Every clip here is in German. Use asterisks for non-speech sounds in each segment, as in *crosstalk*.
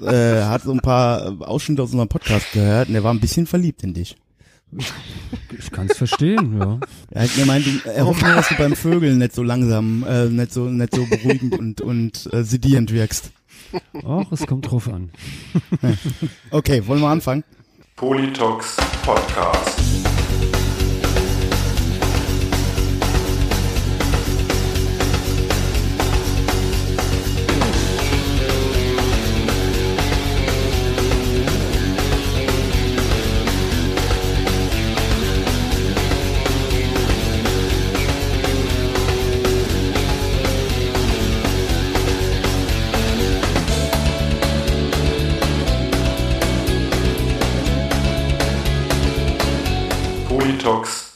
äh, hat so ein paar Ausschnitte aus unserem Podcast gehört und er war ein bisschen verliebt in dich. Ich kann es verstehen, ja. Er hat gemeint, du- er hofft nur, dass du beim Vögeln nicht so langsam, äh, nicht so, nicht so beruhigend und, und äh, sedierend wirkst. Ach, es kommt drauf an. Okay, wollen wir anfangen? Politox Podcast.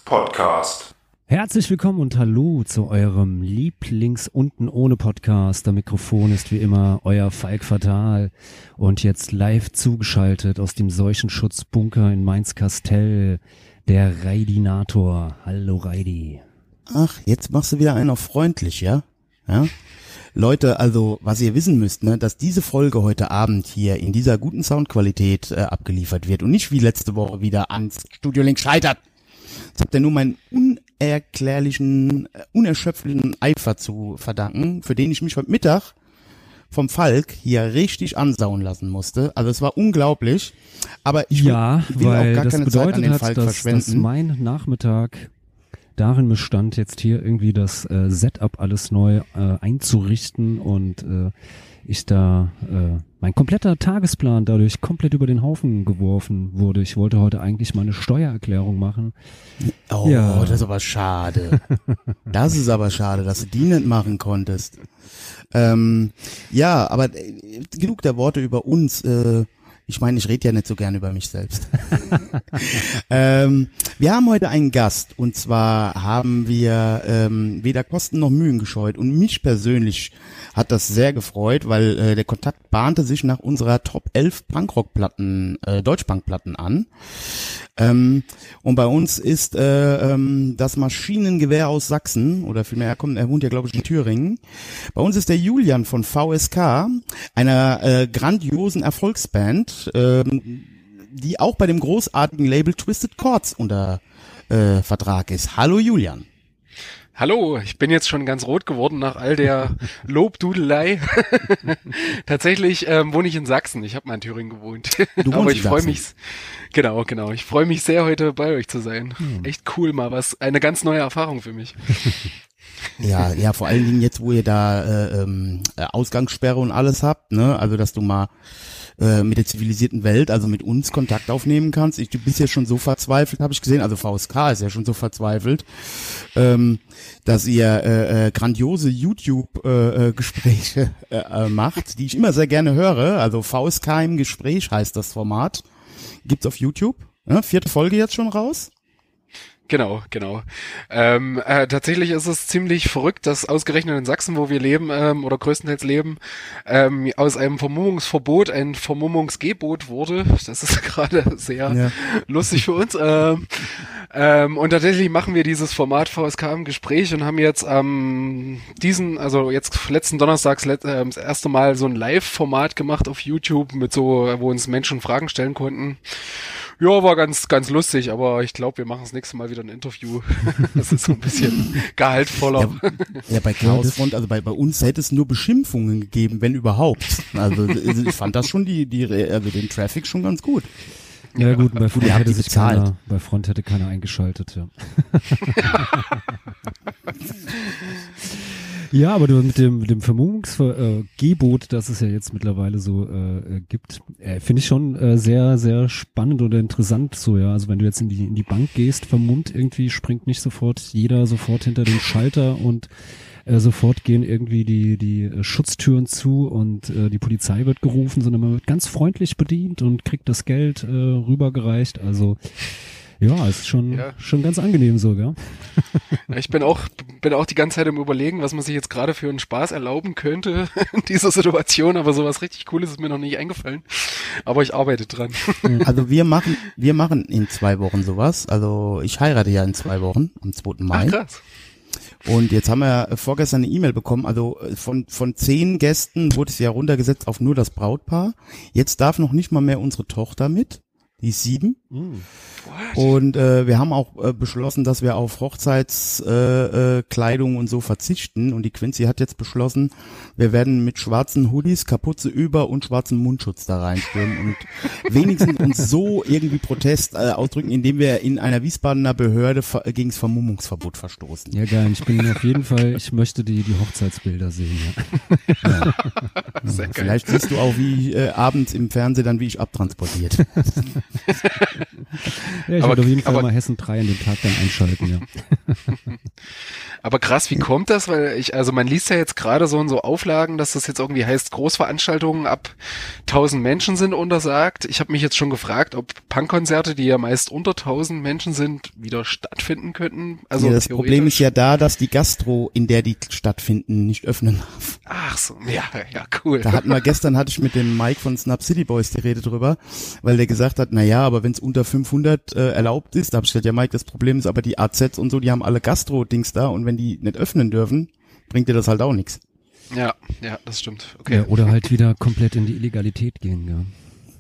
Podcast. Herzlich willkommen und hallo zu eurem Lieblings unten ohne Podcast. Der Mikrofon ist wie immer euer Falk Fatal und jetzt live zugeschaltet aus dem Seuchenschutzbunker in Mainz-Kastell, der Raidinator. Hallo Raidi. Ach, jetzt machst du wieder einen auf freundlich, ja? Ja? Leute, also, was ihr wissen müsst, ne, dass diese Folge heute Abend hier in dieser guten Soundqualität äh, abgeliefert wird und nicht wie letzte Woche wieder ans Studio Link scheitert. Das habt ihr nur meinen unerklärlichen, äh, unerschöpflichen Eifer zu verdanken, für den ich mich heute Mittag vom Falk hier richtig ansauen lassen musste. Also es war unglaublich. Aber ich will, Ja, will weil auch gar das keine Zeit an bedeutet den hat, Falk dass, dass verschwenden. mein Nachmittag darin bestand, jetzt hier irgendwie das äh, Setup alles neu äh, einzurichten und äh, ich da äh, mein kompletter Tagesplan dadurch komplett über den Haufen geworfen wurde. Ich wollte heute eigentlich meine Steuererklärung machen. Oh, Ja. das ist aber schade. *laughs* das ist aber schade, dass du die nicht machen konntest. Ähm, ja, aber äh, genug der Worte über uns. Äh, ich meine, ich rede ja nicht so gern über mich selbst. *laughs* ähm, wir haben heute einen Gast und zwar haben wir ähm, weder Kosten noch Mühen gescheut und mich persönlich hat das sehr gefreut, weil äh, der Kontakt bahnte sich nach unserer Top 11 Punkrock-Platten, äh, Deutschpunk-Platten an. Ähm, und bei uns ist äh, ähm, das Maschinengewehr aus Sachsen, oder vielmehr, er kommt, er wohnt ja, glaube ich, in Thüringen. Bei uns ist der Julian von VSK, einer äh, grandiosen Erfolgsband, ähm, die auch bei dem großartigen Label Twisted Chords unter äh, Vertrag ist. Hallo Julian. Hallo, ich bin jetzt schon ganz rot geworden nach all der *laughs* Lobdudelei. *laughs* Tatsächlich ähm, wohne ich in Sachsen. Ich habe mal in Thüringen gewohnt. Du *laughs* Aber ich freue mich. Genau, genau. Ich freue mich sehr, heute bei euch zu sein. Hm. Echt cool, mal was. Eine ganz neue Erfahrung für mich. Ja, ja, vor allen Dingen jetzt, wo ihr da äh, ähm, äh, Ausgangssperre und alles habt, ne? Also dass du mal äh, mit der zivilisierten Welt, also mit uns Kontakt aufnehmen kannst. Ich, du bist ja schon so verzweifelt, habe ich gesehen. Also VSK ist ja schon so verzweifelt, ähm, dass ihr äh, äh, grandiose YouTube-Gespräche äh, Gespräche, *laughs* äh, äh, macht, die ich immer sehr gerne höre. Also VSK im Gespräch heißt das Format. Gibt's auf YouTube. Ja, vierte Folge jetzt schon raus. Genau, genau. Ähm, äh, tatsächlich ist es ziemlich verrückt, dass ausgerechnet in Sachsen, wo wir leben ähm, oder größtenteils leben, ähm, aus einem Vermummungsverbot ein Vermummungsgebot wurde. Das ist *laughs* gerade sehr Ja. lustig für uns. Ähm, ähm, und tatsächlich machen wir dieses Format VSK im Gespräch und haben jetzt am diesen, also jetzt letzten Donnerstags let, äh, das erste Mal so ein Live-Format gemacht auf YouTube mit so, wo uns Menschen Fragen stellen konnten. Ja, war ganz, ganz lustig, aber ich glaube, wir machen das nächste Mal wieder ein Interview. *laughs* Das ist so ein bisschen *laughs* gehaltvoller. Ja, ja, bei Klaus Front, also bei, bei uns hätte es nur Beschimpfungen gegeben, wenn überhaupt. *laughs* Also ich fand das schon die, die also den Traffic schon ganz gut. Ja gut, bei Front hätte sich keiner, bei Front hätte keiner eingeschaltet, ja. Ja, aber mit dem, mit dem Vermummungsgebot, äh, das es ja jetzt mittlerweile so äh, äh, gibt, äh, finde ich schon äh, sehr, sehr spannend oder interessant so, ja. Also wenn du jetzt in die, in die Bank gehst, vermummt irgendwie, springt nicht sofort jeder sofort hinter den Schalter und äh, sofort gehen irgendwie die, die äh, Schutztüren zu und äh, die Polizei wird gerufen, sondern man wird ganz freundlich bedient und kriegt das Geld äh, rübergereicht. Also ja, ist schon, Ja. schon ganz angenehm so, gell? Ich bin auch, bin auch die ganze Zeit im Überlegen, was man sich jetzt gerade für einen Spaß erlauben könnte *laughs* in dieser Situation, aber sowas richtig Cooles ist mir noch nicht eingefallen. Aber ich arbeite dran. Also wir machen, wir machen in zwei Wochen sowas. Also ich heirate ja in zwei Wochen, am 2. Ach, Mai. krass. Und jetzt haben wir vorgestern eine E-Mail bekommen, also von, von zehn Gästen wurde es ja runtergesetzt auf nur das Brautpaar. Jetzt darf noch nicht mal mehr unsere Tochter mit. Die ist sieben. Und äh, wir haben auch äh, beschlossen, dass wir auf Hochzeitskleidung äh, äh, Kleidung und so verzichten. Und die Quincy hat jetzt beschlossen, wir werden mit schwarzen Hoodies, Kapuze über und schwarzen Mundschutz da reinstürmen und *laughs* wenigstens uns so irgendwie Protest äh, ausdrücken, indem wir in einer Wiesbadener Behörde ver gegen das Vermummungsverbot verstoßen. Ja, geil. Ich bin auf jeden Fall, ich möchte die, die Hochzeitsbilder sehen. Ja. Sehr geil. Vielleicht siehst du auch, wie äh, abends im Fernsehen dann, wie ich abtransportiert. *laughs* Ja, ich Aber- werde auf jeden Fall aber- mal Hessen 3 an dem Tag dann einschalten, ja. *laughs* Aber krass, wie kommt das? Weil ich, also man liest ja jetzt gerade so in so Auflagen, dass das jetzt irgendwie heißt, Großveranstaltungen ab 1000 Menschen sind untersagt. Ich habe mich jetzt schon gefragt, ob Punkkonzerte, die ja meist unter 1000 Menschen sind, wieder stattfinden könnten. Also ja, das Problem ist ja da, dass die Gastro, in der die stattfinden, nicht öffnen darf. Ach so, ja, ja, cool. Da hatten wir gestern, hatte ich mit dem Mike von Snap City Boys die Rede drüber, weil der gesagt hat, na ja, aber wenn es unter 500 äh, erlaubt ist, da habe ich gesagt, ja Mike, das Problem ist aber die AZs und so, die haben alle Gastro-Dings da und wenn die nicht öffnen dürfen, bringt dir das halt auch nichts. Ja, ja, das stimmt. Okay. ja. Oder halt wieder komplett in die Illegalität gehen, ja.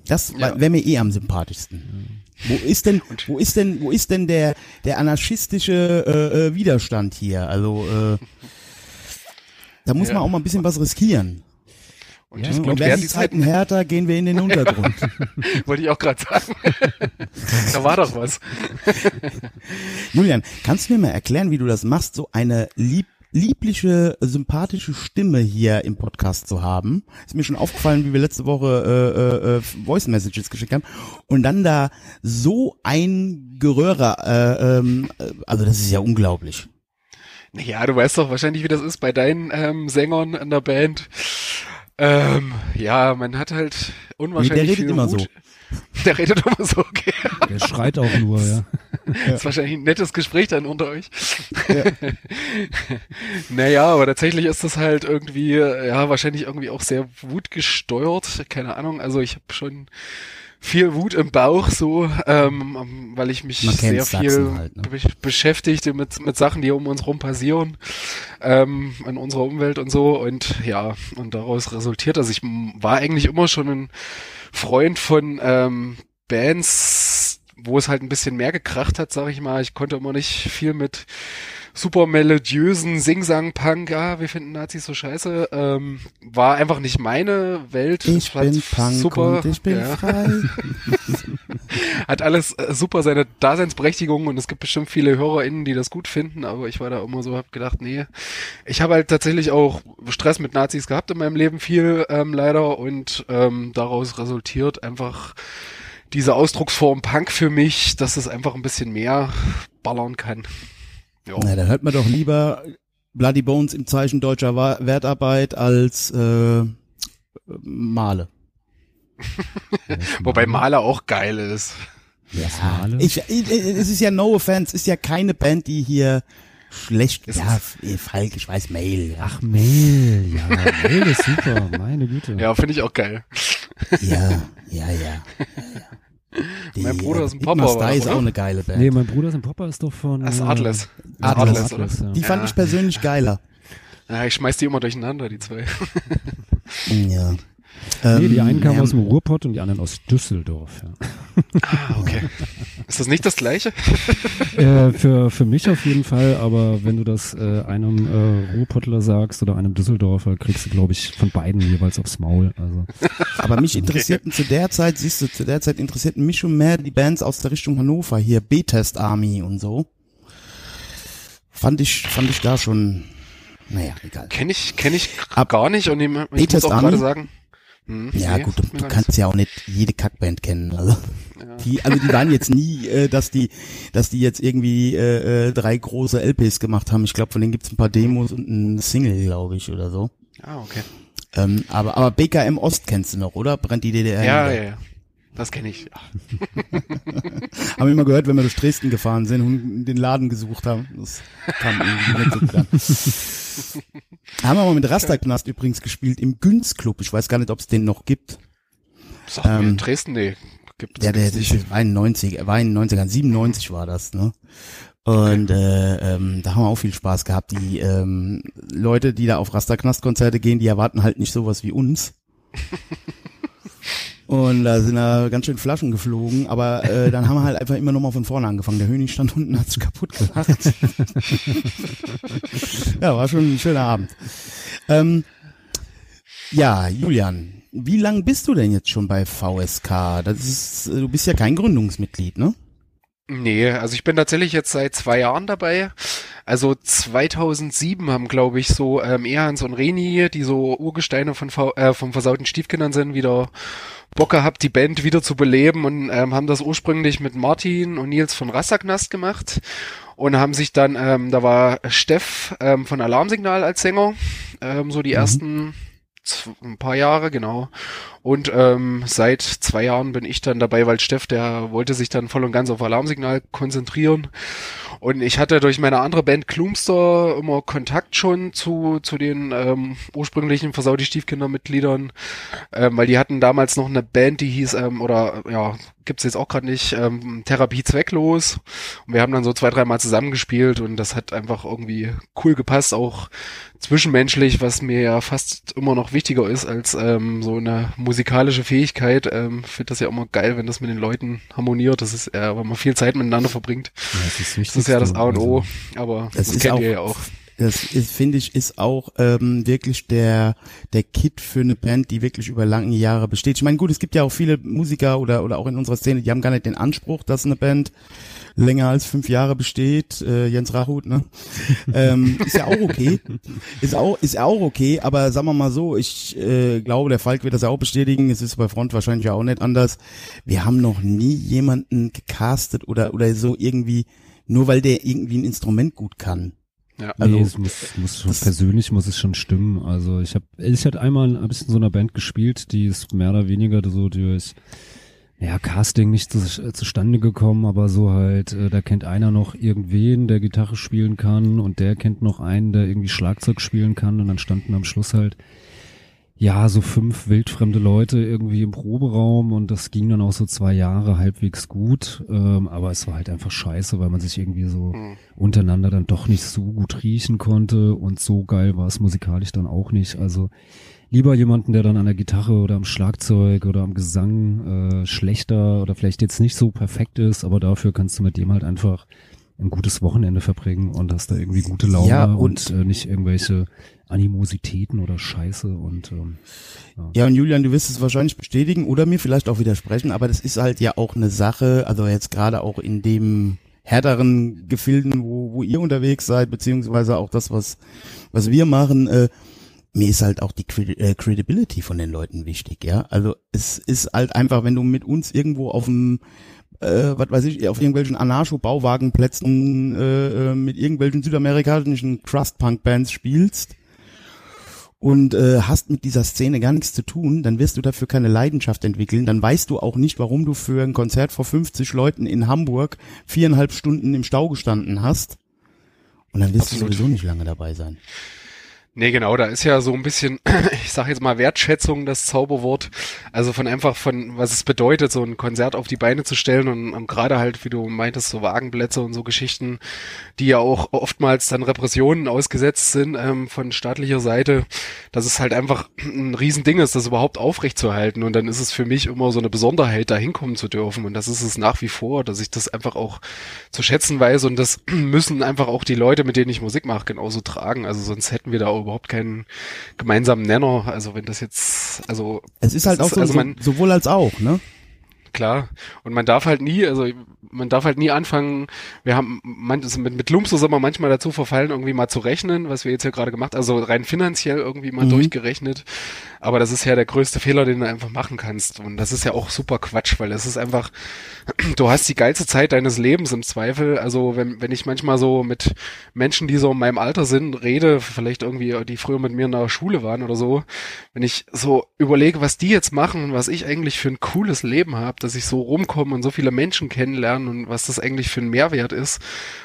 Das Ja. wäre mir eh am sympathischsten. Wo ist denn, wo ist denn, wo ist denn der, der anarchistische äh, äh, Widerstand hier? Also äh, da muss Ja. man auch mal ein bisschen was riskieren. Und Ja, ich glaube, während die Zeiten, härter, gehen wir in den Untergrund. *laughs* wollte ich auch gerade sagen. *laughs* da war doch was. Julian, kannst du mir mal erklären, wie du das machst, so eine lieb liebliche, sympathische Stimme hier im Podcast zu haben. Ist mir schon aufgefallen, wie wir letzte Woche äh, äh, äh, Voice Messages geschickt haben. Und dann da so ein Gerörer, äh, ähm, äh, also das ist ja unglaublich. Ja, du weißt doch wahrscheinlich, wie das ist bei deinen ähm, Sängern in der Band. Ähm, ja, man hat halt unwahrscheinlich Nee, der redet viel immer Mut. so. *laughs* Der redet immer so, okay. Der schreit auch nur, ja. Das *laughs* ist wahrscheinlich ein nettes Gespräch dann unter euch. *laughs* naja, aber tatsächlich ist das halt irgendwie, ja, wahrscheinlich irgendwie auch sehr wutgesteuert. Keine Ahnung, also ich habe schon viel Wut im Bauch so, ähm, weil ich mich sehr kennt's, viel Sachsen halt, ne? be beschäftigte mit, mit Sachen, die um uns rum passieren, ähm, in unserer Umwelt und so. Und ja, und daraus resultiert, also ich war eigentlich immer schon ein Freund von ähm, Bands, wo es halt ein bisschen mehr gekracht hat, sag ich mal. Ich konnte immer nicht viel mit super melodiösen Sing-Sang-Punk, ja, wir finden Nazis so scheiße, ähm, war einfach nicht meine Welt. Ich war bin Punk super, und ich bin ja, frei. *laughs* hat alles äh, super seine Daseinsberechtigung und es gibt bestimmt viele HörerInnen, die das gut finden, aber ich war da immer so, hab gedacht, nee, ich habe halt tatsächlich auch Stress mit Nazis gehabt in meinem Leben viel, ähm, leider und ähm, daraus resultiert einfach diese Ausdrucksform Punk für mich, dass es einfach ein bisschen mehr ballern kann. Ja. Na, da hört man doch lieber Bloody Bones im Zeichen deutscher Wertarbeit als äh, Male. *laughs* Wobei Maler auch geil ist. Male. Ich, ich, es ist ja No Offense, ist ja keine Band, die hier schlecht, Ist ja, eh, Falk, ich weiß, Mail, ja, Ach, Mail, ja, Mail ist super, meine Güte. Ja, finde ich auch geil. ja, *laughs* ja, ja. ja, ja. Die, Mein Bruder äh, ist ein Popper, Stey ist oder? auch eine geile Band. Nee, mein Bruder ist ein Popper, ist doch von... Das ist äh, Atlas. Atlas. Atlas, oder? ja. Die fand Ja. ich persönlich geiler. Ja, ich schmeiß die immer durcheinander, die zwei. Ja. Nee, die Ähm, einen kamen ja, aus dem Ruhrpott und die anderen aus Düsseldorf. Ja. Ah, okay. *laughs* Ist das nicht das gleiche? äh, für, für mich auf jeden Fall, aber wenn du das äh, einem äh, Ruhrpottler sagst oder einem Düsseldorfer, kriegst du, glaube ich, von beiden jeweils aufs Maul. Also *laughs* Aber mich interessierten zu der Zeit, siehst du, zu der Zeit interessierten mich schon mehr die Bands aus der Richtung Hannover, hier B-Test Army und so. Fand ich, fand ich da schon, naja, egal. Kenne ich, kenne ich Ab- gar nicht und ich muss Betest auch Army? gerade sagen. Hm, Ja nee, gut, du, du kannst ja auch nicht jede Kackband kennen. Also die, also die waren jetzt nie, *laughs* äh, dass die, dass die jetzt irgendwie äh, äh, drei große LPs gemacht haben. Ich glaube, von denen gibt's ein paar Demos und ein Single, glaube ich, oder so. Ah, okay. Ähm, aber aber BKM Ost kennst du noch, oder? Brennt die DDR? Ja, ja, ja. Das kenne ich. Ja. *laughs* Haben wir immer gehört, wenn wir durch Dresden gefahren sind und den Laden gesucht haben. Das kam irgendwie nicht so. *laughs* Haben wir mal mit Rasterknast übrigens gespielt im Günzclub. Ich weiß gar nicht, ob es den noch gibt. Sag mir, Ähm, in Dresden, nee. Gibt Ja, der gibt's ist 91, er war in den 90ern, 97 war das, ne? Und äh, ähm, da haben wir auch viel Spaß gehabt. Die ähm, Leute, die da auf Rasterknast-Konzerte gehen, die erwarten halt nicht sowas wie uns. *laughs* Und da sind da ganz schön Flaschen geflogen, aber äh, dann haben wir halt einfach immer nochmal von vorne angefangen. Der Hönig stand unten, hat sich kaputt gelacht. *laughs* ja, war schon ein schöner Abend. Ähm, ja, Julian, wie lang bist du denn jetzt schon bei VSK? Das ist, du bist ja kein Gründungsmitglied, ne? Nee, also ich bin tatsächlich jetzt seit zwei Jahren dabei. Also 2007 haben, glaube ich, so ähm, Erhans und Reni, die so Urgesteine von v äh, vom versauten Stiefkindern sind, wieder Bock gehabt, die Band wieder zu beleben und ähm, haben das ursprünglich mit Martin und Nils von Rassagnast gemacht und haben sich dann, ähm, da war Steff ähm, von Alarmsignal als Sänger, ähm, so die Mhm. ersten ein paar Jahre, genau. Und ähm, seit zwei Jahren bin ich dann dabei, weil Steff, der wollte sich dann voll und ganz auf Alarmsignal konzentrieren. Und ich hatte durch meine andere Band Klumster immer Kontakt schon zu, zu den ähm, ursprünglichen Versaudi Stiefkinder-Mitgliedern, ähm, weil die hatten damals noch eine Band, die hieß, ähm, oder ja, gibt's jetzt auch gerade nicht, ähm, Therapie zwecklos. Und wir haben dann so zwei, dreimal zusammengespielt und das hat einfach irgendwie cool gepasst, auch zwischenmenschlich, was mir ja fast immer noch wichtiger ist als ähm, so eine musikalische Fähigkeit. Ähm, finde das ja immer geil, wenn das mit den Leuten harmoniert. Das ist ja, wenn man viel Zeit miteinander verbringt. Ja, das ist Das ist ja das A und O. Aber Das das, kennt auch- ihr ja auch. Das ist, finde ich, ist auch ähm, wirklich der der Kit für eine Band, die wirklich über lange Jahre besteht. Ich meine, gut, es gibt ja auch viele Musiker oder oder auch in unserer Szene, die haben gar nicht den Anspruch, dass eine Band länger als fünf Jahre besteht. Äh, Jens Rachut, ne? *laughs* ähm, ist ja auch okay. Ist auch ist auch okay, aber sagen wir mal so, ich äh, glaube, der Falk wird das ja auch bestätigen. Es ist bei Front wahrscheinlich ja auch nicht anders. Wir haben noch nie jemanden gecastet oder oder so irgendwie nur weil der irgendwie ein Instrument gut kann. Ja. Also- nee, es muss, muss schon persönlich muss es schon stimmen. Also ich habe, ich hatte einmal hab ich in so einer Band gespielt, die ist mehr oder weniger so durch ja, Casting nicht zu, äh, zustande gekommen, aber so halt, äh, da kennt einer noch irgendwen, der Gitarre spielen kann und der kennt noch einen, der irgendwie Schlagzeug spielen kann und dann standen am Schluss halt ja, so fünf wildfremde Leute irgendwie im Proberaum und das ging dann auch so zwei Jahre halbwegs gut, ähm, aber es war halt einfach scheiße, weil man sich irgendwie so Hm. untereinander dann doch nicht so gut riechen konnte und so geil war es musikalisch dann auch nicht. Also lieber jemanden, der dann an der Gitarre oder am Schlagzeug oder am Gesang äh, schlechter oder vielleicht jetzt nicht so perfekt ist, aber dafür kannst du mit dem halt einfach ein gutes Wochenende verbringen und hast da irgendwie gute Laune Ja, und, und- äh, nicht irgendwelche Animositäten oder Scheiße und ähm, Ja, und Julian, du wirst es wahrscheinlich bestätigen oder mir vielleicht auch widersprechen, aber das ist halt ja auch eine Sache, also jetzt gerade auch in dem härteren Gefilden, wo, wo ihr unterwegs seid, beziehungsweise auch das, was, was wir machen, äh, mir ist halt auch die äh, Credibility von den Leuten wichtig, ja. Also es ist halt einfach, wenn du mit uns irgendwo auf dem äh, was weiß ich, auf irgendwelchen Anarcho-Bauwagenplätzen äh, äh, mit irgendwelchen südamerikanischen Crust-Punk-Bands spielst, und äh, hast mit dieser Szene gar nichts zu tun, dann wirst du dafür keine Leidenschaft entwickeln, dann weißt du auch nicht, warum du für ein Konzert vor 50 Leuten in Hamburg viereinhalb Stunden im Stau gestanden hast. Und dann wirst Absolut. du sowieso nicht lange dabei sein. Nee, genau, da ist ja so ein bisschen, *clears throat* ich sage jetzt mal Wertschätzung das Zauberwort. Also von einfach von, was es bedeutet, so ein Konzert auf die Beine zu stellen und, und gerade halt, wie du meintest, so Wagenplätze und so Geschichten, die ja auch oftmals dann Repressionen ausgesetzt sind ähm, von staatlicher Seite, dass es halt einfach *clears throat* ein Riesending ist, das überhaupt aufrechtzuerhalten. Und dann ist es für mich immer so eine Besonderheit, da hinkommen zu dürfen. Und das ist es nach wie vor, dass ich das einfach auch zu schätzen weiß und das *clears throat* müssen einfach auch die Leute, mit denen ich Musik mache, genauso tragen. Also sonst hätten wir da auch überhaupt keinen gemeinsamen Nenner. Also wenn das jetzt, also Es ist halt auch ist- so, also so man- sowohl als auch, ne? klar. Und man darf halt nie, also man darf halt nie anfangen, wir haben man, also mit, mit Lumps sind wir manchmal dazu verfallen, irgendwie mal zu rechnen, was wir jetzt hier gerade gemacht, also rein finanziell irgendwie mal Mhm. durchgerechnet. Aber das ist ja der größte Fehler, den du einfach machen kannst. Und das ist ja auch super Quatsch, weil das ist einfach, *clears throat* du hast die geilste Zeit deines Lebens im Zweifel. Also wenn, wenn ich manchmal so mit Menschen, die so in meinem Alter sind, rede, vielleicht irgendwie, die früher mit mir in der Schule waren oder so, wenn ich so überlege, was die jetzt machen und was ich eigentlich für ein cooles Leben habe, dass ich so rumkomme und so viele Menschen kennenlerne und was das eigentlich für ein Mehrwert ist.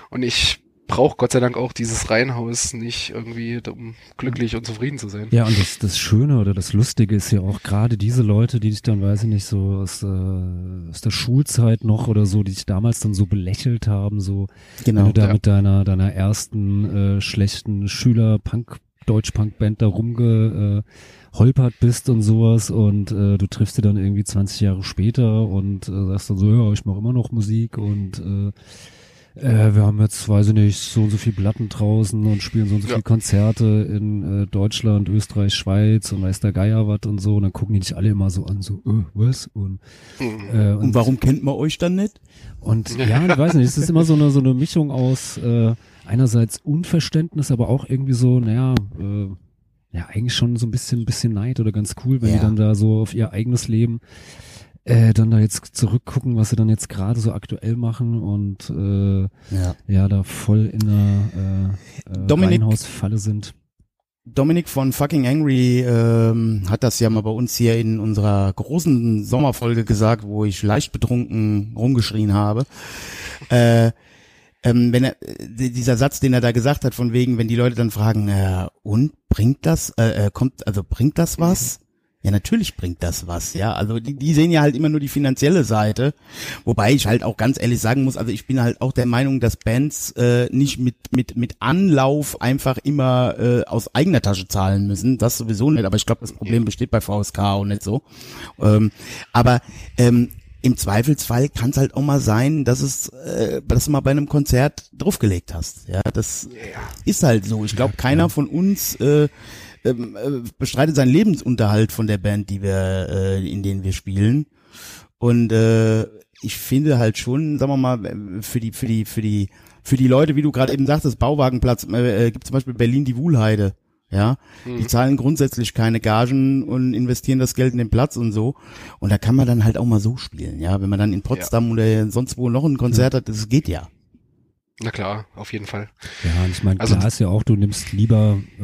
Und ich braucht Gott sei Dank auch dieses Reihenhaus nicht irgendwie, um glücklich und zufrieden zu sein. Ja, und das, das Schöne oder das Lustige ist ja auch gerade diese Leute, die dich dann, weiß ich nicht, so aus, äh, aus der Schulzeit noch oder so, die dich damals dann so belächelt haben, so Genau. wenn du da ja. mit deiner deiner ersten äh, schlechten Schüler-Punk, Deutsch-Punk-Band da rumgeholpert bist und sowas und äh, du triffst sie dann irgendwie 20 Jahre später und äh, sagst dann so, ja, ich mache immer noch Musik und äh, äh, wir haben jetzt, weiß ich nicht, so und so viel Platten draußen und spielen so und so Ja. viele Konzerte in äh, Deutschland, Österreich, Schweiz und weiß der Geier was und so. Und dann gucken die dich alle immer so an, so, äh, was? Und, Mhm. äh, Und warum kennt man euch dann nicht? und ja, ich weiß nicht, es ist immer so eine, so eine Mischung aus äh, einerseits Unverständnis, aber auch irgendwie so, naja, äh, ja, eigentlich schon so ein bisschen, bisschen Neid oder ganz cool, wenn Ja. die dann da so auf ihr eigenes Leben äh, dann da jetzt zurückgucken, was sie dann jetzt gerade so aktuell machen und äh, Ja. ja, da voll in der äh, äh, Dominik- Reihenhausfalle sind. Dominik von Fucking Angry ähm, hat das ja mal bei uns hier in unserer großen Sommerfolge gesagt, wo ich leicht betrunken rumgeschrien habe. Äh, ähm, wenn er äh, dieser Satz, den er da gesagt hat, von wegen, wenn die Leute dann fragen, äh, und bringt das, äh, äh, kommt, also bringt das was? Ja, natürlich bringt das was, ja. Also die, die sehen ja halt immer nur die finanzielle Seite, wobei ich halt auch ganz ehrlich sagen muss, also ich bin halt auch der Meinung, dass Bands äh, nicht mit mit mit Anlauf einfach immer äh, aus eigener Tasche zahlen müssen. Das sowieso nicht, aber ich glaube, das Problem besteht bei VSK auch nicht so. Ähm, aber ähm, im Zweifelsfall kann es halt auch mal sein, dass es, äh, dass du mal bei einem Konzert draufgelegt hast. Ja, das ist halt so. Ich glaube, keiner von uns äh, ähm, äh, bestreitet seinen Lebensunterhalt von der Band, die wir, äh, in denen wir spielen. Und äh, ich finde halt schon, sagen wir mal, für die, für die, für die, für die Leute, wie du gerade eben sagtest, Bauwagenplatz, äh, äh, gibt zum Beispiel Berlin die Wuhlheide. Ja, die zahlen grundsätzlich keine Gagen und investieren das Geld in den Platz und so. Und da kann man dann halt auch mal so spielen, ja. Wenn man dann in Potsdam oder sonst wo noch ein Konzert hat, das geht ja. Na klar, auf jeden Fall. Ja, und ich meine, Also- klar ist ja auch, du nimmst lieber, äh,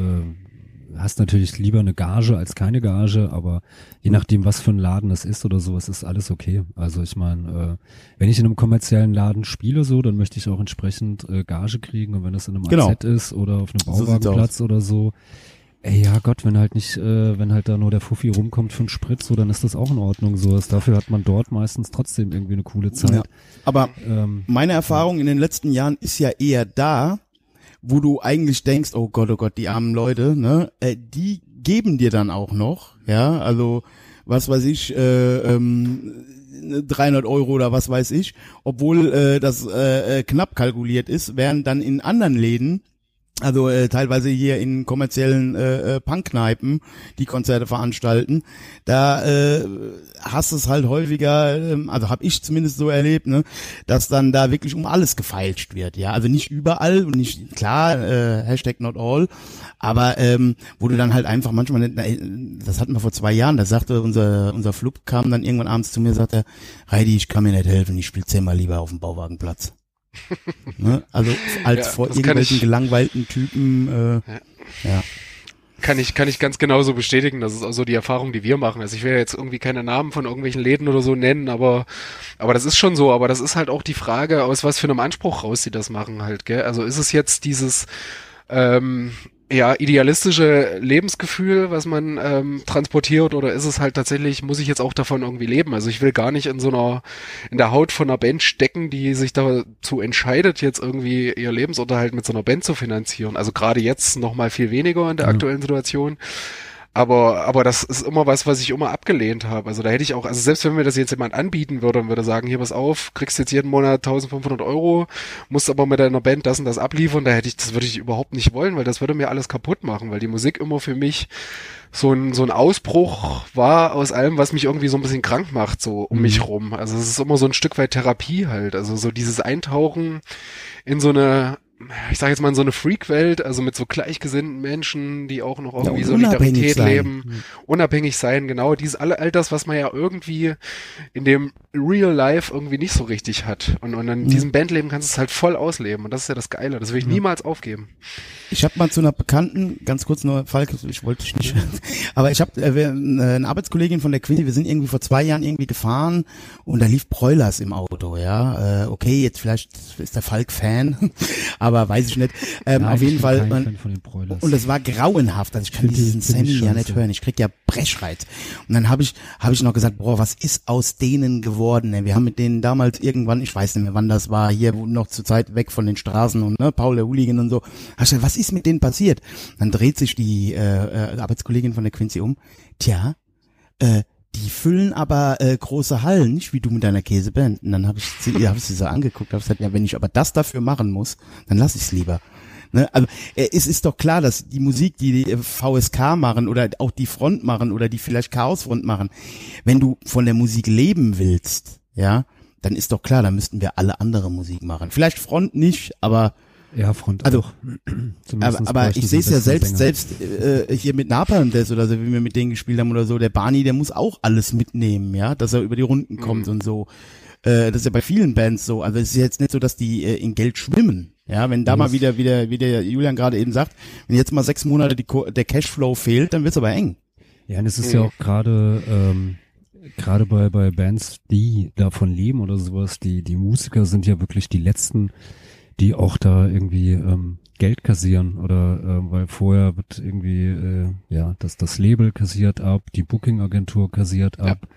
hast natürlich lieber eine Gage als keine Gage, aber je nachdem, was für ein Laden das ist oder so, es ist alles okay. Also ich meine, äh, wenn ich in einem kommerziellen Laden spiele so, dann möchte ich auch entsprechend äh, Gage kriegen und wenn das in einem Genau. AZ ist oder auf einem So Bauwagenplatz oder so, ey, ja Gott, wenn halt nicht, äh, wenn halt da nur der Fuffi rumkommt für einen Sprit, so, dann ist das auch in Ordnung. So, das, dafür hat man dort meistens trotzdem irgendwie eine coole Zeit. Ja. Aber Ähm, meine Erfahrung in den letzten Jahren ist ja eher da, wo du eigentlich denkst, oh Gott, oh Gott, die armen Leute, ne, äh, die geben dir dann auch noch, ja, also was weiß ich, äh, ähm, 300 Euro oder was weiß ich, obwohl äh, das äh, äh, knapp kalkuliert ist, während dann in anderen Läden also äh, teilweise hier in kommerziellen äh, äh, Punkkneipen, die Konzerte veranstalten, da äh, hast es halt häufiger, ähm, also habe ich zumindest so erlebt, ne, dass dann da wirklich um alles gefeilscht wird, ja, also nicht überall und nicht klar äh, Hashtag not all, aber ähm, wo du dann halt einfach manchmal, äh, das hatten wir vor zwei Jahren, da sagte unser unser Flug kam dann irgendwann abends zu mir, sagte, Heidi, ich kann mir nicht helfen, ich spiele zehnmal lieber auf dem Bauwagenplatz. *laughs* ne? Also als Ja, vor irgendwelchen ich- gelangweilten Typen. Äh, ja. Kann ich, kann ich ganz genauso bestätigen. Das ist auch so die Erfahrung, die wir machen. Also ich will ja jetzt irgendwie keine Namen von irgendwelchen Läden oder so nennen, aber, aber das ist schon so. Aber das ist halt auch die Frage, aus was für einem Anspruch raus sie das machen halt, gell? Also ist es jetzt dieses, ähm, ja, idealistische Lebensgefühl, was man ähm, transportiert, oder ist es halt tatsächlich, muss ich jetzt auch davon irgendwie leben? Also ich will gar nicht in so einer, in der Haut von einer Band stecken, die sich dazu entscheidet, jetzt irgendwie ihr Lebensunterhalt mit so einer Band zu finanzieren. Also gerade jetzt noch mal viel weniger in der aktuellen Situation. Aber, aber das ist immer was, was ich immer abgelehnt habe. Also da hätte ich auch, also selbst wenn mir das jetzt jemand anbieten würde und würde sagen, hier pass auf, kriegst jetzt jeden Monat 1500 Euro, musst aber mit deiner Band das und das abliefern, da hätte ich, das würde ich überhaupt nicht wollen, weil das würde mir alles kaputt machen, weil die Musik immer für mich so ein, so ein Ausbruch war aus allem, was mich irgendwie so ein bisschen krank macht, so um mich rum. Also es ist immer so ein Stück weit Therapie halt. Also so dieses Eintauchen in so eine, ich sag jetzt mal in so eine Freak-Welt, also mit so gleichgesinnten Menschen, die auch noch irgendwie unabhängig Solidarität sein. leben, unabhängig sein, genau, dieses all, all das, was man ja irgendwie in dem Real Life irgendwie nicht so richtig hat. Und, und in Mhm. diesem Bandleben kannst du es halt voll ausleben. Und das ist ja das Geile. Das will ich niemals aufgeben. Ich habe mal zu einer Bekannten, ganz kurz nur, Falk, ich wollte dich nicht, *laughs* aber ich habe äh, wir- eine Arbeitskollegin von der Quincy, wir sind irgendwie vor zwei Jahren irgendwie gefahren und da lief Broilers im Auto, ja. Äh, okay, jetzt vielleicht ist der Falk Fan, *laughs* aber weiß ich nicht. Ähm, Nein, auf jeden Fall. kein Und, es war grauenhaft, also ich kann diesen Sammy ja nicht hören. Ich krieg ja Brechreiz. Und dann habe ich habe ich noch gesagt, boah, was ist aus denen geworden? ey? Wir haben mit denen damals irgendwann, ich weiß nicht mehr, wann das war, hier noch zur Zeit weg von den Straßen und ne, Paul der Hooligan und so. Hab ich gesagt, was ist mit denen passiert? Dann dreht sich die äh, äh, Arbeitskollegin von der Quincy um. Tja, äh, die füllen aber äh, große Hallen, nicht wie du mit deiner Käseband. Und dann habe ich sie, hab ich sie so angeguckt, habe gesagt, ja, wenn ich aber das dafür machen muss, dann lass ich's lieber. Ne, also äh, es ist doch klar, dass die Musik, die die äh, VSK machen oder auch die Front machen oder die vielleicht Chaosfront machen, wenn du von der Musik leben willst, ja, dann ist doch klar, dann müssten wir alle andere Musik machen. Vielleicht Front nicht, aber ja, Front also- aber, *clears throat* Zumindest aber ich sehe es ja selbst, Sänger. selbst äh, hier mit Napalm Death oder so, wie wir mit denen gespielt haben oder so, der Barney, der muss auch alles mitnehmen, ja, dass er über die Runden kommt und so. Äh, das ist ja bei vielen Bands so. Also es ist jetzt nicht so, dass die äh, in Geld schwimmen. Ja, wenn da mal wieder, wieder, wie der Julian gerade eben sagt, wenn jetzt mal sechs Monate die, der Cashflow fehlt, dann wird's aber eng. Ja, und es ist ja auch gerade ähm, gerade bei bei Bands, die davon leben oder sowas, die die Musiker sind ja wirklich die letzten, die auch da irgendwie ähm, Geld kassieren oder äh, weil vorher wird irgendwie äh, ja das das Label kassiert ab, die Booking Agentur kassiert ab.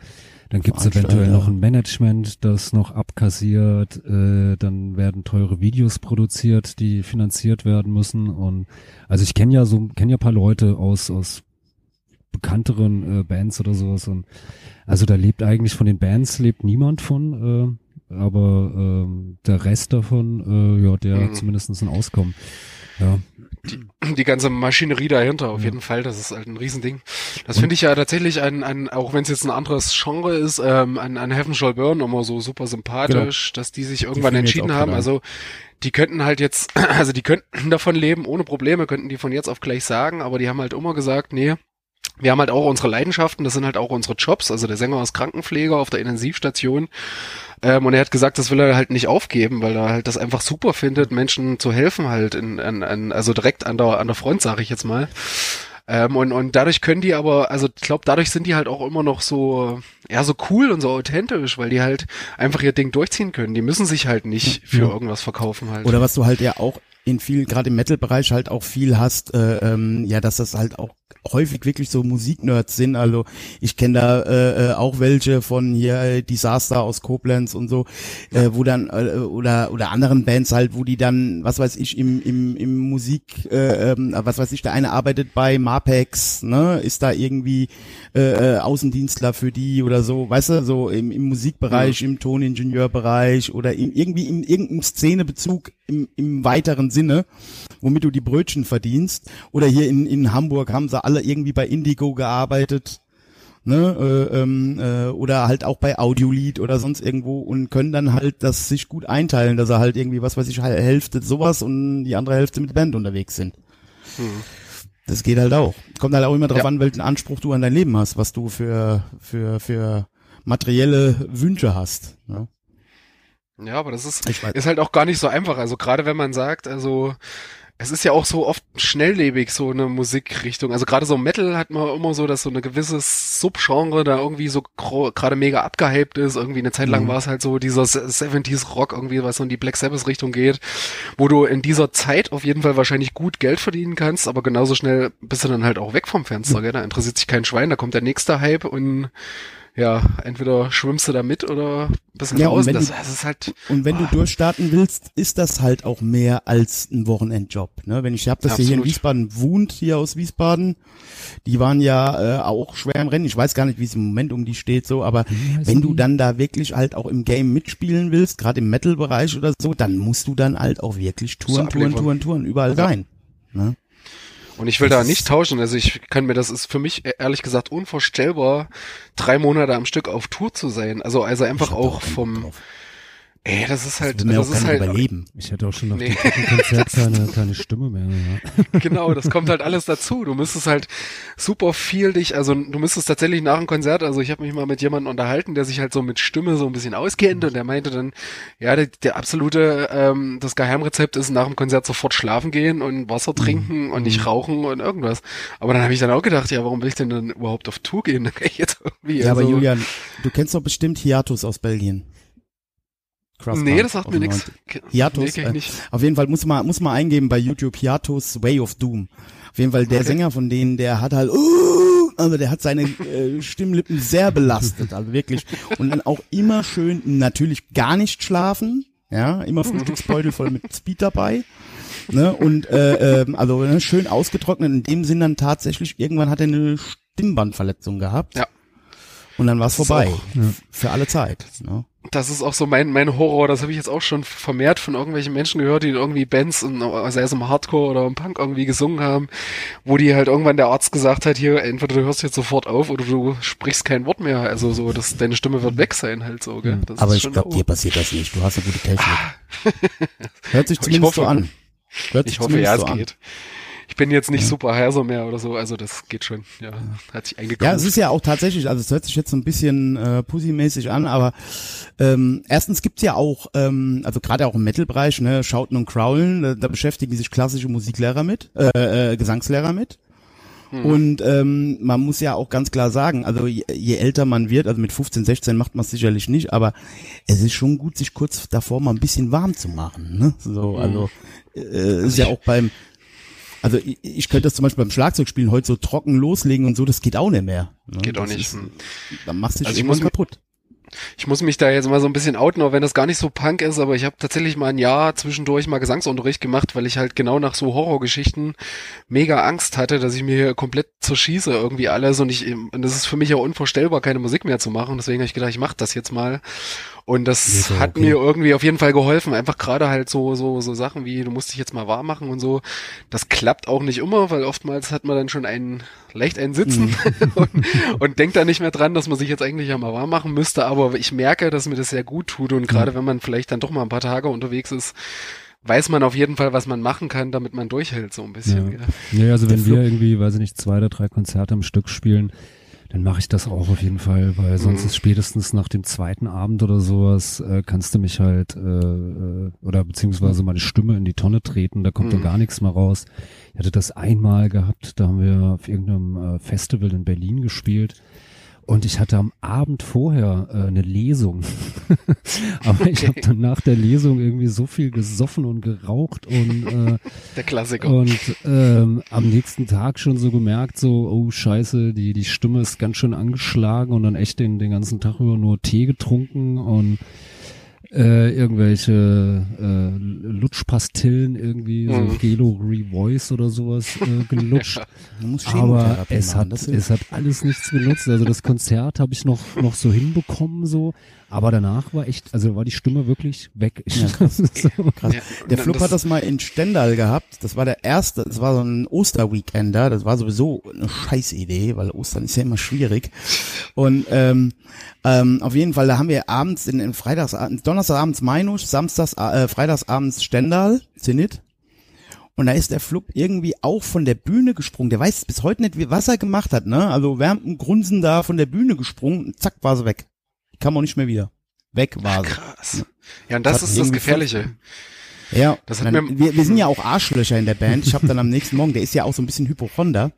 Dann gibt's eventuell noch ein Management, das noch abkassiert. Äh, dann werden teure Videos produziert, die finanziert werden müssen. Und also ich kenne ja so kenne ja paar Leute aus aus bekannteren äh, Bands oder sowas. Und also da lebt eigentlich von den Bands lebt niemand von, äh, aber ähm, der Rest davon, äh, ja, der Mhm. hat zumindest ein Auskommen. Ja. die ganze Maschinerie dahinter, auf jeden Fall, das ist halt ein Riesending. Das finde ich ja tatsächlich ein, ein auch wenn es jetzt ein anderes Genre ist, ähm, an, an Heaven Shall Burn immer so super sympathisch, dass die sich irgendwann jetzt entschieden haben. Also die könnten halt jetzt, *clears throat* also die könnten davon leben, ohne Probleme, könnten die von jetzt auf gleich sagen, aber die haben halt immer gesagt, nee, wir haben halt auch unsere Leidenschaften, das sind halt auch unsere Jobs. Also der Sänger ist Krankenpfleger auf der Intensivstation. Ähm, und er hat gesagt, das will er halt nicht aufgeben, weil er halt das einfach super findet, Menschen zu helfen halt in, in, in also direkt an der an der Front, sage ich jetzt mal. Ähm, und, und dadurch können die aber, also ich glaube, dadurch sind die halt auch immer noch so, ja, so cool und so authentisch, weil die halt einfach ihr Ding durchziehen können. Die müssen sich halt nicht für irgendwas verkaufen halt. Oder was du halt ja auch in viel, gerade im Metal-Bereich halt auch viel hast, äh, ähm, ja, dass das halt auch häufig wirklich so Musiknerds sind. Also ich kenne da äh, äh, auch welche von hier äh, Disaster aus Koblenz und so, äh, wo dann äh, oder oder anderen Bands halt, wo die dann, was weiß ich, im im im Musik, äh, ähm, was weiß ich, der eine arbeitet bei Marpex, ne, ist da irgendwie äh, äh, Außendienstler für die oder so, weißt du, so im, im Musikbereich, im Toningenieurbereich oder in, irgendwie in irgendeinem Szenebezug im, im weiteren Sinne, womit du die Brötchen verdienst. Oder hier in, in Hamburg haben sie alle irgendwie bei Indigo gearbeitet. Ne, äh, ähm, äh, oder halt auch bei Audiolied oder sonst irgendwo und können dann halt das sich gut einteilen, dass er halt irgendwie, was weiß ich, Hälfte sowas und die andere Hälfte mit Band unterwegs sind. Das geht halt auch. Kommt halt auch immer drauf Ja. an, welchen Anspruch du an dein Leben hast, was du für, für, für materielle Wünsche hast. Ne? Ja, aber das ist, ist halt auch gar nicht so einfach. Also gerade wenn man sagt, also es ist ja auch so oft schnelllebig, so eine Musikrichtung. Also gerade so Metal hat man immer so, dass so eine gewisse Subgenre da irgendwie so gerade mega abgehypt ist. Irgendwie eine Zeit lang Mhm. war es halt so dieser 70s Rock irgendwie, was so in die Black Sabbath Richtung geht, wo du in dieser Zeit auf jeden Fall wahrscheinlich gut Geld verdienen kannst, aber genauso schnell bist du dann halt auch weg vom Fenster, gell? Da interessiert sich kein Schwein, da kommt der nächste Hype und ja, entweder schwimmst du da mit oder bist Ja, und draußen. wenn Das, du- das ist halt Und wenn du durchstarten willst, ist das halt auch mehr als ein Wochenendjob. Ne? Wenn ich habe das hier, hier in. Wiesbaden wohnt, hier aus Wiesbaden, die waren ja äh, auch schwer im Rennen. Ich weiß gar nicht, wie es im Moment um die steht, so, aber wenn du die? dann da wirklich halt auch im Game mitspielen willst, gerade im Metal-Bereich oder so, dann musst du dann halt auch wirklich touren, touren, touren, touren, überall Ja. rein. Ne? Und ich will da nicht tauschen. Also ich kann mir, das ist für mich e- ehrlich gesagt unvorstellbar, drei Monate am Stück auf Tour zu sein. Also, also einfach auch vom, drauf. Ey, das ist halt, Das will das auch ist halt, überleben. Ich hätte auch schon nach Nee. dem dritten Konzert keine, keine Stimme mehr. Ja. *laughs* genau, das kommt halt alles dazu. Du müsstest halt super viel dich, also du müsstest tatsächlich nach dem Konzert, also ich habe mich mal mit jemandem unterhalten, der sich halt so mit Stimme so ein bisschen auskennt und der meinte dann, ja, der, der absolute, ähm, das Geheimrezept ist nach dem Konzert sofort schlafen gehen und Wasser trinken und nicht rauchen und irgendwas. Aber dann habe ich dann auch gedacht, ja, warum will ich denn dann überhaupt auf Tour gehen? *laughs* Ja, aber also- Julian, du kennst doch bestimmt Hiatus aus Belgien. Crossbar Nee, das sagt mir. 90. Hiatus, Nee, äh, auf jeden Fall muss man muss man eingeben bei YouTube Hiatus Way of Doom. Auf jeden Fall der Okay. Sänger von denen, der hat halt uh, also der hat seine äh, Stimmlippen sehr belastet, also wirklich und dann auch immer schön natürlich gar nicht schlafen, ja, immer Frühstücksbeutel voll mit Speed dabei. Ne, und äh, ähm, also ne, schön ausgetrocknet, in dem Sinn dann tatsächlich, irgendwann hat er eine Stimmbandverletzung gehabt. Ja. Und dann war es vorbei. auch- F- Für alle Zeit. Ne? Das ist auch so mein, mein Horror. Das habe ich jetzt auch schon vermehrt von irgendwelchen Menschen gehört, die irgendwie Bands, in, sei es im Hardcore oder im Punk irgendwie gesungen haben, wo die halt irgendwann der Arzt gesagt hat, hier, entweder du hörst jetzt sofort auf oder du sprichst kein Wort mehr. Also so, dass deine Stimme wird weg sein halt so, gell? Das Aber ich glaube, dir passiert das nicht. Du hast eine gute Technik. *laughs* Hört sich Ich zumindest so an. Hört sich Ich hoffe, ja, zumindest es so an. geht. Ich bin jetzt nicht super heiser mehr oder so, also das geht schon. Ja, hat sich eingekauft. Ja, es ist ja auch tatsächlich, also es hört sich jetzt so ein bisschen äh, pussymäßig an, aber ähm, erstens gibt's ja auch, ähm, also gerade auch im Metal-Bereich, ne, Schauten und Crowlen, da, da beschäftigen sich klassische Musiklehrer mit, äh, äh, Gesangslehrer mit. Und ähm, man muss ja auch ganz klar sagen, also je, je älter man wird, also mit 15, 16 macht man es sicherlich nicht, aber es ist schon gut, sich kurz davor mal ein bisschen warm zu machen. Ne? So, also äh, ist ja auch beim, also ich, ich könnte das zum Beispiel beim Schlagzeugspielen heute so trocken loslegen und so, das geht auch nicht mehr. Ne? Geht auch Das nicht. Ist, dann machst du dich Also ich irgendwann kaputt. Ich muss mich da jetzt mal so ein bisschen outen, auch wenn das gar nicht so Punk ist, aber ich habe tatsächlich mal ein Jahr zwischendurch mal Gesangsunterricht gemacht, weil ich halt genau nach so Horrorgeschichten mega Angst hatte, dass ich mir hier komplett zerschieße irgendwie alles und ich und das ist für mich ja unvorstellbar, keine Musik mehr zu machen. Deswegen habe ich gedacht, ich mache das jetzt mal. Und das ja hat okay. mir irgendwie auf jeden Fall geholfen. Einfach gerade halt so, so, so Sachen wie, du musst dich jetzt mal warm machen und so. Das klappt auch nicht immer, weil oftmals hat man dann schon einen, leicht einen Sitzen *laughs* und, und denkt da nicht mehr dran, dass man sich jetzt eigentlich ja mal warm machen müsste. Aber ich merke, dass mir das sehr gut tut. Und gerade wenn man vielleicht dann doch mal ein paar Tage unterwegs ist, weiß man auf jeden Fall, was man machen kann, damit man durchhält, so ein bisschen. Ja. gell? Ja, also wenn wir irgendwie, weiß ich nicht, zwei oder drei Konzerte am Stück spielen, dann mache ich das auch auf jeden Fall, weil sonst Mhm. ist spätestens nach dem zweiten Abend oder sowas, äh, kannst du mich halt, äh, äh, oder beziehungsweise meine Stimme in die Tonne treten, da kommt Mhm. dann gar nichts mehr raus. Ich hatte das einmal gehabt, da haben wir auf irgendeinem äh, Festival in Berlin gespielt. Und ich hatte am Abend vorher äh, eine Lesung. *laughs* Aber ich habe dann nach der Lesung irgendwie so viel gesoffen und geraucht und äh, *laughs* Der Klassiker. und ähm, am nächsten Tag schon so gemerkt, so, oh scheiße, die, die Stimme ist ganz schön angeschlagen und dann echt den, den ganzen Tag über nur Tee getrunken und äh, irgendwelche äh, Lutschpastillen irgendwie, so Mhm. Gelo Revoice oder sowas äh, *laughs* gelutscht. Aber es machen, hat, es hat alles nichts genutzt. Also das Konzert habe ich noch, noch so hinbekommen so. Aber danach war echt, also war die Stimme wirklich weg. Ja, *laughs* krass. so. Krass. Ja, Der das- hat das mal in Stendal gehabt. Das war der erste, das war so ein Osterweekender. Das war sowieso eine Scheißidee, weil Ostern ist ja immer schwierig. Und ähm, ähm, auf jeden Fall, da haben wir abends, in, in Freitagsabend, Donnerstagabends Meinusch, Samstags, äh, Freitagsabends Stendal, Zenit. Und da ist der Flup irgendwie auch von der Bühne gesprungen. Der weiß bis heute nicht, wie, was er gemacht hat, ne? Also während dem Grunzen da von der Bühne gesprungen, und zack, war sie weg. Kam auch nicht mehr wieder. Weg war sie. Krass. Ja, und das hat ist das Gefährliche. Ja, Das dann, wir, wir sind ja auch Arschlöcher in der Band. Ich habe dann am nächsten Morgen, der ist ja auch so ein bisschen Hypochonder.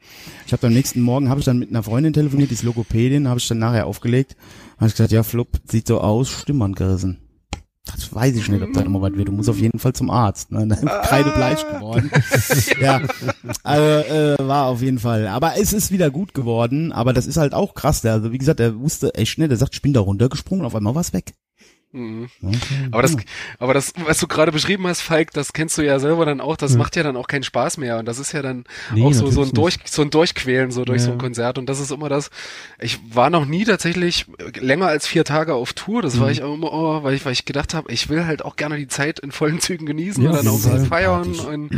Ich habe am nächsten Morgen habe ich dann mit einer Freundin telefoniert, die ist Logopädin, habe ich dann nachher aufgelegt. Habe ich gesagt, ja, Flup, sieht so aus, Stimmband gerissen. Das weiß ich nicht, ob das immer was wird. Du musst auf jeden Fall zum Arzt. Ne? *laughs* Dann ist kreidebleich geworden. ja, also, äh, war auf jeden Fall. Aber es ist wieder gut geworden. Aber das ist halt auch krass. Der, also wie gesagt, er wusste echt schnell. Der sagt, ich bin da runtergesprungen. Auf einmal war es weg. Mhm. Aber das, aber das, was du gerade beschrieben hast, Falk, das kennst du ja selber dann auch, das Ja. macht ja dann auch keinen Spaß mehr. Und das ist ja dann Nee, auch so, so ein Durch, so ein Durchquälen, so durch Ja. so ein Konzert. Und das ist immer das, ich war noch nie tatsächlich länger als vier Tage auf Tour. Das Mhm. war ich auch immer, oh, weil ich, weil ich gedacht habe, ich will halt auch gerne die Zeit in vollen Zügen genießen Ja, und dann auch Fall. feiern und,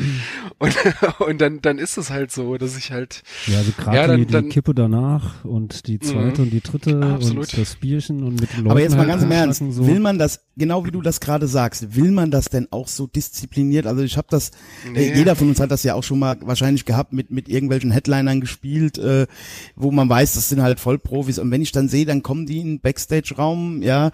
und, *laughs* und dann, dann ist es halt so, dass ich halt, Ja, also gerade Ja, dann- die, dann- Kippe danach und die zweite Mhm. und die dritte Absolut. und das Bierchen und mit den Leuten Aber jetzt mal halt ganz im Ernst, so. Man das, genau wie du das gerade sagst, will man das denn auch so diszipliniert? Also ich habe das, Nee. äh, jeder von uns hat das ja auch schon mal wahrscheinlich gehabt, mit, mit irgendwelchen Headlinern gespielt, äh, wo man weiß, das sind halt Vollprofis. Und wenn ich dann sehe, dann kommen die in den Backstage-Raum, ja,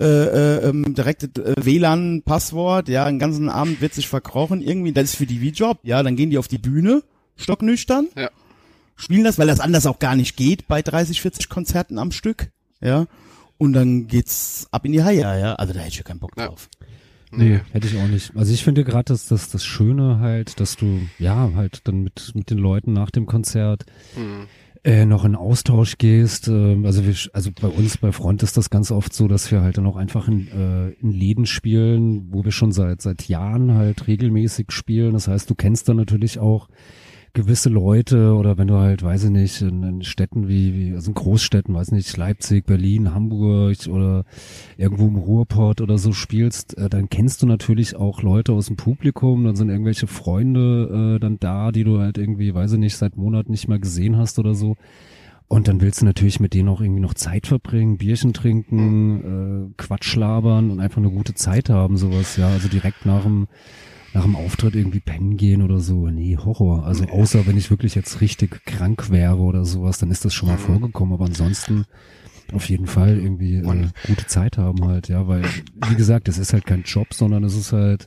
äh, äh, ähm, direkte äh, WLAN-Passwort, ja, den ganzen Abend wird sich verkrochen, irgendwie, das ist für die wie Job, ja, dann gehen die auf die Bühne, stocknüchtern, Ja. spielen das, weil das anders auch gar nicht geht bei 30, 40 Konzerten am Stück, ja. Und dann geht's ab in die Haie, ja. Also da hätte ich ja keinen Bock Ja. drauf. Nee. Hätte ich auch nicht. Also ich finde gerade das, das, das Schöne halt, dass du, ja, halt dann mit, mit den Leuten nach dem Konzert Hm. äh, noch in Austausch gehst. Äh, also wir, also bei uns bei Front ist das ganz oft so, dass wir halt dann auch einfach in, äh, in Läden spielen, wo wir schon seit seit Jahren halt regelmäßig spielen. Das heißt, du kennst dann natürlich auch gewisse Leute oder wenn du halt, weiß ich nicht, in, in Städten wie, wie, also in Großstädten, weiß nicht, Leipzig, Berlin, Hamburg oder irgendwo im Ruhrpott oder so spielst, äh, dann kennst du natürlich auch Leute aus dem Publikum, dann sind irgendwelche Freunde äh, dann da, die du halt irgendwie, weiß ich nicht, seit Monaten nicht mehr gesehen hast oder so. Und dann willst du natürlich mit denen auch irgendwie noch Zeit verbringen, Bierchen trinken, äh, Quatsch labern und einfach eine gute Zeit haben, sowas, ja. Also direkt nach dem, nach dem Auftritt irgendwie pennen gehen oder so. Nee, Horror. Also außer wenn ich wirklich jetzt richtig krank wäre oder sowas, dann ist das schon mal vorgekommen. Aber ansonsten auf jeden Fall irgendwie äh, gute Zeit haben halt, ja, weil, wie gesagt, es ist halt kein Job, sondern es ist halt,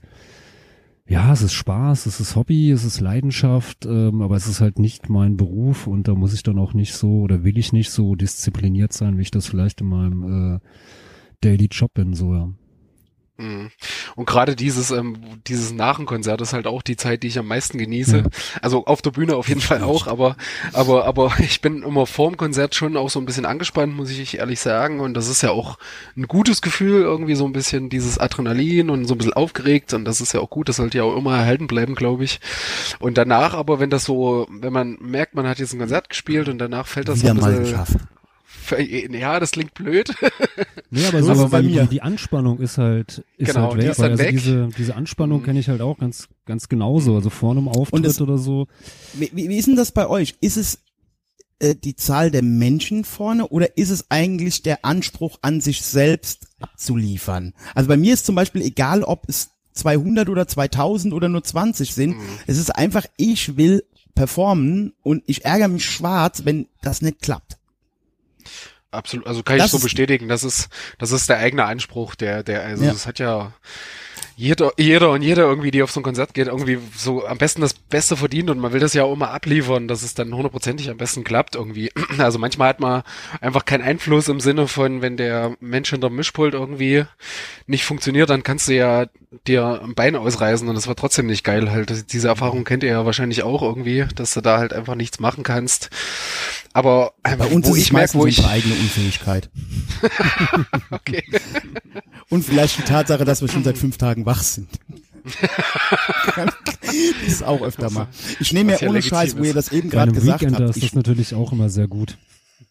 ja, es ist Spaß, es ist Hobby, es ist Leidenschaft, ähm, aber es ist halt nicht mein Beruf und da muss ich dann auch nicht so oder will ich nicht so diszipliniert sein, wie ich das vielleicht in meinem äh, Daily Job bin, so ja. Mhm. Und gerade dieses, ähm, dieses Nachenkonzert ist halt auch die Zeit, die ich am meisten genieße. Ja. Also auf der Bühne auf jeden Fall auch, aber, aber, aber *laughs* ich bin immer vorm Konzert schon auch so ein bisschen angespannt, muss ich ehrlich sagen. Und das ist ja auch ein gutes Gefühl, irgendwie so ein bisschen dieses Adrenalin und so ein bisschen aufgeregt. Und das ist ja auch gut, das sollte ja auch immer erhalten bleiben, glaube ich. Und danach aber, wenn das so, wenn man merkt, man hat jetzt ein Konzert gespielt und danach fällt das Wieder so ein mal bisschen. *laughs* ja, das klingt blöd. *laughs* Nee, aber So aber bei weil mir. die, die Anspannung ist halt, ist Genau, halt die weg. ist dann also weg. diese, diese Anspannung kenne ich halt auch ganz, ganz genauso. Also vor einem Auftritt es- oder so. Wie, wie wie ist denn das bei euch? Ist es äh, die Zahl der Menschen vorne oder ist es eigentlich der Anspruch an sich selbst abzuliefern? Also bei mir ist zum Beispiel egal, ob es 200 oder 2000 oder nur 20 sind. Es ist einfach, ich will performen und ich ärgere mich schwarz, wenn das nicht klappt. Absolut, also kann Das ich so bestätigen. Das ist, das ist der eigene Anspruch, der, der, also Ja. das hat ja jeder, jeder und jeder irgendwie, die auf so ein Konzert geht, irgendwie so am besten das Beste verdient und man will das ja auch immer abliefern, dass es dann hundertprozentig am besten klappt irgendwie. *clears throat* Also manchmal hat man einfach keinen Einfluss im Sinne von, wenn der Mensch hinter dem Mischpult irgendwie nicht funktioniert, dann kannst du ja dir ein Bein ausreißen und das wird trotzdem nicht geil halt. Diese Erfahrung kennt ihr ja wahrscheinlich auch irgendwie, dass du da halt einfach nichts machen kannst. Aber äh, Bei uns wo ist ich es merke, meistens wo ich unsere eigene Unfähigkeit. *laughs* Okay. *laughs* Und vielleicht die Tatsache, dass wir schon seit fünf Tagen wach sind. *laughs* das ist auch öfter mal. Ich nehme mir ja ohne Scheiß, wo ist. ihr das eben gerade gesagt Weekender habt. ist das natürlich auch immer sehr gut.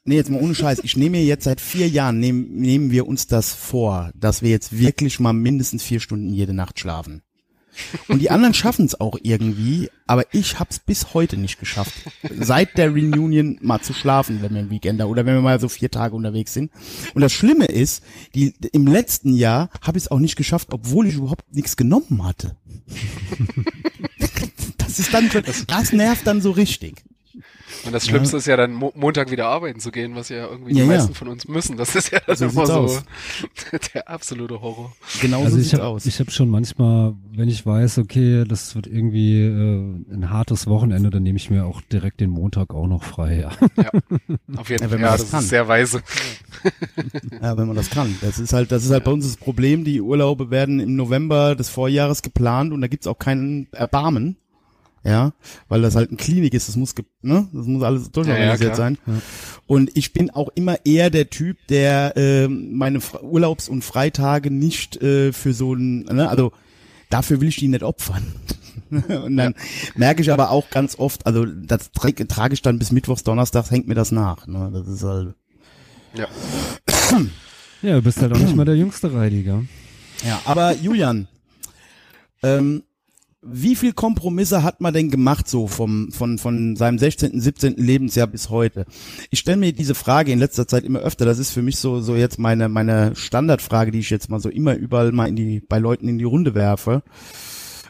nee, jetzt mal ohne Scheiß. Ich nehme mir jetzt seit vier Jahren, nehm, nehmen wir uns das vor, dass wir jetzt wirklich mal mindestens vier Stunden jede Nacht schlafen. Und die anderen schaffen es auch irgendwie, aber ich hab's bis heute nicht geschafft. Seit der Reunion mal zu schlafen, wenn wir ein Weekender oder wenn wir mal so vier Tage unterwegs sind. Und das Schlimme ist, die, im letzten Jahr habe ich es auch nicht geschafft, obwohl ich überhaupt nichts genommen hatte. *laughs* Das ist dann, das nervt dann so richtig. Und das Schlimmste ist ja dann Mo Montag wieder arbeiten zu gehen, was ja irgendwie Ja, die ja. meisten von uns müssen. Das ist ja dann So immer so aus. *laughs* der absolute Horror. Genau Also so ich sieht's habe aus. ich hab schon manchmal, wenn ich weiß, okay, das wird irgendwie äh, ein hartes Wochenende, dann nehme ich mir auch direkt den Montag auch noch frei. Ja. *laughs* Auf jeden Ja, Fall. wenn man Ja, das das, kann. ist sehr weise. *laughs* Ja, wenn man das kann. Das ist halt, das ist halt bei uns das Problem. Die Urlaube werden im November des Vorjahres geplant und da gibt's auch keinen Erbarmen. Ja, weil das halt eine Klinik ist, das muss, ne, das muss alles durchorganisiert klar. sein. Und ich bin auch immer eher der Typ, der ähm, meine Fre- Urlaubs- und Freitage nicht äh, für so ein, ne, also dafür will ich die nicht opfern. *laughs* und dann merke ich aber auch ganz oft, also das tra- trage ich dann bis Mittwochs, Donnerstags hängt mir das nach. Ne? Das ist halt, Ja. ja, du bist halt auch nicht mal der jüngste Reidiger. Ja, aber Julian, ähm, wie viel Kompromisse hat man denn gemacht so vom von von seinem 16., 17. Lebensjahr bis heute? Ich stelle mir diese Frage in letzter Zeit immer öfter. Das ist für mich so so jetzt meine meine Standardfrage, die ich jetzt mal so immer überall mal in die bei Leuten in die Runde werfe.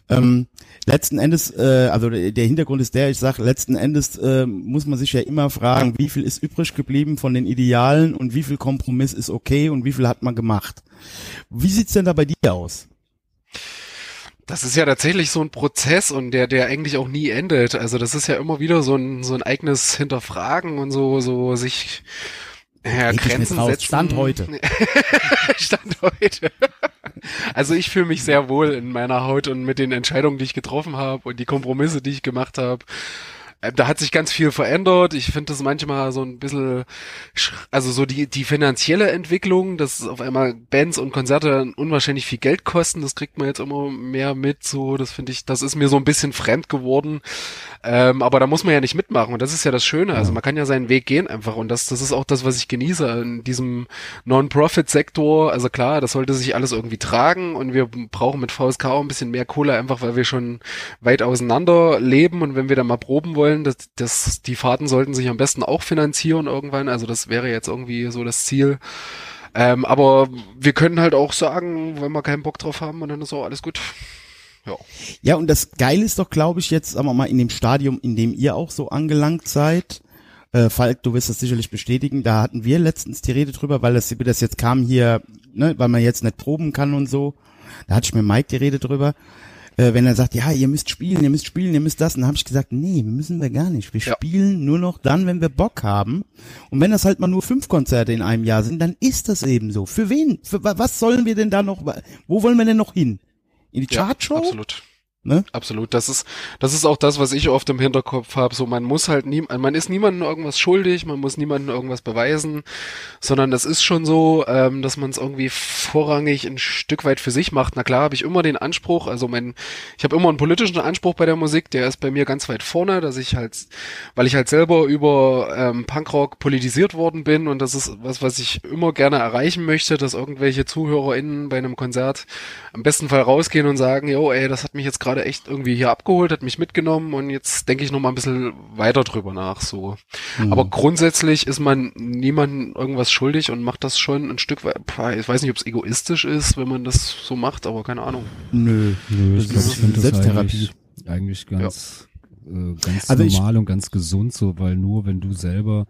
Ähm, letzten Endes, äh, also der Hintergrund ist der, ich sage, letzten Endes äh, muss man sich ja immer fragen, wie viel ist übrig geblieben von den Idealen und wie viel Kompromiss ist okay und wie viel hat man gemacht. Wie sieht's denn da bei dir aus? Das ist ja tatsächlich so ein Prozess und der, der eigentlich auch nie endet. Also das ist ja immer wieder so ein, so ein eigenes Hinterfragen und so, so sich ja, Leg Grenzen setzen. Stand heute. *laughs* Stand heute. Also ich fühle mich sehr wohl in meiner Haut und mit den Entscheidungen, die ich getroffen habe und die Kompromisse, die ich gemacht habe. Äh, Da hat sich ganz viel verändert. Ich finde das manchmal so ein bisschen, sch- also so die, die finanzielle Entwicklung, dass auf einmal Bands und Konzerte unwahrscheinlich viel Geld kosten, das kriegt man jetzt immer mehr mit, so, das finde ich, das ist mir so ein bisschen fremd geworden. Ähm, aber da muss man ja nicht mitmachen und das ist ja das Schöne. Also man kann ja seinen Weg gehen einfach und das, das ist auch das, was ich genieße in diesem Non-Profit-Sektor. Also klar, das sollte sich alles irgendwie tragen und wir brauchen mit VSK auch ein bisschen mehr Kohle, einfach weil wir schon weit auseinander leben und wenn wir da mal proben wollen, das, das, die Fahrten sollten sich am besten auch finanzieren irgendwann. Also das wäre jetzt irgendwie so das Ziel. Ähm, aber wir können halt auch sagen, wenn wir keinen Bock drauf haben dann ist auch alles gut. Ja. Ja, und das Geile ist doch, glaube ich, jetzt, sagen wir mal, in dem Stadium, in dem ihr auch so angelangt seid. Äh, Falk, du wirst das sicherlich bestätigen. Da hatten wir letztens die Rede drüber, weil das, das jetzt kam hier, ne, weil man jetzt nicht proben kann und so. Da hatte ich mir Mike die Rede drüber. Äh, wenn er sagt, ja, ihr müsst spielen, ihr müsst spielen, ihr müsst das, und dann habe ich gesagt, nee, müssen wir gar nicht. Wir Ja. spielen nur noch dann, wenn wir Bock haben. Und wenn das halt mal nur fünf Konzerte in einem Jahr sind, dann ist das eben so. Für wen? Für wa- was sollen wir denn da noch? Wo wollen wir denn noch hin? In die Ja, Chartshow? absolut. Ne? Absolut. Das ist, das ist auch das, was ich oft im Hinterkopf habe. So, man muss halt nie, man ist niemandem irgendwas schuldig, man muss niemandem irgendwas beweisen, sondern das ist schon so, ähm, dass man es irgendwie vorrangig ein Stück weit für sich macht. Na klar, habe ich immer den Anspruch, also mein, ich habe immer einen politischen Anspruch bei der Musik, der ist bei mir ganz weit vorne, dass ich halt, weil ich halt selber über ähm, Punkrock politisiert worden bin und das ist was, was ich immer gerne erreichen möchte, dass irgendwelche ZuhörerInnen bei einem Konzert am besten Fall rausgehen und sagen, jo, ey, das hat mich jetzt gerade echt irgendwie hier abgeholt, hat mich mitgenommen und jetzt denke ich noch mal ein bisschen weiter drüber nach, so. Aber grundsätzlich ist man niemandem irgendwas schuldig und macht das schon ein Stück weit, ich weiß nicht, ob es egoistisch ist, wenn man das so macht, aber keine Ahnung. Nö. Nö, ich Das glaube, ist ich finde das Selbsttherapie. eigentlich, eigentlich ganz, äh, ganz Also ich- normal und ganz gesund so, weil nur wenn du selber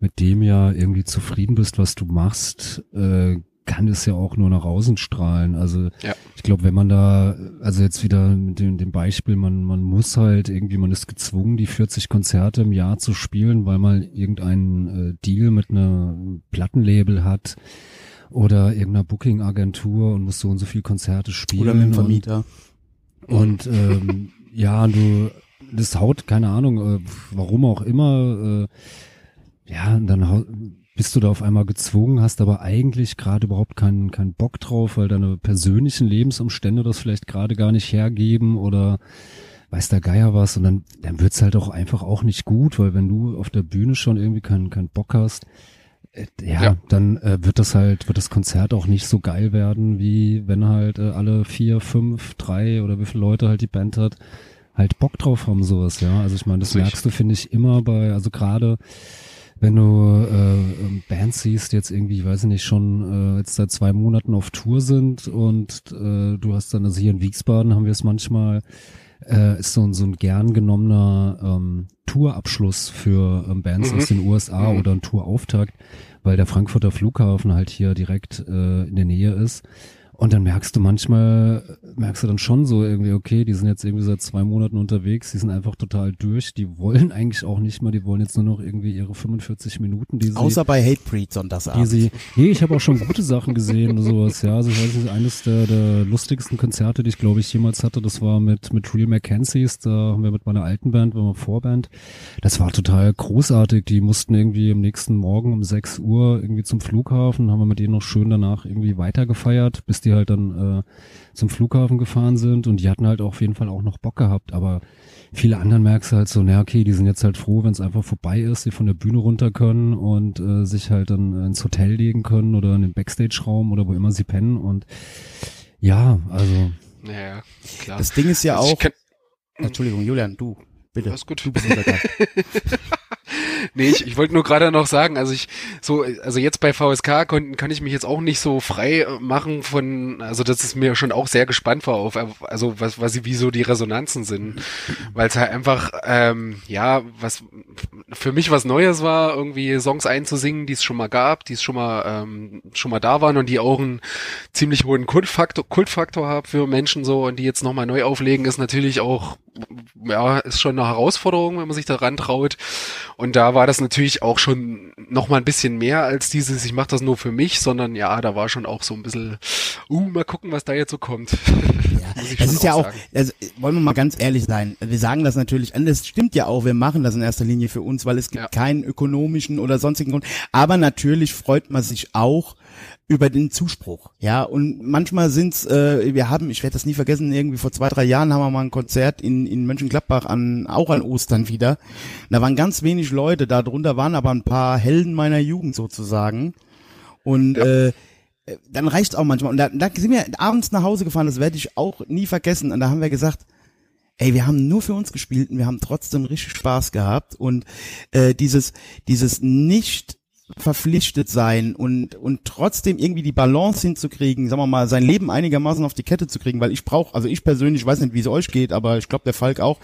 mit dem ja irgendwie zufrieden bist, was du machst, äh, kann es ja auch nur nach außen strahlen. Also Ja. ich glaube, wenn man da, also jetzt wieder mit dem, dem Beispiel, man, man muss halt irgendwie, man ist gezwungen, die 40 Konzerte im Jahr zu spielen, weil man irgendeinen äh, Deal mit einer Plattenlabel hat oder irgendeiner Booking-Agentur und muss so und so viel Konzerte spielen. Oder mit dem und- Vermieter. und ähm, ja, du, das haut, keine Ahnung, äh, warum auch immer, äh, ja, und dann hau- bist du da auf einmal gezwungen, hast aber eigentlich gerade überhaupt keinen keinen Bock drauf, weil deine persönlichen Lebensumstände das vielleicht gerade gar nicht hergeben oder weiß der Geier was und dann, dann wird's halt auch einfach auch nicht gut, weil wenn du auf der Bühne schon irgendwie keinen keinen Bock hast, äh, ja, Ja. dann äh, wird das halt, wird das Konzert auch nicht so geil werden, wie wenn halt äh, alle vier, fünf, drei oder wie viele Leute halt die Band hat, halt Bock drauf haben, sowas, ja. Also ich meine, das merkst du, finde ich, immer bei, also gerade wenn du äh, ähm, Bands siehst, jetzt irgendwie, ich weiß nicht, schon äh, jetzt seit zwei Monaten auf Tour sind und äh, du hast dann, also hier in Wiesbaden haben wir es manchmal, äh, ist so ein, so ein gern genommener ähm, Tourabschluss für ähm, Bands Mhm. aus den USA Mhm. oder ein Tourauftakt, weil der Frankfurter Flughafen halt hier direkt äh, in der Nähe ist. Und dann merkst du manchmal, merkst du dann schon so irgendwie, okay, die sind jetzt irgendwie seit zwei Monaten unterwegs, die sind einfach total durch, die wollen eigentlich auch nicht mehr, die wollen jetzt nur noch irgendwie ihre 45 Minuten, die sie Außer bei Hatebreed die Sonntagsabend. sie, nee, ich habe auch schon gute Sachen gesehen und sowas, ja. Also ich weiß nicht, eines der, der lustigsten Konzerte, die ich glaube ich jemals hatte, das war mit, mit Real Mackenzies, da haben wir mit meiner alten Band, wir waren Vorband. Das war total großartig. Die mussten irgendwie am nächsten Morgen um 6 Uhr irgendwie zum Flughafen, haben wir mit denen noch schön danach irgendwie weitergefeiert, bis die halt dann äh, zum Flughafen gefahren sind und die hatten halt auf jeden Fall auch noch Bock gehabt, aber viele anderen merkst du halt so, na okay, die sind jetzt halt froh, wenn es einfach vorbei ist, die von der Bühne runter können und äh, sich halt dann ins Hotel legen können oder in den Backstage-Raum oder wo immer sie pennen und ja, also Naja, klar. Das Ding ist ja Also auch, kenn- Entschuldigung, Julian, du, bitte. Alles gut. Du bist unser Gast. *laughs* Nee, ich, ich wollte nur gerade noch sagen, also ich so, also jetzt bei VSK kon, kann ich mich jetzt auch nicht so frei äh, machen von, also das ist mir schon auch sehr gespannt war auf, also was, was wie so die Resonanzen sind, weil es halt einfach, ähm, ja, was für mich was Neues war, irgendwie Songs einzusingen, die es schon mal gab, die es schon mal ähm, schon mal da waren und die auch einen ziemlich hohen Kultfaktor, Kultfaktor haben für Menschen so und die jetzt nochmal neu auflegen, ist natürlich auch ja, ist schon eine Herausforderung, wenn man sich daran traut. Und da war das natürlich auch schon noch mal ein bisschen mehr als dieses, ich mache das nur für mich, sondern ja, da war schon auch so ein bisschen, uh, mal gucken, was da jetzt so kommt. Ja, *laughs* das ist ja auch, also, wollen wir mal ganz ehrlich sein, wir sagen das natürlich, und das stimmt ja auch, wir machen das in erster Linie für uns, weil es gibt Ja. keinen ökonomischen oder sonstigen Grund, aber natürlich freut man sich auch über den Zuspruch, ja, und manchmal sind's, äh, wir haben, ich werde das nie vergessen, irgendwie vor zwei, drei Jahren haben wir mal ein Konzert in, in Mönchengladbach an, auch an Ostern wieder, da waren ganz wenig Leute, da drunter waren aber ein paar Helden meiner Jugend sozusagen, und äh, dann reicht's auch manchmal. Und da, da sind wir abends nach Hause gefahren, das werde ich auch nie vergessen. Und da haben wir gesagt, ey, wir haben nur für uns gespielt und wir haben trotzdem richtig Spaß gehabt. Und äh, dieses, dieses nicht verpflichtet sein und und trotzdem irgendwie die Balance hinzukriegen, sagen wir mal, sein Leben einigermaßen auf die Kette zu kriegen, weil ich brauche, also ich persönlich, ich weiß nicht, wie es euch geht, aber ich glaube der Falk auch,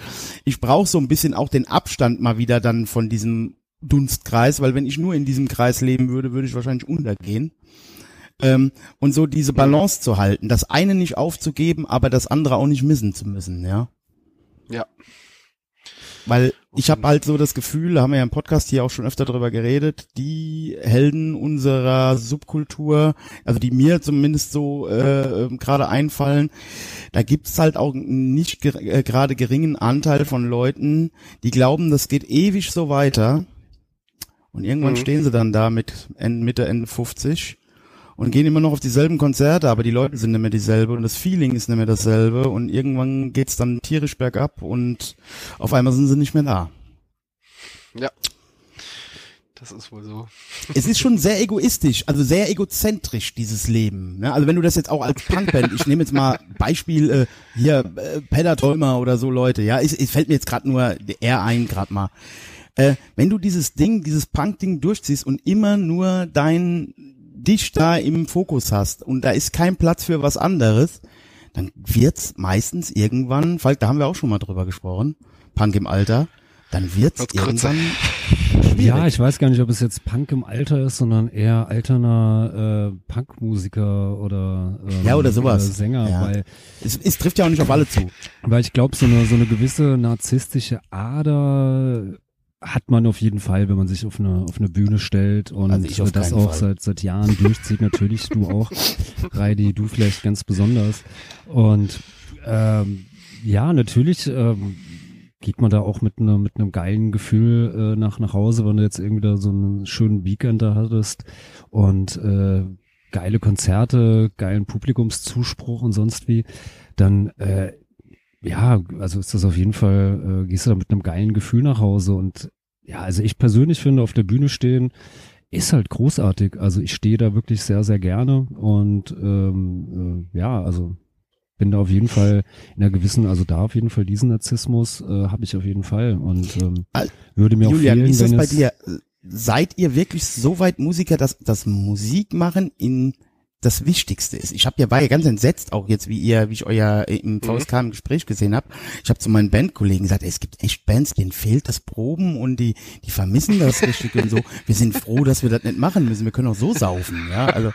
ich brauche so ein bisschen auch den Abstand mal wieder dann von diesem Dunstkreis, weil wenn ich nur in diesem Kreis leben würde, würde ich wahrscheinlich untergehen. Ähm, und so diese Balance zu halten, das eine nicht aufzugeben, aber das andere auch nicht missen zu müssen, ja. Ja. Weil ich habe halt so das Gefühl, da haben wir ja im Podcast hier auch schon öfter drüber geredet, die Helden unserer Subkultur, also die mir zumindest so äh, ähm, gerade einfallen, da gibt's halt auch einen nicht äh, gerade geringen Anteil von Leuten, die glauben, das geht ewig so weiter. Und irgendwann Mhm. stehen sie dann da mit Ende, Mitte, Ende 50 und gehen immer noch auf dieselben Konzerte, aber die Leute sind nicht mehr dieselbe und das Feeling ist nicht mehr dasselbe und irgendwann geht's dann tierisch bergab und auf einmal sind sie nicht mehr da. Ja. Das ist wohl so. Es ist schon sehr egoistisch, also sehr egozentrisch, dieses Leben. Ne? Also wenn du das jetzt auch als Punkband, ich nehme jetzt mal Beispiel äh, hier, äh, Pedder Tolmer oder so Leute, ja, es, es fällt mir jetzt gerade nur er ein, gerade mal. Äh, wenn du dieses Ding, dieses Punk-Ding durchziehst und immer nur dein dich da im Fokus hast und da ist kein Platz für was anderes, dann wird's meistens irgendwann, Falk, da haben wir auch schon mal drüber gesprochen, Punk im Alter, dann wird's kürzer. irgendwann Ja, ich weiß gar nicht, ob es jetzt Punk im Alter ist, sondern eher alterner äh, Punkmusiker oder ähm, Ja, oder sowas. Äh, Sänger, Ja. weil es, es trifft ja auch nicht auf alle zu. Weil ich glaube, so eine, so eine gewisse narzisstische Ader hat man auf jeden Fall, wenn man sich auf eine, auf eine Bühne stellt und Also ich auf das auch Fall. seit, seit Jahren durchzieht. Natürlich du auch, *laughs* Reidi, du vielleicht ganz besonders. Und ähm, ja, natürlich ähm, geht man da auch mit, einer mit einem geilen Gefühl äh, nach, nach Hause, wenn du jetzt irgendwie da so einen schönen Weekend da hattest und äh, geile Konzerte, geilen Publikumszuspruch und sonst wie, dann äh, ja, also ist das auf jeden Fall, äh, gehst du da mit einem geilen Gefühl nach Hause und ja, also ich persönlich finde, auf der Bühne stehen ist halt großartig. Also ich stehe da wirklich sehr, sehr gerne und ähm, äh, ja, also bin da auf jeden Fall in einer gewissen, also da auf jeden Fall diesen Narzissmus äh, habe ich auf jeden Fall und ähm, würde mir Julian, auch fehlen, wie ist das wenn bei es, dir? Seid ihr wirklich so weit Musiker, dass das Musikmachen in das Wichtigste ist? Ich habe ja war ja ganz entsetzt auch jetzt, wie ihr, wie ich euer äh, im VSK im Gespräch gesehen habe. Ich habe zu meinen Bandkollegen gesagt, ey, es gibt echt Bands, denen fehlt das Proben und die die vermissen das richtig und so. Wir sind froh, dass wir das nicht machen müssen. Wir können auch so saufen, ja. Also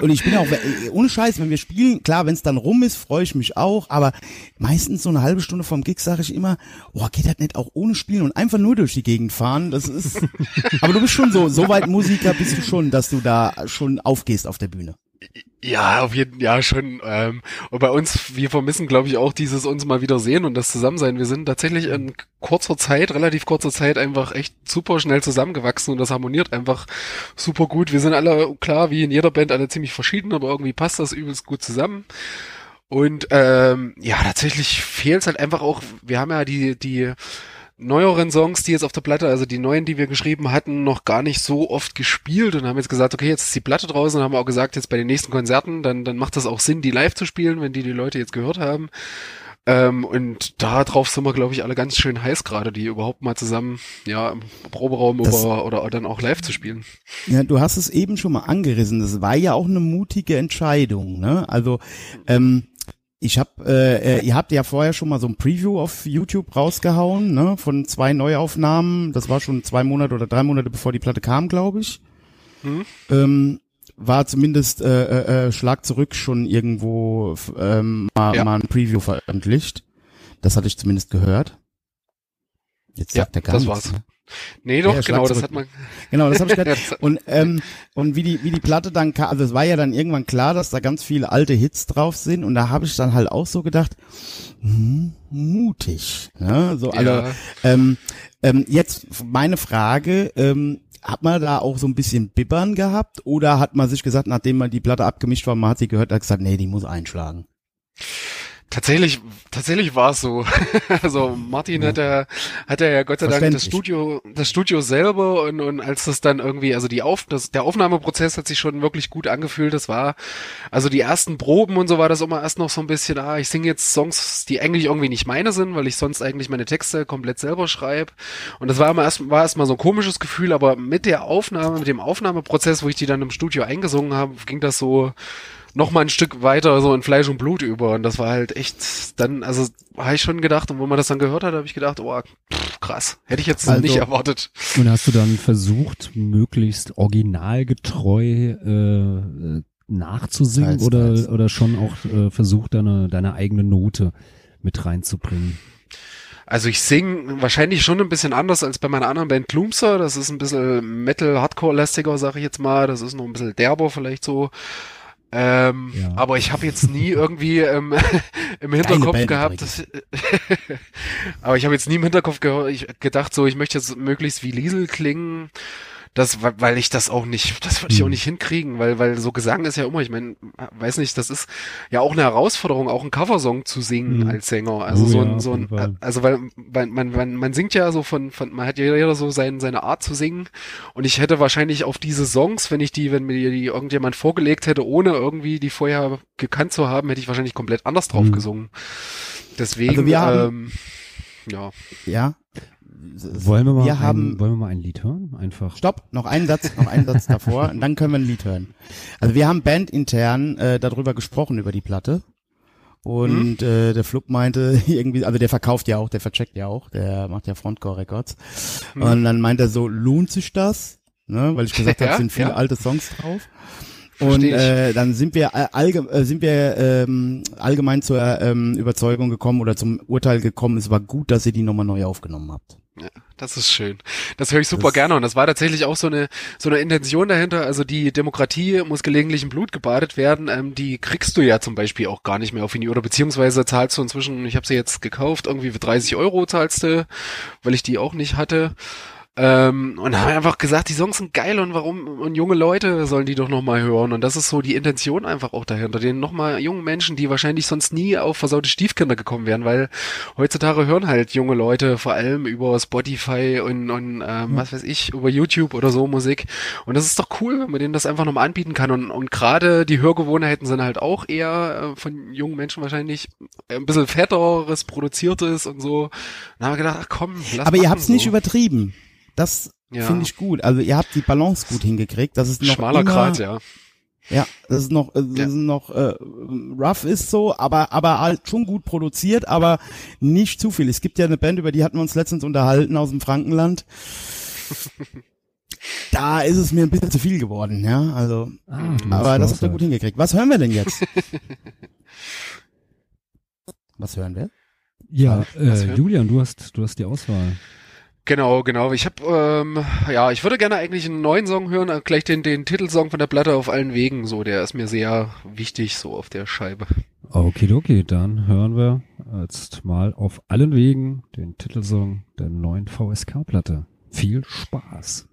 und ich bin auch, äh, ohne Scheiß, wenn wir spielen, klar, wenn es dann rum ist, freue ich mich auch, aber meistens so eine halbe Stunde vom Gig sage ich immer, boah, geht das nicht auch ohne Spielen und einfach nur durch die Gegend fahren, das ist, *laughs* aber du bist schon so, so weit Musiker bist du schon, dass du da schon aufgehst auf der Bühne. Ja, auf jeden ja schon. Ähm, und bei uns, wir vermissen, glaube ich, auch dieses uns mal wieder sehen und das Zusammensein. Wir sind tatsächlich in kurzer Zeit, relativ kurzer Zeit, einfach echt super schnell zusammengewachsen und das harmoniert einfach super gut. Wir sind alle, klar, wie in jeder Band, alle ziemlich verschieden, aber irgendwie passt das übelst gut zusammen. Und ähm, ja, tatsächlich fehlt es halt einfach auch, wir haben ja die, die neueren Songs, die jetzt auf der Platte, also die neuen, die wir geschrieben hatten, noch gar nicht so oft gespielt und haben jetzt gesagt, okay, jetzt ist die Platte draußen und haben auch gesagt, jetzt bei den nächsten Konzerten, dann, dann macht das auch Sinn, die live zu spielen, wenn die die Leute jetzt gehört haben. Ähm, und da drauf sind wir, glaube ich, alle ganz schön heiß gerade, die überhaupt mal zusammen, ja, im Proberaum Das- über, oder dann auch live zu spielen. Ja, du hast es eben schon mal angerissen. Das war ja auch eine mutige Entscheidung. Ne? Also ähm, ich habe, äh, äh, ihr habt ja vorher schon mal so ein Preview auf YouTube rausgehauen, ne, von zwei Neuaufnahmen. Das war schon zwei Monate oder drei Monate bevor die Platte kam, glaube ich. Hm? Ähm, war zumindest äh, äh, äh, Schlag zurück schon irgendwo ähm, mal, Ja. mal ein Preview veröffentlicht. Das hatte ich zumindest gehört. Jetzt Ja, sagt er gar das nichts. war's. Ne? Nee, doch, Ja, genau, das hat man. Genau, das habe ich gehört. *laughs* das- Und, ähm, und wie die, wie die Platte dann kam, also es war ja dann irgendwann klar, dass da ganz viele alte Hits drauf sind und da habe ich dann halt auch so gedacht, hm, mutig. Ne? So, also, Ja. ähm, ähm, jetzt meine Frage, ähm, hat man da auch so ein bisschen Bibbern gehabt oder hat man sich gesagt, nachdem man die Platte abgemischt war, man hat sie gehört, hat gesagt, nee, die muss einschlagen. Tatsächlich, tatsächlich war es so. *laughs* also Martin Ja. hat ja, hat er ja Gott sei Dank das. Studio, das Studio selber und, und als das dann irgendwie, also die Auf, das, der Aufnahmeprozess hat sich schon wirklich gut angefühlt. Das war, also die ersten Proben und so war das immer erst noch so ein bisschen, ah, ich singe jetzt Songs, die eigentlich irgendwie nicht meine sind, weil ich sonst eigentlich meine Texte komplett selber schreibe. Und das war immer erst, war erstmal so ein komisches Gefühl, aber mit der Aufnahme, mit dem Aufnahmeprozess, wo ich die dann im Studio eingesungen habe, ging das so, noch mal ein Stück weiter so in Fleisch und Blut über und das war halt echt dann also habe ich schon gedacht und wo man das dann gehört hat, habe ich gedacht, oh pff, krass, hätte ich jetzt Also- nicht erwartet. Und hast du dann versucht, möglichst originalgetreu äh, nachzusingen Teils, oder, teils. oder schon auch äh, versucht, deine, deine eigene Note mit reinzubringen? Also ich sing wahrscheinlich schon ein bisschen anders als bei meiner anderen Band Gloomser, das ist ein bisschen Metal Hardcore lastiger, sag ich jetzt mal, das ist noch ein bisschen derber vielleicht so. Ähm, Ja. aber ich habe jetzt nie irgendwie ähm, im *laughs* Hinterkopf gehabt, dass, *laughs* aber ich habe jetzt nie im Hinterkopf ge ich, gedacht, so ich möchte jetzt möglichst wie Liesel klingen. Das, weil ich das auch nicht, *laughs* das würde ich auch Hm. nicht hinkriegen, weil, weil so Gesang ist ja immer, ich meine, weiß nicht, das ist ja auch eine Herausforderung, auch einen Coversong zu singen Hm. als Sänger. Also Oh so ein, so ein, also weil, weil man, man, man singt ja so von, von, man hat ja jeder so sein, seine Art zu singen. Und ich hätte wahrscheinlich auf diese Songs, wenn ich die, wenn mir die irgendjemand vorgelegt hätte, ohne irgendwie die vorher gekannt zu haben, hätte ich wahrscheinlich komplett anders drauf Hm. gesungen. Deswegen, Also wir haben- ähm, ja. Ja. Wollen wir mal, wir ein, haben, wollen wir mal ein Lied hören? Einfach. Stopp, noch einen Satz, noch einen Satz davor, und *laughs* dann können wir ein Lied hören. Also wir haben bandintern äh, darüber gesprochen, über die Platte. Und äh, der Flug meinte *laughs* irgendwie, also der verkauft ja auch, der vercheckt ja auch, der macht ja Frontcore Records. Hm. Und dann meint er so, lohnt sich das? Ne, weil ich gesagt *laughs* habe, Ja, es sind viele ja. alte Songs drauf. Und äh, dann sind wir äh, allge äh, sind wir ähm, allgemein zur ähm, Überzeugung gekommen oder zum Urteil gekommen, es war gut, dass ihr die nochmal neu aufgenommen habt. Das ist schön. Das höre ich super Das- gerne und das war tatsächlich auch so eine so eine Intention dahinter. Also die Demokratie muss gelegentlich im Blut gebadet werden. Ähm, die kriegst du ja zum Beispiel auch gar nicht mehr auf Vinyl oder beziehungsweise zahlst du inzwischen. Ich habe sie jetzt gekauft, irgendwie für 30 Euro zahlst du, weil ich die auch nicht hatte. Ähm, und haben einfach gesagt, die Songs sind geil und warum und junge Leute sollen die doch noch mal hören und das ist so die Intention einfach auch dahinter, den noch mal jungen Menschen, die wahrscheinlich sonst nie auf versaute Stiefkinder gekommen wären, weil heutzutage hören halt junge Leute vor allem über Spotify und, und ähm, was weiß ich, über YouTube oder so Musik. Und das ist doch cool, wenn man denen das einfach nochmal anbieten kann. Und, und gerade die Hörgewohnheiten sind halt auch eher äh, von jungen Menschen wahrscheinlich ein bisschen fetteres, produziertes und so. Dann haben wir gedacht, ach komm, lass Aber ihr habt's nicht so. übertrieben. Das Ja. finde ich gut. Also ihr habt die Balance gut hingekriegt. Das ist noch Schmaler immer, Grat, ja. Ja, das ist noch, äh, das Ja. ist noch äh, rough ist so, aber aber halt schon gut produziert, aber nicht zu viel. Es gibt ja eine Band, über die hatten wir uns letztens unterhalten aus dem Frankenland. *laughs* Da ist es mir ein bisschen zu viel geworden, ja. Also, Ah, aber das habt ihr gut hingekriegt. Was hören wir denn jetzt? *laughs* Was hören wir? Ja, äh, hören? Julian, du hast, du hast die Auswahl. Genau, genau. Ich habe, ähm, ja, ich würde gerne eigentlich einen neuen Song hören, äh, gleich den, den Titelsong von der Platte auf allen Wegen. So, der ist mir sehr wichtig, so auf der Scheibe. Okidoki, dann hören wir jetzt mal auf allen Wegen den Titelsong der neuen VSK-Platte. Viel Spaß.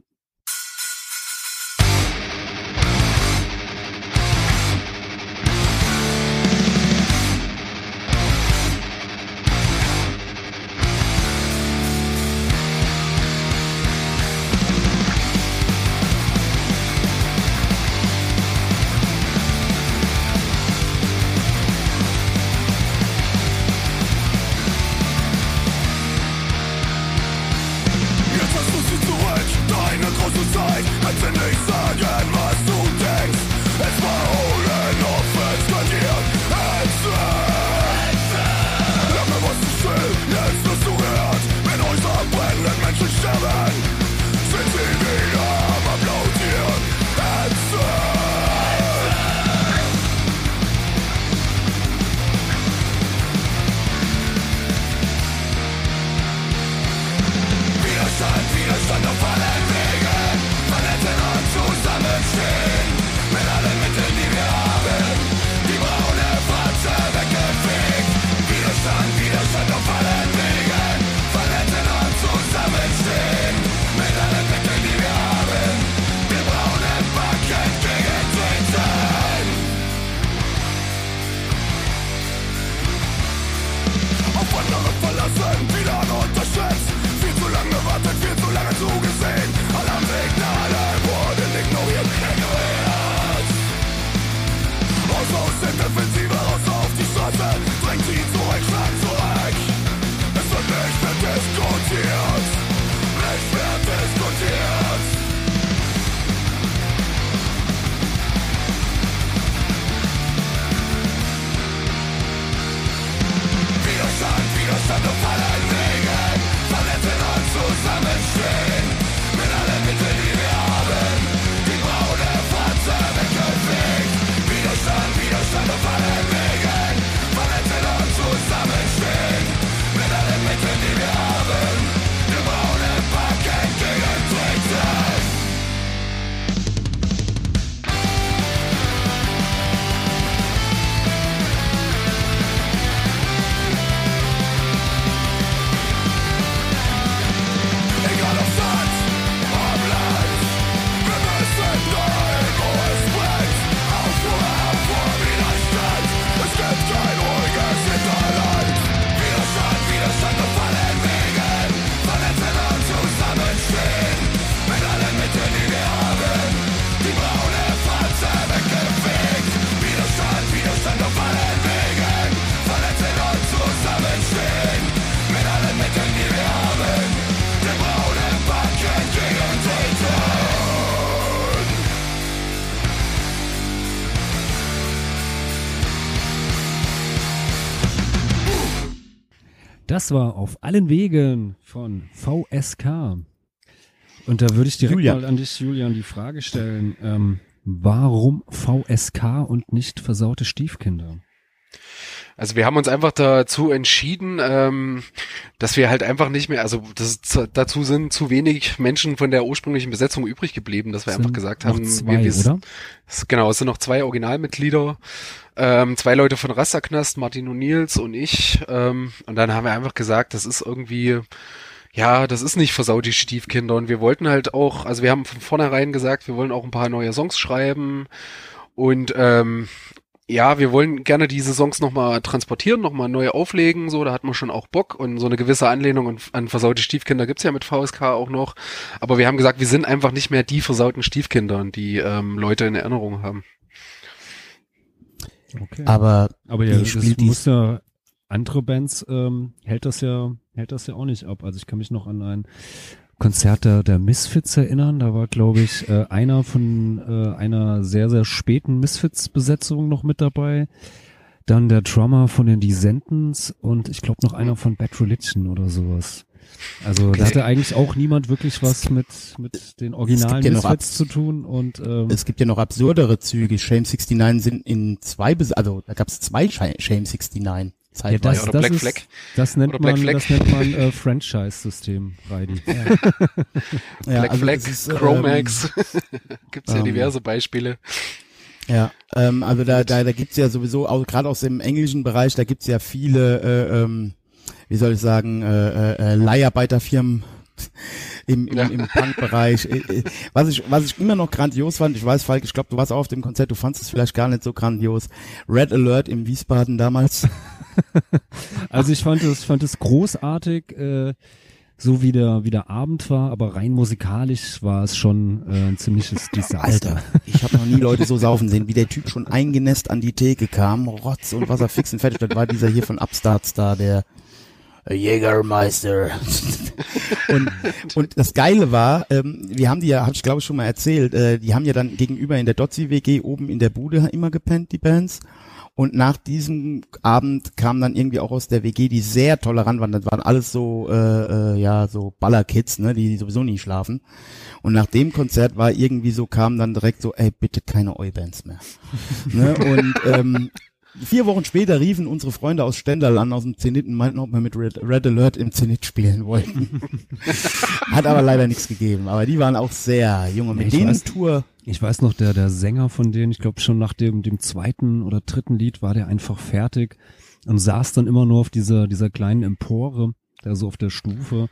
Das war auf allen Wegen von VSK. Und da würde ich direkt Julian. mal an dich, Julian, die Frage stellen, ähm, warum VSK und nicht versaute Stiefkinder? Also wir haben uns einfach dazu entschieden, ähm, dass wir halt einfach nicht mehr, also das, dazu sind zu wenig Menschen von der ursprünglichen Besetzung übrig geblieben, dass wir Sind einfach gesagt haben, zwei, wir, wir, genau, es sind noch zwei Originalmitglieder, ähm, zwei Leute von Rasterknast, Martin O'Neills und ich, ähm, und dann haben wir einfach gesagt, das ist irgendwie, ja, das ist nicht versaut, die Stiefkinder. Und wir wollten halt auch, also wir haben von vornherein gesagt, wir wollen auch ein paar neue Songs schreiben. Und ähm, ja, wir wollen gerne diese Songs nochmal transportieren, nochmal neu auflegen, so, da hat man schon auch Bock und so eine gewisse Anlehnung an, an versaute Stiefkinder gibt's ja mit VSK auch noch. Aber wir haben gesagt, wir sind einfach nicht mehr die versauten Stiefkinder, die ähm, Leute in Erinnerung haben. Okay. Aber Aber ja, das muss ja andere Bands ähm, hält das ja hält das ja auch nicht ab. Also ich kann mich noch an ein Konzert der, der Misfits erinnern. Da war glaube ich äh, einer von äh, einer sehr sehr späten Misfits-Besetzung noch mit dabei. Dann der Drummer von den Descendants und ich glaube noch einer von Bad Religion oder sowas. Also da hatte eigentlich auch niemand wirklich was mit mit den originalen ja Misfits zu tun und ähm, es gibt ja noch absurdere Züge. Shame 69 sind in zwei, Bes also da gab es zwei Sh- Shame 69 ja, zeitweise. das, oder das Black ist, Flag. Das nennt Oder Black man, Flag. das nennt man äh, Franchise-System, Reidi. Ja, *laughs* Black also Flag, ist, ähm, Chromax, *laughs* gibt's ja ähm, diverse Beispiele. Ja, ähm, also da, da, da gibt's ja sowieso, auch gerade aus dem englischen Bereich, da gibt's ja viele, äh, ähm, wie soll ich sagen, äh, äh, äh, Leiharbeiterfirmen *laughs* im, im, Ja. im Punk-Bereich. Äh, äh, was ich, was ich immer noch grandios fand, ich weiß, Falk, ich glaube, du warst auch auf dem Konzert, du fandest es vielleicht gar nicht so grandios. Red Alert im Wiesbaden damals. *laughs* Also ich fand es, ich fand es großartig, äh, so wie der, wie der Abend war, aber rein musikalisch war es schon äh, ein ziemliches Desaster. Alter, ich habe noch nie Leute so saufen sehen, wie der Typ schon eingenässt an die Theke kam, Rotz und Wasser fix und fertig. Das war dieser hier von Upstarts da, der Jägermeister. *laughs* und, und das Geile war, ähm, wir haben die ja, hab ich glaube ich schon mal erzählt, äh, die haben ja dann gegenüber in der Dotzi WG oben in der Bude immer gepennt, die Bands. Und nach diesem Abend kamen dann irgendwie auch aus der WG, die sehr tolerant waren. Das waren alles so, äh, äh, ja, so Ballerkids, ne, die sowieso nie schlafen. Und nach dem Konzert war irgendwie so, kam dann direkt so, ey, bitte keine Oi-Bands mehr. *laughs* ne? Und ähm, vier Wochen später riefen unsere Freunde aus Stendal an, aus dem Zenit und meinten, ob wir mit Red, Red Alert im Zenit spielen wollten. *laughs* Hat aber leider nichts gegeben. Aber die waren auch sehr junge. Mit Ich denen weiß- Tour, Ich weiß noch, der, der Sänger von denen, ich glaube schon nach dem, dem zweiten oder dritten Lied war der einfach fertig und saß dann immer nur auf dieser, dieser kleinen Empore, da so auf der Stufe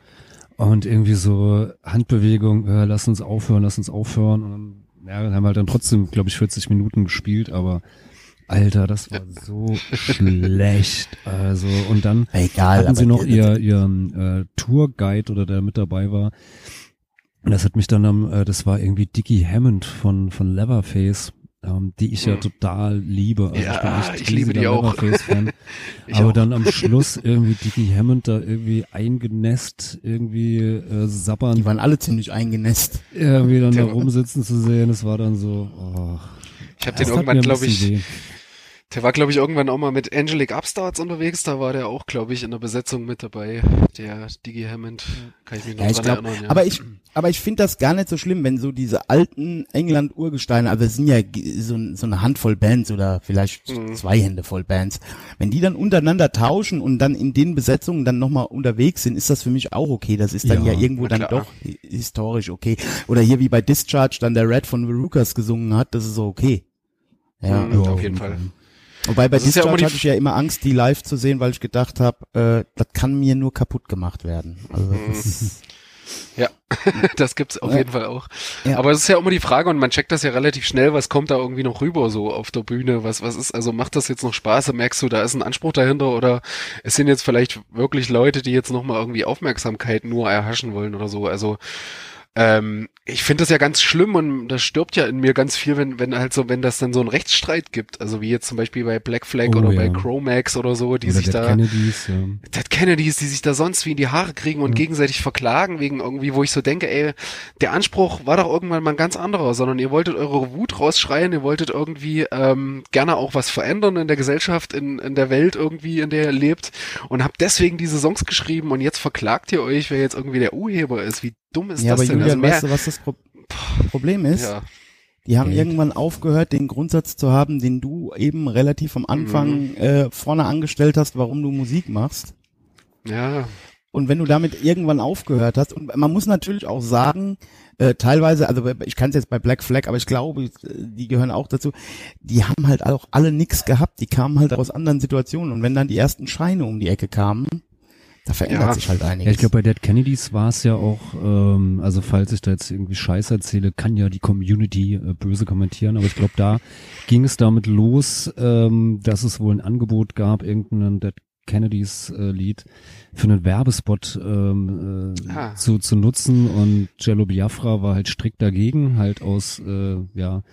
und irgendwie so Handbewegung, äh, lass uns aufhören, lass uns aufhören und dann, ja, dann haben wir halt dann trotzdem, glaube ich, 40 Minuten gespielt, aber Alter, das war so *laughs* schlecht. Also, und dann egal. hatten sie noch die- ihr, ihren äh, Tourguide oder der mit dabei war. Und das hat mich dann am, äh, das war irgendwie Dickie Hammond von, von Leatherface. ähm, die ich ja Mhm. total liebe. Also Ja, ich, bin echt ich liebe die auch. Leatherface-Fan. *laughs* Ich Aber auch. dann am Schluss irgendwie Dickie Hammond da irgendwie eingenässt, irgendwie äh, Die sabbern, waren alle ziemlich eingenässt. irgendwie dann da rumsitzen zu sehen, das war dann so, oh, ich habe das den irgendwann, glaube ich. Der war, glaube ich, irgendwann auch mal mit Angelic Upstarts unterwegs. Da war der auch, glaube ich, in der Besetzung mit dabei. Der Digi Hammond. Kann ich mich noch Ja, ich dran glaub, erinnern. Ja. aber ich, aber ich finde das gar nicht so schlimm, wenn so diese alten England-Urgesteine, also es sind ja so, so eine Handvoll Bands oder vielleicht Mhm. zwei Hände voll Bands, wenn die dann untereinander tauschen und dann in den Besetzungen dann nochmal unterwegs sind, ist das für mich auch okay. Das ist dann ja, Ja, irgendwo dann doch hi- historisch okay. Oder hier wie bei Discharge dann der Red von Verucas gesungen hat, das ist so okay. Ja, Mhm, auf jeden Fall. Wobei bei ist ja hatte ich ja immer Angst, die live zu sehen, weil ich gedacht habe, äh, das kann mir nur kaputt gemacht werden. Also Mhm. das Ja, *laughs* das gibt's auf Ja. jeden Fall auch. Ja. Aber es ist ja immer die Frage und man checkt das ja relativ schnell, was kommt da irgendwie noch rüber so auf der Bühne, was was ist, also macht das jetzt noch Spaß, merkst du, da ist ein Anspruch dahinter oder es sind jetzt vielleicht wirklich Leute, die jetzt nochmal irgendwie Aufmerksamkeit nur erhaschen wollen oder so, also ähm, ich finde das ja ganz schlimm und das stirbt ja in mir ganz viel, wenn, wenn halt so, wenn das dann so einen Rechtsstreit gibt, also wie jetzt zum Beispiel bei Black Flag Oh, oder ja. bei Chromax oder so, die Oder sich Dead da Kennedys, ja. Ted Kennedys, die sich da sonst wie in die Haare kriegen und gegenseitig verklagen wegen irgendwie, wo ich so denke, ey, der Anspruch war doch irgendwann mal ein ganz anderer, sondern ihr wolltet eure Wut rausschreien, ihr wolltet irgendwie ähm, gerne auch was verändern in der Gesellschaft, in, in der Welt irgendwie, in der ihr lebt und habt deswegen diese Songs geschrieben und jetzt verklagt ihr euch, wer jetzt irgendwie der Urheber ist. Wie dumm ist ja, das aber denn? Julian, also mehr, weißt du, was das Pro Problem ist? ja, Die haben Geld. irgendwann aufgehört, den Grundsatz zu haben, den du eben relativ am Mhm. Anfang äh, vorne angestellt hast, warum du Musik machst. ja, Und wenn du damit irgendwann aufgehört hast, und man muss natürlich auch sagen, äh, teilweise, also ich kann es jetzt bei Black Flag, aber ich glaube, äh, die gehören auch dazu, die haben halt auch alle nix gehabt, die kamen halt aus anderen Situationen und wenn dann die ersten Scheine um die Ecke kamen, da verändert Ja. sich halt einiges. Ja, ich glaube, bei Dead Kennedys war es ja auch, ähm, also falls ich da jetzt irgendwie Scheiß erzähle, kann ja die Community äh, böse kommentieren, aber ich glaube, da *laughs* ging es damit los, ähm, dass es wohl ein Angebot gab, irgendein Dead Kennedys äh, Lied für einen Werbespot ähm, äh, Ah. zu, zu nutzen und Jello Biafra war halt strikt dagegen, halt aus, äh, ja,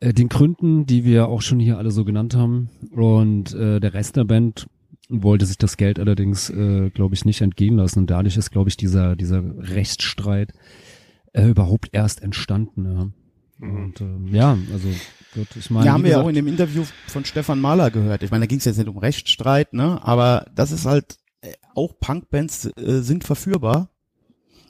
äh, den Gründen, die wir auch schon hier alle so genannt haben und äh, der Rest der Band wollte sich das Geld allerdings, äh, glaube ich, nicht entgehen lassen. Und dadurch ist, glaube ich, dieser, dieser Rechtsstreit äh, überhaupt erst entstanden. Ja. Mhm. Und äh, ja, also gut, ich meine. Ja, haben wir auch in dem Interview von Stefan Mahler gehört. Ich meine, da ging es jetzt nicht um Rechtsstreit, ne? Aber das ist halt, äh, auch Punkbands äh, sind verführbar.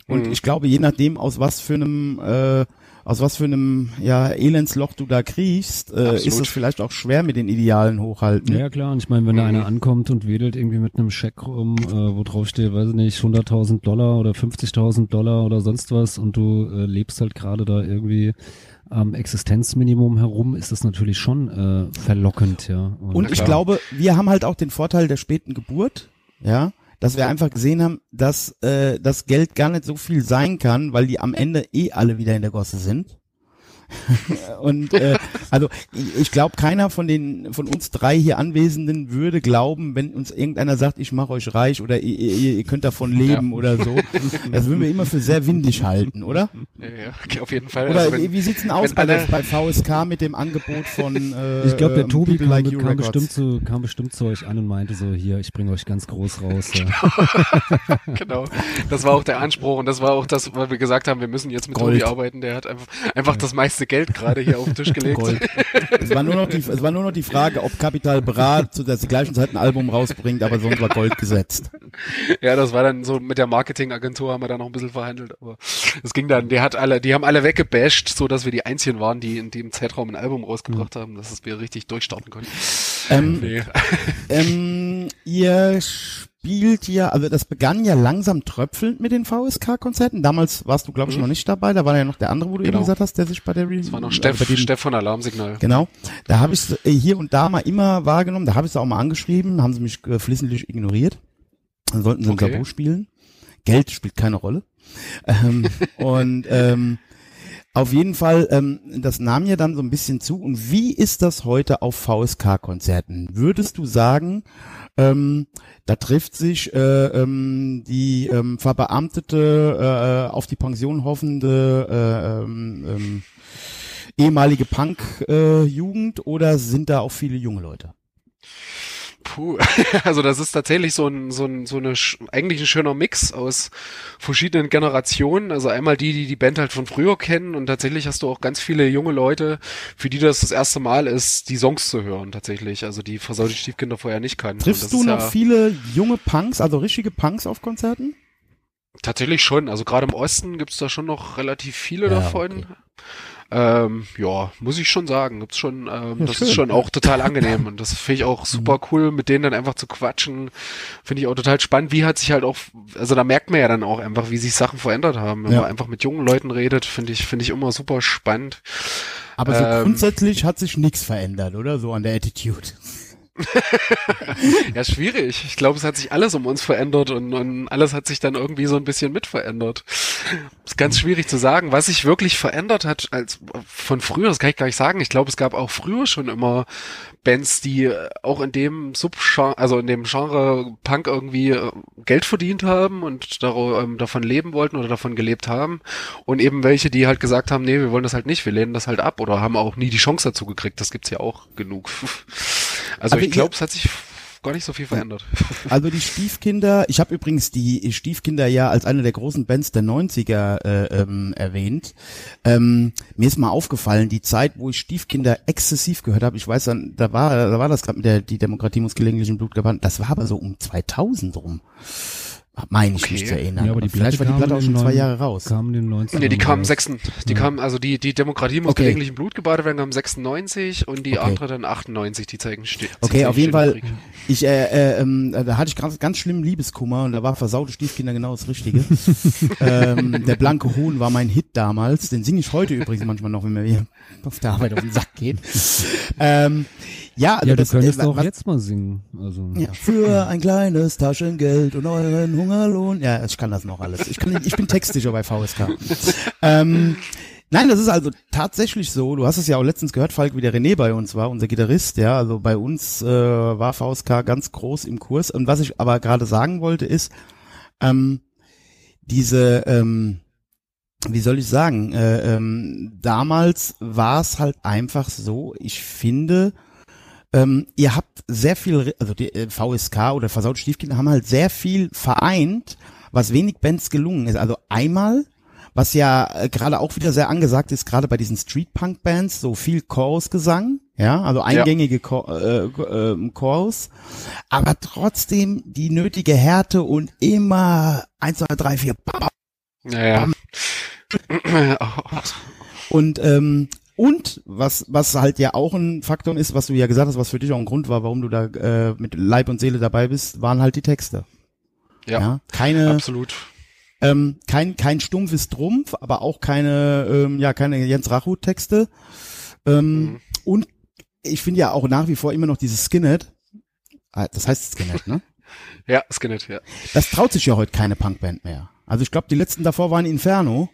Und Mhm. ich glaube, je nachdem, aus was für einem, äh, aus was für einem ja, Elendsloch du da kriegst, äh, ist es vielleicht auch schwer mit den Idealen hochhalten. Ja, klar. Und ich meine, wenn da Mhm. einer ankommt und wedelt irgendwie mit einem Scheck rum, äh, wo drauf steht, weiß ich nicht, 100.000 Dollar oder 50.000 Dollar oder sonst was und du äh, lebst halt gerade da irgendwie am Existenzminimum herum, ist das natürlich schon äh, verlockend, ja. Und ich klar. glaube, wir haben halt auch den Vorteil der späten Geburt, ja, dass wir einfach gesehen haben, dass äh, das Geld gar nicht so viel sein kann, weil die am Ende eh alle wieder in der Gosse sind. *laughs* und äh, also ich, glaube, keiner von den von uns drei hier Anwesenden würde glauben, wenn uns irgendeiner sagt, ich mache euch reich oder ihr, ihr, könnt davon leben oder so. Das würden wir immer für sehr windig halten, oder? ja, ja, okay, auf jeden Fall. Oder Also wenn- wie, sieht's denn aus bei, der, alle- bei VSK mit dem Angebot von äh, Ich glaube, der ähm, Tobi kam, Like kam, bestimmt zu, kam bestimmt zu euch an und meinte so, hier, ich bringe euch ganz groß raus. Ja. *laughs* genau. Das war auch der Anspruch und das war auch das, weil wir gesagt haben, wir müssen jetzt mit Gold. Tobi arbeiten. Der hat einfach, einfach das meiste Geld gerade hier auf den Tisch *laughs* gelegt. Gold. Es war nur noch die, es war nur noch die Frage, ob Capital Bra zu der gleichen Zeit ein Album rausbringt, aber sonst war Gold gesetzt. Ja, das war dann so mit der Marketingagentur haben wir da noch ein bisschen verhandelt, aber es ging dann, der hat alle, die haben alle weggebasht, so dass wir die einzigen waren, die in dem Zeitraum ein Album rausgebracht haben, dass es wir richtig durchstarten konnten. Ähm, Nee. ähm, ihr spielt ja, also das begann ja langsam tröpfelnd mit den VSK-Konzerten. Damals warst du, glaube ich, Mhm. noch nicht dabei. Da war ja noch der andere, wo du Genau. eben gesagt hast, der sich bei der Re Das war noch Steff, dem- Steff von Alarmsignal. Genau. Da habe ich äh, hier und da mal immer wahrgenommen. Da habe ich es auch mal angeschrieben, haben sie mich äh, flissentlich ignoriert. Dann sollten sie Okay. ein Sabo spielen. Geld spielt keine Rolle. ähm, *laughs* und ähm, auf jeden Fall, ähm, das nahm ja dann so ein bisschen zu. Und wie ist das heute auf VSK-Konzerten? Würdest du sagen, ähm, da trifft sich äh, ähm, die ähm, verbeamtete, äh, auf die Pension hoffende äh, ähm, ähm, ehemalige Punk-Jugend oder sind da auch viele junge Leute? Puh, *laughs* also das ist tatsächlich so ein, so ein, so eine, eigentlich ein schöner Mix aus verschiedenen Generationen. Also einmal die, die die Band halt von früher kennen und tatsächlich hast du auch ganz viele junge Leute, für die das das erste Mal ist, die Songs zu hören tatsächlich. Also die versaute Stiefkinder vorher nicht kannten. Triffst du noch ja viele junge Punks, also richtige Punks auf Konzerten? Tatsächlich schon. Also gerade im Osten gibt's da schon noch relativ viele ja, davon. Okay. Ähm, ja, muss ich schon sagen. Gibt's schon, ähm, ja, das schön. ist schon auch total *laughs* angenehm und das finde ich auch super cool, mit denen dann einfach zu quatschen. Finde ich auch total spannend. Wie hat sich halt auch, also da merkt man ja dann auch einfach, wie sich Sachen verändert haben. Wenn ja. man einfach mit jungen Leuten redet, finde ich, finde ich immer super spannend. Aber so ähm, grundsätzlich hat sich nichts verändert, oder? So an der Attitude. *laughs* ja, schwierig. Ich glaube, es hat sich alles um uns verändert und, und alles hat sich dann irgendwie so ein bisschen mit verändert. Ist ganz schwierig zu sagen, was sich wirklich verändert hat als von früher, das kann ich gar nicht sagen. Ich glaube, es gab auch früher schon immer Bands, die auch in dem Subgenre, also in dem Genre Punk irgendwie äh, Geld verdient haben und ähm, davon leben wollten oder davon gelebt haben. Und eben welche, die halt gesagt haben, nee, wir wollen das halt nicht, wir lehnen das halt ab oder haben auch nie die Chance dazu gekriegt. Das gibt's ja auch genug. *laughs* Also Aber ich glaube, es hat sich gar nicht so viel verändert. *laughs* Also die Stiefkinder, ich habe übrigens die Stiefkinder ja als eine der großen Bands der 90er äh, ähm, erwähnt. Ähm, mir ist mal aufgefallen, die Zeit, wo ich Stiefkinder exzessiv gehört habe, ich weiß dann, da war da war das gerade mit der die Demokratie muss gelegentlich im Blut gebannt, das war aber so um 2000 rum meine ich okay. mich zu erinnern. Ja, aber, aber vielleicht war die Platte auch schon zwei Jahre raus. Kamen in den 90 nee, die kamen sechs, die ja. kamen, also die, die Demokratie muss okay. gelegentlich im Blut gebadet werden, kam 96 und die okay. andere dann 98, die zeigen steht. Okay, auf jeden Fall, ich, äh, äh, ähm, da hatte ich ganz, ganz schlimmen Liebeskummer und da war versaute Stiefkinder genau das Richtige. *laughs* ähm, der blanke Hohn war mein Hit damals, den singe ich heute übrigens manchmal noch, wenn mir hier auf der Arbeit auf den Sack geht. *laughs* ähm, ja, also ja, du das, könntest äh, auch jetzt mal singen. Also. Ja, für ein kleines Taschengeld und euren Hungerlohn. Ja, ich kann das noch alles. Ich, kann, ich bin Textsicher bei VSK. ähm, Nein, das ist also tatsächlich so. Du hast es ja auch letztens gehört, Falk, wie der René bei uns war, unser Gitarrist. Ja, also bei uns äh, war VSK ganz groß im Kurs. Und was ich aber gerade sagen wollte ist, ähm, diese, ähm, wie soll ich sagen, äh, ähm, damals war es halt einfach so. Ich finde, ähm, ihr habt sehr viel, also die äh, VSK oder Versaut Stiefkinder haben halt sehr viel vereint, was wenig Bands gelungen ist. Also einmal, was ja äh, gerade auch wieder sehr angesagt ist, gerade bei diesen Street-Punk-Bands, so viel Chorusgesang, ja, also eingängige ja. Chor, äh, äh, Chorus, aber trotzdem die nötige Härte und immer eins, zwei, drei, vier. Bam, naja. *clears throat* und ähm, und was, was halt ja auch ein Faktor ist, was du ja gesagt hast, was für dich auch ein Grund war, warum du da äh, mit Leib und Seele dabei bist, waren halt die Texte. Ja, ja keine, absolut. Ähm, kein, kein stumpfes Trumpf, aber auch keine, ähm, ja, keine Jens Rachut Texte. Ähm, mhm. Und ich finde ja auch nach wie vor immer noch dieses Skinhead. Ah, das heißt Skinhead, ne? *laughs* ja, Skinhead, ja. Das traut sich ja heute keine Punkband mehr. Also ich glaube, die letzten davor waren Inferno.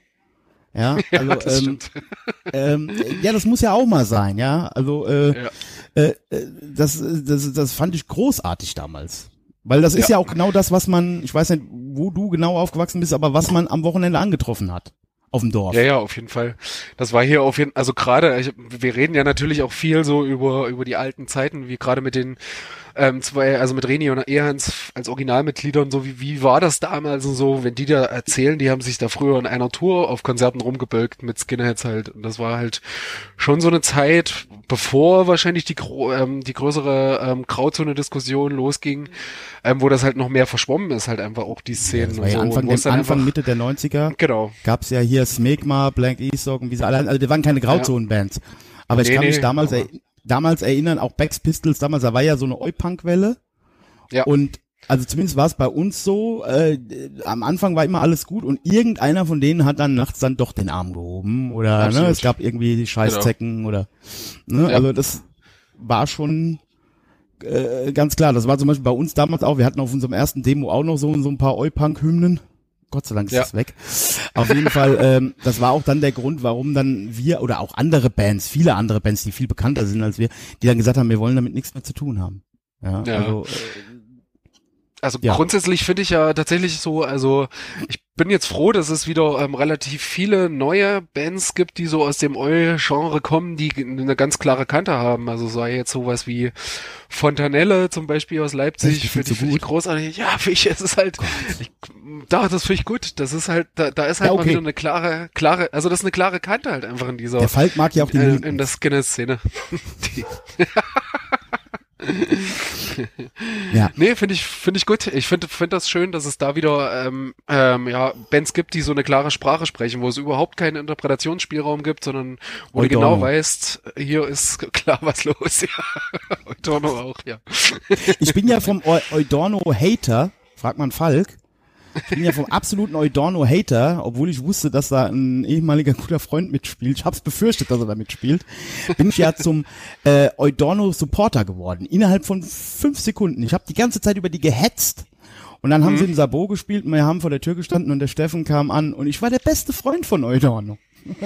*laughs* Ja, also, ja, das ähm, ähm, ja, das muss ja auch mal sein, ja. Also äh, ja. Äh, äh, das, das, das fand ich großartig damals. Weil das ist ja. ja auch genau das, was man, ich weiß nicht, wo du genau aufgewachsen bist, aber was man am Wochenende angetroffen hat auf dem Dorf. Ja, ja, auf jeden Fall. Das war hier auf jeden also gerade, wir reden ja natürlich auch viel so über, über die alten Zeiten, wie gerade mit den ähm, zwei, also mit Reni und Ehans als Originalmitgliedern, so wie, wie war das damals und so, wenn die da erzählen, die haben sich da früher in einer Tour auf Konzerten rumgebölkt mit Skinheads halt. Und das war halt schon so eine Zeit, bevor wahrscheinlich die, ähm, die größere ähm, Grauzone-Diskussion losging, ähm, wo das halt noch mehr verschwommen ist, halt einfach auch die Szenen. Ja, war ja Anfang, und Anfang einfach, Mitte der 90er. Genau. Gab's ja hier Smegma, Blank Eastok und wie sie alle, also die waren keine Grauzone-Bands. Aber nee, ich kann mich damals, aber damals erinnern, auch Backs Pistols, damals, da war ja so eine Oi-Punk-Welle. Ja. Und also zumindest war es bei uns so, äh, am Anfang war immer alles gut und irgendeiner von denen hat dann nachts dann doch den Arm gehoben oder ne, es gab irgendwie die Scheißzecken genau. oder ne, ja. also das war schon äh, ganz klar. Das war zum Beispiel bei uns damals auch, wir hatten auf unserem ersten Demo auch noch so, so ein paar Oi-Punk-Hymnen. Gott sei Dank ist ja. das weg. Auf jeden Fall, ähm, das war auch dann der Grund, warum dann wir oder auch andere Bands, viele andere Bands, die viel bekannter sind als wir, die dann gesagt haben, wir wollen damit nichts mehr zu tun haben. Ja, ja. also äh, also ja. grundsätzlich finde ich ja tatsächlich so, also ich bin jetzt froh, dass es wieder ähm, relativ viele neue Bands gibt, die so aus dem Oi-Genre kommen, die eine ganz klare Kante haben. Also sei jetzt sowas wie Fontanelle zum Beispiel aus Leipzig, finde ich, find ich großartig. Ja, finde ich, es ist halt, ich, da, das finde ich gut. Das ist halt, da, da ist halt Ja, mal okay. wieder eine klare, klare, also das ist eine klare Kante halt einfach in dieser, Der Falk mag ja auch die Mythen. in der Skinner-Szene. *laughs* Ja. *laughs* Nee, finde ich, finde ich gut. Ich finde finde das schön, dass es da wieder ähm, ähm, ja, Bands gibt, die so eine klare Sprache sprechen, wo es überhaupt keinen Interpretationsspielraum gibt, sondern wo du Eudorno. genau weißt, hier ist klar was los. *laughs* Ja. Eudorno auch, ja. Ich bin ja vom Eu Eudorno-Hater, fragt man Falk. Ich bin ja vom absoluten Eudorno-Hater, obwohl ich wusste, dass da ein ehemaliger guter Freund mitspielt. Ich hab's befürchtet, dass er da mitspielt. Bin ich ja zum äh, Eudorno-Supporter geworden. Innerhalb von fünf Sekunden. Ich habe die ganze Zeit über die gehetzt. Und dann haben sie im Sabo gespielt und wir haben vor der Tür gestanden und der Steffen kam an und ich war der beste Freund von Eudorno. *laughs*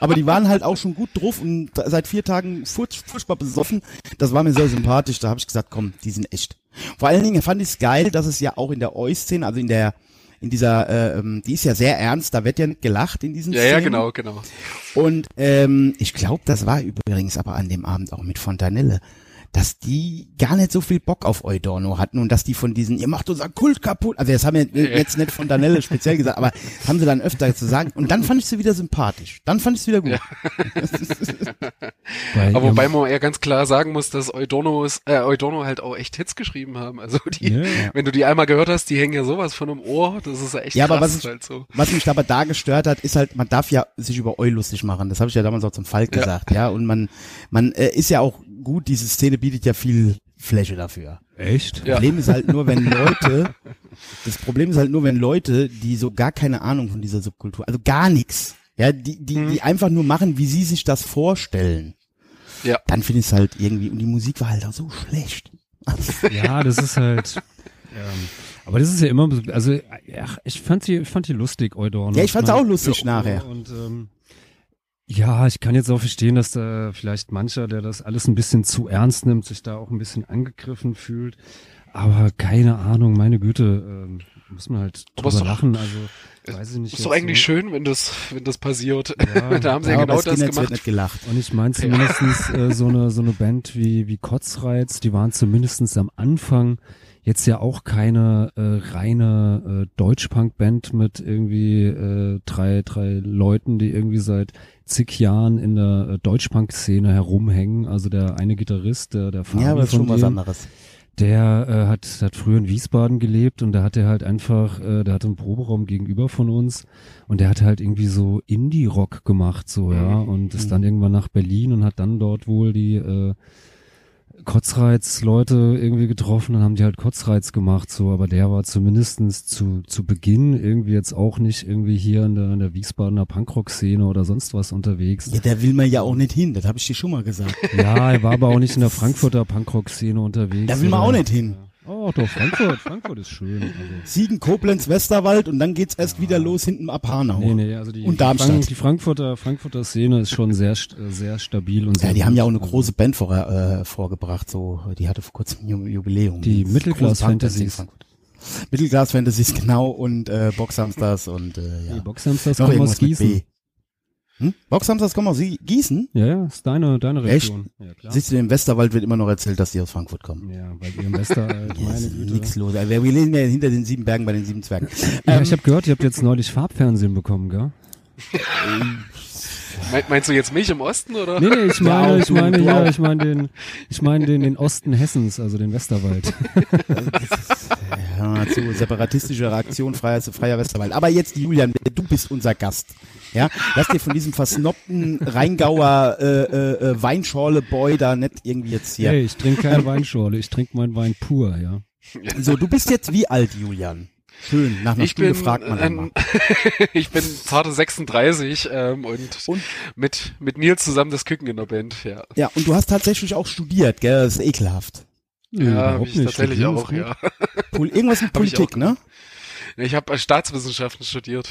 Aber die waren halt auch schon gut drauf und seit vier Tagen furch- furchtbar besoffen. Das war mir sehr sympathisch. Da habe ich gesagt, komm, die sind echt. Vor allen Dingen fand ich es geil, dass es ja auch in der Oi-Szene, also in der, in dieser, äh, ähm, die ist ja sehr ernst, da wird ja nicht gelacht in diesen Ja, Szenen. ja, genau, genau. Und ähm, ich glaube, das war übrigens aber an dem Abend auch mit Fontanelle, dass die gar nicht so viel Bock auf Eudorno hatten und dass die von diesen, ihr macht unser Kult kaputt, also das haben wir jetzt nicht Fontanelle speziell gesagt, aber haben sie dann öfter zu sagen. Und dann fand ich sie wieder sympathisch. Dann fand ich sie wieder gut. Bei *laughs* Aber wobei man ja ganz klar sagen muss, dass Eudornos, äh, Eudorno halt auch echt Hits geschrieben haben. Also die, Ja. wenn du die einmal gehört hast, die hängen ja sowas von im Ohr. Das ist ja echt Ja, aber krass was ich- halt so. Was mich aber da gestört hat, ist halt, man darf ja sich über Eu lustig machen. Das habe ich ja damals auch zum Falk Ja. gesagt, ja. Und man, man äh, ist ja auch gut, diese Szene bietet ja viel Fläche dafür. Echt? Ja. Problem ist halt nur, wenn *laughs* Leute, das Problem ist halt nur, wenn Leute, die so gar keine Ahnung von dieser Subkultur, also gar nichts, ja, die, die, Mhm. die einfach nur machen, wie sie sich das vorstellen, Ja. dann finde ich es halt irgendwie, und die Musik war halt auch so schlecht. *laughs* Ja, das ist halt. Ähm, aber das ist ja immer, also ja, ich fand sie, ich fand die lustig, Eudorno. Ja, ich fand's meine, auch lustig nachher. Und ähm, ja, ich kann jetzt auch verstehen, dass da vielleicht mancher, der das alles ein bisschen zu ernst nimmt, sich da auch ein bisschen angegriffen fühlt. Aber keine Ahnung, meine Güte, ähm, muss man halt drüber doch- lachen. Also weiß ich nicht. Ist doch eigentlich so. schön, wenn das, wenn das passiert. Ja. *laughs* da haben sie ja, aber genau das Skinheads gemacht. nicht gelacht. Und ich meine zumindestens äh, so eine so eine Band wie wie Kotzreiz, die waren zumindestens am Anfang jetzt ja auch keine äh, reine äh, Deutschpunk-Band mit irgendwie äh, drei drei Leuten, die irgendwie seit zig Jahren in der äh, Deutschpunk-Szene herumhängen. Also der eine Gitarrist, der der Fabi Ja, aber das ist von schon was anderes. der äh, hat, hat früher in Wiesbaden gelebt und da hat er halt einfach, äh, der hatte einen Proberaum gegenüber von uns und der hat halt irgendwie so Indie-Rock gemacht, so, ja, und ist dann irgendwann nach Berlin und hat dann dort wohl die äh, Kotzreiz-Leute irgendwie getroffen, dann haben die halt Kotzreiz gemacht, so, aber der war zumindestens zu, zu Beginn irgendwie jetzt auch nicht irgendwie hier in der, in der Wiesbadener Punkrock-Szene oder sonst was unterwegs. Ja, da will man ja auch nicht hin, das habe ich dir schon mal gesagt. Ja, er war aber auch nicht in der *laughs* Frankfurter Punkrock-Szene unterwegs. Da will man oder- auch nicht hin. Oh, doch, Frankfurt, Frankfurt ist schön. Also. Siegen, Koblenz, Westerwald und dann geht's erst wieder los hinten ab Hanau. Nee, nee, also die, Und Darmstadt. Frank, die Frankfurter, Frankfurter Szene ist schon sehr, äh, sehr stabil und sehr Ja, die haben gut. ja auch eine Also große Band vor, äh, vorgebracht, so, die hatte vor kurzem Jubiläum. Die Große Mittelglas Fantasies. Genau, und äh, Boxhamsters und äh, ja. Die Boxhamsters kommen aus Gießen. Hm? Boxhamsters kommen aus Sie- Gießen? Ja, ja, ist deine, deine Echt? Region. Ja, klar. Siehst du, im Westerwald wird immer noch erzählt, dass die aus Frankfurt kommen. Ja, weil ihr im Westerwald, *laughs* Ja, meine ist Güte. nix los. Also, Wir lesen ja hinter den sieben Bergen bei den sieben Zwergen. Ja, Ähm, ich habe gehört, ihr habt jetzt neulich Farbfernsehen bekommen, gell? *laughs* Mein, meinst du jetzt mich im Osten oder? Nee, nee, ich Ja, meine, ich meine, ja, ich meine den, ich meine den, den Osten Hessens, also den Westerwald. *laughs* Hör mal zu, separatistische Reaktion, freier, freier Westerwald. Aber jetzt, Julian, du bist unser Gast. Ja, lass dir von diesem versnobten Rheingauer äh, äh, äh, Weinschorle-Boy da nicht irgendwie jetzt hier. Hey, ich trinke keine Weinschorle, ich trinke meinen Wein pur, ja. So, du bist jetzt wie alt, Julian? Schön, nach einer Ich Stunde bin, fragt man dann ähm, *laughs* ich bin zarte 36 ähm, und, Und? mit mit Nils zusammen das Küken in der Band. Ja, Ja, und du hast tatsächlich auch studiert, gell? Das ist ekelhaft. Ja überhaupt habe ich nicht. tatsächlich ist auch. Ja, Pol irgendwas mit Hab Politik, ne? Ich habe Staatswissenschaften studiert.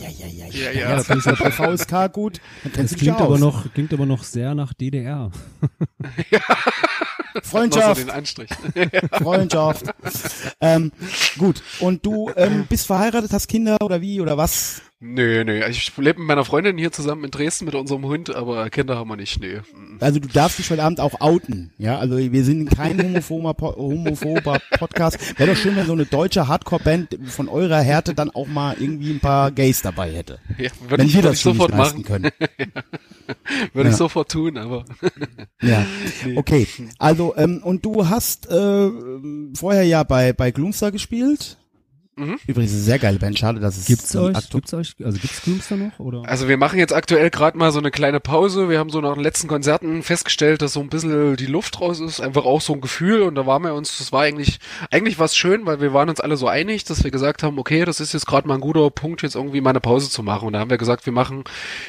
Ja, *laughs* ja, ja, Ja, ja. ja. das ist ja bei VSK gut. *laughs* Das klingt ja aber aus. noch, klingt aber noch sehr nach DDR. *laughs* Freundschaft. So den Anstrich. Freundschaft. ähm, gut. Und du ähm, bist verheiratet, hast Kinder oder wie oder was? Nö, nö. Ich lebe mit meiner Freundin hier zusammen in Dresden mit unserem Hund, aber Kinder haben wir nicht, nö. Also du darfst dich heute Abend auch outen, ja? Also wir sind kein homophober, homophober Podcast. Wäre doch schön, wenn so eine deutsche Hardcore-Band von eurer Härte dann auch mal irgendwie ein paar Gays dabei hätte. Ja, wenn *laughs* würde ich, wir würd das ich sofort nicht machen. können. Würde Ja. ich sofort tun, aber Ja, *laughs* okay. Also ähm, und du hast äh, vorher ja bei bei Gloomstar gespielt. Mhm. Übrigens eine sehr geile Band. Schade, dass es Gibt's euch, aktu- gibt's euch, also gibt's Gloomster noch, oder? Also wir machen jetzt aktuell gerade mal so eine kleine Pause. Wir haben so nach den letzten Konzerten festgestellt, dass so ein bisschen die Luft raus ist. Einfach auch so ein Gefühl. Und da waren wir uns, das war eigentlich, eigentlich was schön, weil wir waren uns alle so einig, dass wir gesagt haben, okay, das ist jetzt gerade mal ein guter Punkt, jetzt irgendwie mal eine Pause zu machen. Und da haben wir gesagt, wir machen,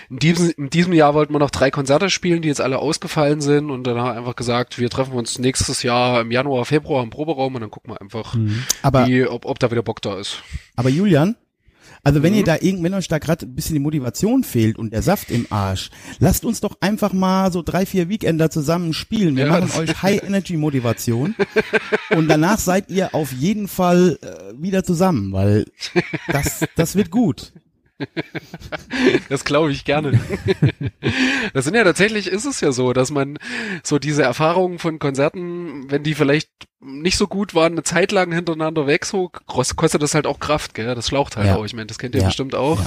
in diesem, in diesem Jahr wollten wir noch drei Konzerte spielen, die jetzt alle ausgefallen sind. Und dann haben wir einfach gesagt, wir treffen uns nächstes Jahr im Januar, Februar im Proberaum und dann gucken wir einfach, Mhm. aber wie, ob, ob da wieder Bock da ist. aber Julian, also wenn Mhm. ihr da irgend, wenn euch da gerade ein bisschen die Motivation fehlt und der Saft im Arsch, lasst uns doch einfach mal so drei, vier Weekender zusammen spielen. Wir Ja, machen euch High *laughs* Energy Motivation und danach seid ihr auf jeden Fall äh, wieder zusammen, weil das, das wird gut. Das glaube ich gerne. das sind ja tatsächlich, ist es ja so, dass man so diese Erfahrungen von Konzerten, wenn die vielleicht nicht so gut waren, eine Zeit lang hintereinander weg, so kos- kostet das halt auch Kraft, gell? Das schlaucht halt Ja. auch. Ich meine, das kennt ihr Ja. bestimmt auch.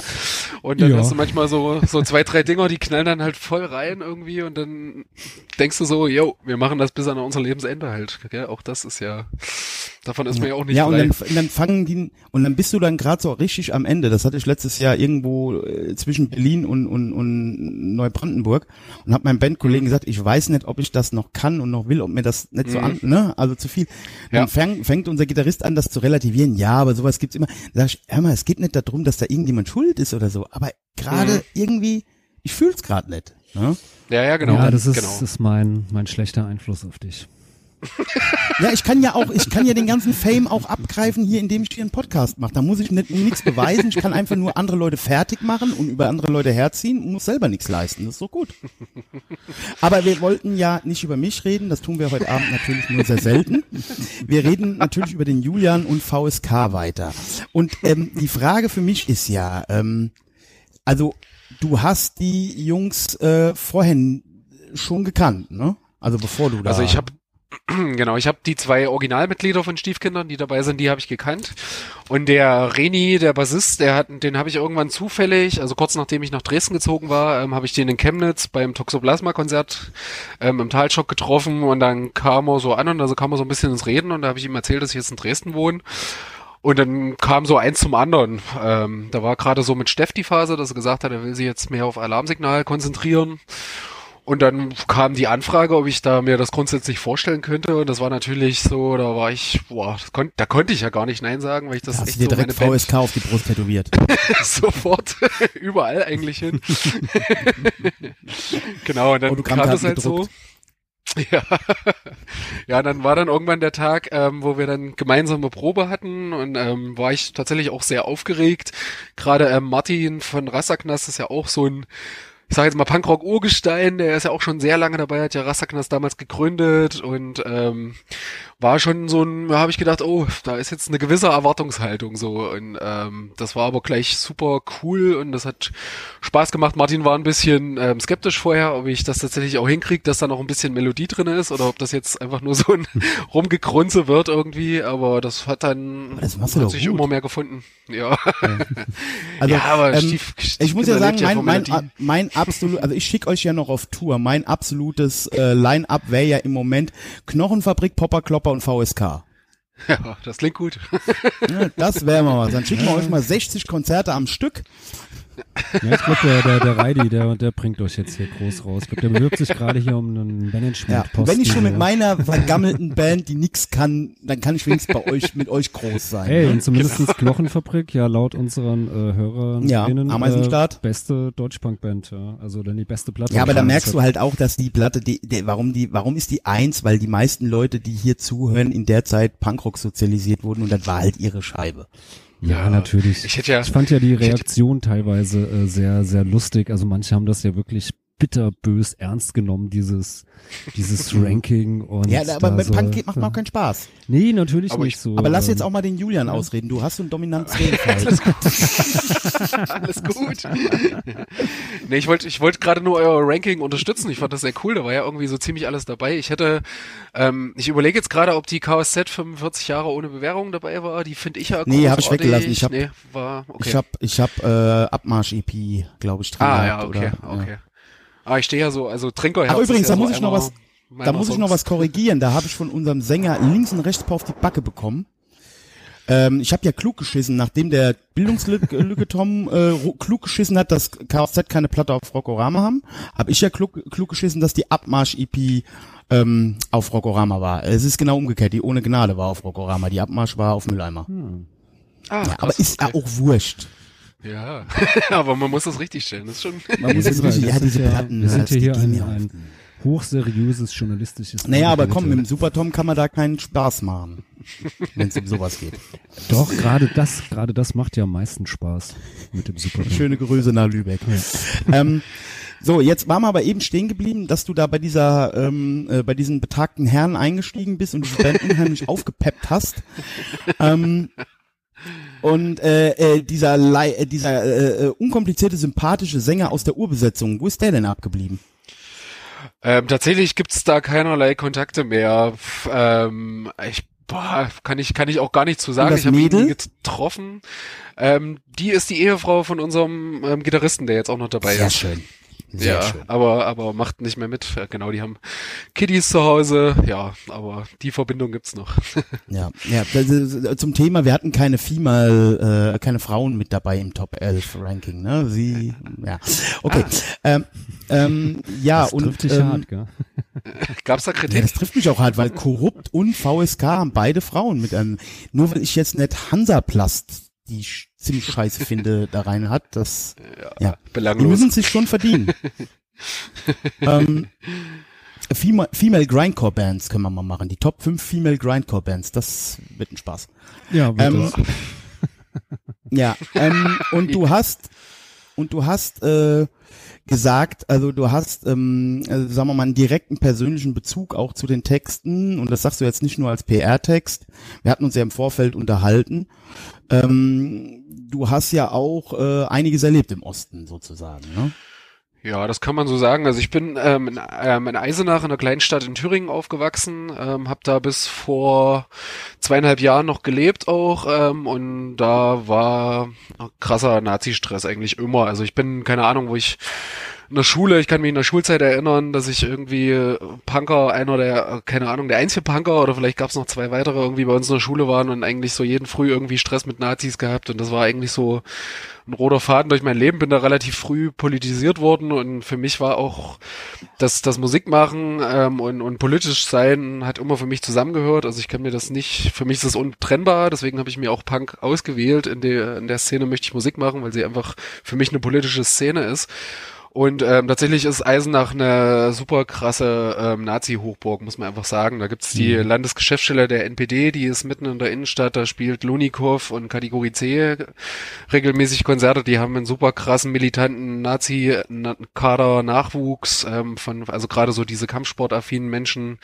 Und dann Ja. hast du manchmal so, so zwei, drei Dinger, die knallen dann halt voll rein irgendwie und dann denkst du so, yo, wir machen das bis an unser Lebensende halt, gell? Auch das ist ja, davon ist man ja auch nicht ja, und frei. dann, und dann fangen die, und dann bist du dann gerade so richtig am Ende. Das hatte ich letztes Jahr irgendwo äh, zwischen Berlin und, und, und Neubrandenburg und habe meinem Bandkollegen gesagt, ich weiß nicht, ob ich das noch kann und noch will, ob mir das nicht so Mhm. an, ne, also zu viel. Dann Ja. fang, fängt unser Gitarrist an, das zu relativieren. Ja, aber sowas gibt's immer. Sag ich, hör mal, es geht nicht darum, dass da irgendjemand schuld ist oder so, aber gerade Mhm. irgendwie, ich fühl's gerade nicht. Ne? ja, ja, genau. ja, das ist, genau. ist mein, mein schlechter Einfluss auf dich. Ja, ich kann ja auch, ich kann ja den ganzen Fame auch abgreifen hier, indem ich hier einen Podcast mache. Da muss ich nicht nichts beweisen. Ich kann einfach nur andere Leute fertig machen und über andere Leute herziehen und muss selber nichts leisten. Das ist so gut. Aber wir wollten ja nicht über mich reden. Das tun wir heute Abend natürlich nur sehr selten. Wir reden natürlich über den Julian und VSK weiter. Und ähm, die Frage für mich ist ja, ähm, also du hast die Jungs äh, vorher schon gekannt, ne? Also bevor du da. Also ich habe *clears throat* genau, ich habe die zwei Originalmitglieder von Stiefkindern, die dabei sind, die habe ich gekannt. Und der Reni, der Bassist, der hat, den habe ich irgendwann zufällig, also kurz nachdem ich nach Dresden gezogen war, ähm, habe ich den in Chemnitz beim Toxoplasma-Konzert ähm, im Talschock getroffen und dann kam er so an und also kam er so ein bisschen ins Reden und da habe ich ihm erzählt, dass ich jetzt in Dresden wohne. Und dann kam so eins zum anderen. Ähm, da war gerade so mit Steff die Phase, dass er gesagt hat, er will sich jetzt mehr auf Alarmsignal konzentrieren. Und dann kam die Anfrage, ob ich da mir das grundsätzlich vorstellen könnte. Und das war natürlich so, da war ich, boah, kon da konnte ich ja gar nicht Nein sagen, weil ich das da hast echt du dir so direkt VSK auf die Brust tätowiert. *laughs* sofort *laughs* überall eigentlich hin. *laughs* genau, und dann kam das halt so. gedruckt. Ja. ja, dann war dann irgendwann der Tag, ähm, wo wir dann gemeinsame Probe hatten und ähm, war ich tatsächlich auch sehr aufgeregt. Gerade ähm, Martin von Rassaknas ist ja auch so ein ich sage jetzt mal Punkrock-Urgestein, der ist ja auch schon sehr lange dabei, hat ja Rassaknas damals gegründet und ähm, war schon so ein, da habe ich gedacht, oh, da ist jetzt eine gewisse Erwartungshaltung so und ähm, das war aber gleich super cool und das hat Spaß gemacht. Martin war ein bisschen ähm, skeptisch vorher, ob ich das tatsächlich auch hinkriege, dass da noch ein bisschen Melodie drin ist oder ob das jetzt einfach nur so ein *laughs* Rumgegrunze wird irgendwie, aber das hat dann das hat sich gut. immer mehr gefunden. Ja, *laughs* Also, ja aber ähm, Stief, ich muss ja sagen, mein, mein, mein absolut, also ich schicke euch ja noch auf Tour. Mein absolutes äh, Line-Up wäre ja im Moment Knochenfabrik, Popper, Klopper und VSK. Ja, das klingt gut. Ja, das wäre mal was. Dann schicken wir euch mal 60 Konzerte am Stück. Ja, ich glaube, der, der, der Reidi, der, der bringt euch jetzt hier groß raus. Ich glaube, der bewirbt sich gerade hier um einen Ja. Management-Posten. Und wenn ich schon mit ja. meiner vergammelten Band, die nix kann, dann kann ich wenigstens bei euch mit euch groß sein. Ey, ne? und zumindestens Knochenfabrik, ja, laut unseren äh, Hörern, Ja, Ameisenstadt. Äh, beste Deutschpunk-Band, ja. Also dann die beste Platte. Ja, aber da merkst du halt auch, dass die Platte, die, die, warum die, warum ist die eins? Weil die meisten Leute, die hier zuhören, in der Zeit Punkrock sozialisiert wurden und das war halt ihre Scheibe. Ja, natürlich. Ich hätte ja, Ich fand ja die Reaktion teilweise äh, sehr, sehr lustig. Also manche haben das ja wirklich bitterbös ernst genommen, dieses, dieses *laughs* Ranking und. Ja, aber mit so, Punk geht, macht mir auch keinen Spaß. Nee, natürlich Aber nicht ich- so. Aber lass ähm, jetzt auch mal den Julian ausreden. Du hast so einen dominanten *laughs* Redenfall. Alles gut. nee, ich wollte ich wollte gerade nur euer Ranking unterstützen. Ich fand das sehr cool. Da war ja irgendwie so ziemlich alles dabei. Ich hätte, ähm, ich überlege jetzt gerade, ob die KSZ 45 Jahre ohne Bewährung dabei war. Die finde ich ja Nee, hab ich weggelassen. Ich hab- nee, war, okay. Ich hab, ich hab äh, Abmarsch-EP, glaube ich, drin ah, gehabt, ja, okay, oder, okay. Ah, ich stehe ja so, also Trinkerherz Aber übrigens, da muss ich noch was- Da muss ich noch was korrigieren. Da habe ich von unserem Sänger links und rechts auf die Backe bekommen. Ähm, ich habe ja klug geschissen, nachdem der Bildungslücke Lücke *laughs* Tom äh, klug geschissen hat, dass KZ keine Platte auf Rockorama haben, habe ich ja klug, klug geschissen, dass die Abmarsch-EP ähm, auf Rockorama war. Es ist genau umgekehrt. Die ohne Gnade war auf Rockorama, die Abmarsch war auf Mülleimer. Ah, Ja, aber ist ja okay. auch wurscht. Ja, *laughs* aber man muss das richtig stellen. Das ist schon. Man muss *laughs* wir richtig, ja, diese ja- Platten. Wir sind das- ja hier ein, ein hochseriöses journalistisches. Naja, aber komm, mit dem Supertom kann man da keinen Spaß machen, wenn es um sowas geht. Doch, gerade das, gerade das macht ja am meisten Spaß mit dem Super. Schöne Grüße nach Lübeck. Ähm, so, jetzt waren wir aber eben stehen geblieben, dass du da bei dieser, ähm, äh, bei diesen betagten Herren eingestiegen bist und die Band unheimlich aufgepeppt hast. Ähm, und äh, äh, dieser, äh, dieser äh, äh, unkomplizierte, sympathische Sänger aus der Urbesetzung, wo ist der denn abgeblieben? Ähm, tatsächlich gibt's da keinerlei Kontakte mehr. Ähm, ich boah, kann ich kann ich auch gar nicht zu sagen. Ich habe ihn getroffen. Ähm, die ist die Ehefrau von unserem ähm, Gitarristen, der jetzt auch noch dabei Sehr ist. schön. Sehr ja, schön. aber aber macht nicht mehr mit. Ja, genau, die haben Kiddies zu Hause. Ja, aber die Verbindung gibt's noch. *laughs* Ja, ja, ist, zum Thema, wir hatten keine Female, äh, keine Frauen mit dabei im Top 11 Ranking, ne? Sie, ja. Okay. Ähm, ähm, ja, das und trifft dich ähm, hart, gell? *laughs* Gab's da Ja, Kritik? das trifft mich auch hart, weil Korrupt und VSK haben beide Frauen mit einem. Nur weil ich jetzt nicht Hansaplast, die ich ziemlich scheiße finde, *laughs* da rein hat, das, ja, die Belanglos. müssen sich schon verdienen. *laughs* ähm, Female, Female Grindcore Bands können wir mal machen. Die Top 5 Female Grindcore Bands, das wird ein Spaß. Ja, wird Ähm, das. Ja, ähm, und du *laughs* hast und du hast äh, gesagt, also du hast, ähm, also sagen wir mal, einen direkten persönlichen Bezug auch zu den Texten und das sagst du jetzt nicht nur als PR-Text. Wir hatten uns ja im Vorfeld unterhalten. Ähm, du hast ja auch äh, einiges erlebt im Osten sozusagen. Ne? Ja, das kann man so sagen. Also ich bin ähm, in, ähm, in Eisenach, in einer kleinen Stadt in Thüringen aufgewachsen, ähm, habe da bis vor zweieinhalb Jahren noch gelebt auch ähm, und da war krasser Nazi-Stress eigentlich immer. Also ich bin, keine Ahnung, wo ich in der Schule, ich kann mich in der Schulzeit erinnern, dass ich irgendwie äh, Punker, einer der, äh, keine Ahnung, der einzige Punker oder vielleicht gab es noch zwei weitere irgendwie bei uns in der Schule waren und eigentlich so jeden Früh irgendwie Stress mit Nazis gehabt und das war eigentlich so ein roter Faden durch mein Leben, bin da relativ früh politisiert worden und für mich war auch das, das Musikmachen ähm, und, und politisch sein hat immer für mich zusammengehört. Also ich kann mir das nicht, für mich ist das untrennbar, deswegen habe ich mir auch Punk ausgewählt. In der, in der Szene möchte ich Musik machen, weil sie einfach für mich eine politische Szene ist. Und ähm, tatsächlich ist Eisenach eine super krasse ähm, Nazi-Hochburg, muss man einfach sagen. Da gibt's die Landesgeschäftsstelle der NPD, die ist mitten in der Innenstadt, da spielt Lunikov und Kategorie C regelmäßig Konzerte, die haben einen super krassen, militanten Nazi-Kader, Nachwuchs, ähm, von, also gerade so diese kampfsportaffinen Menschen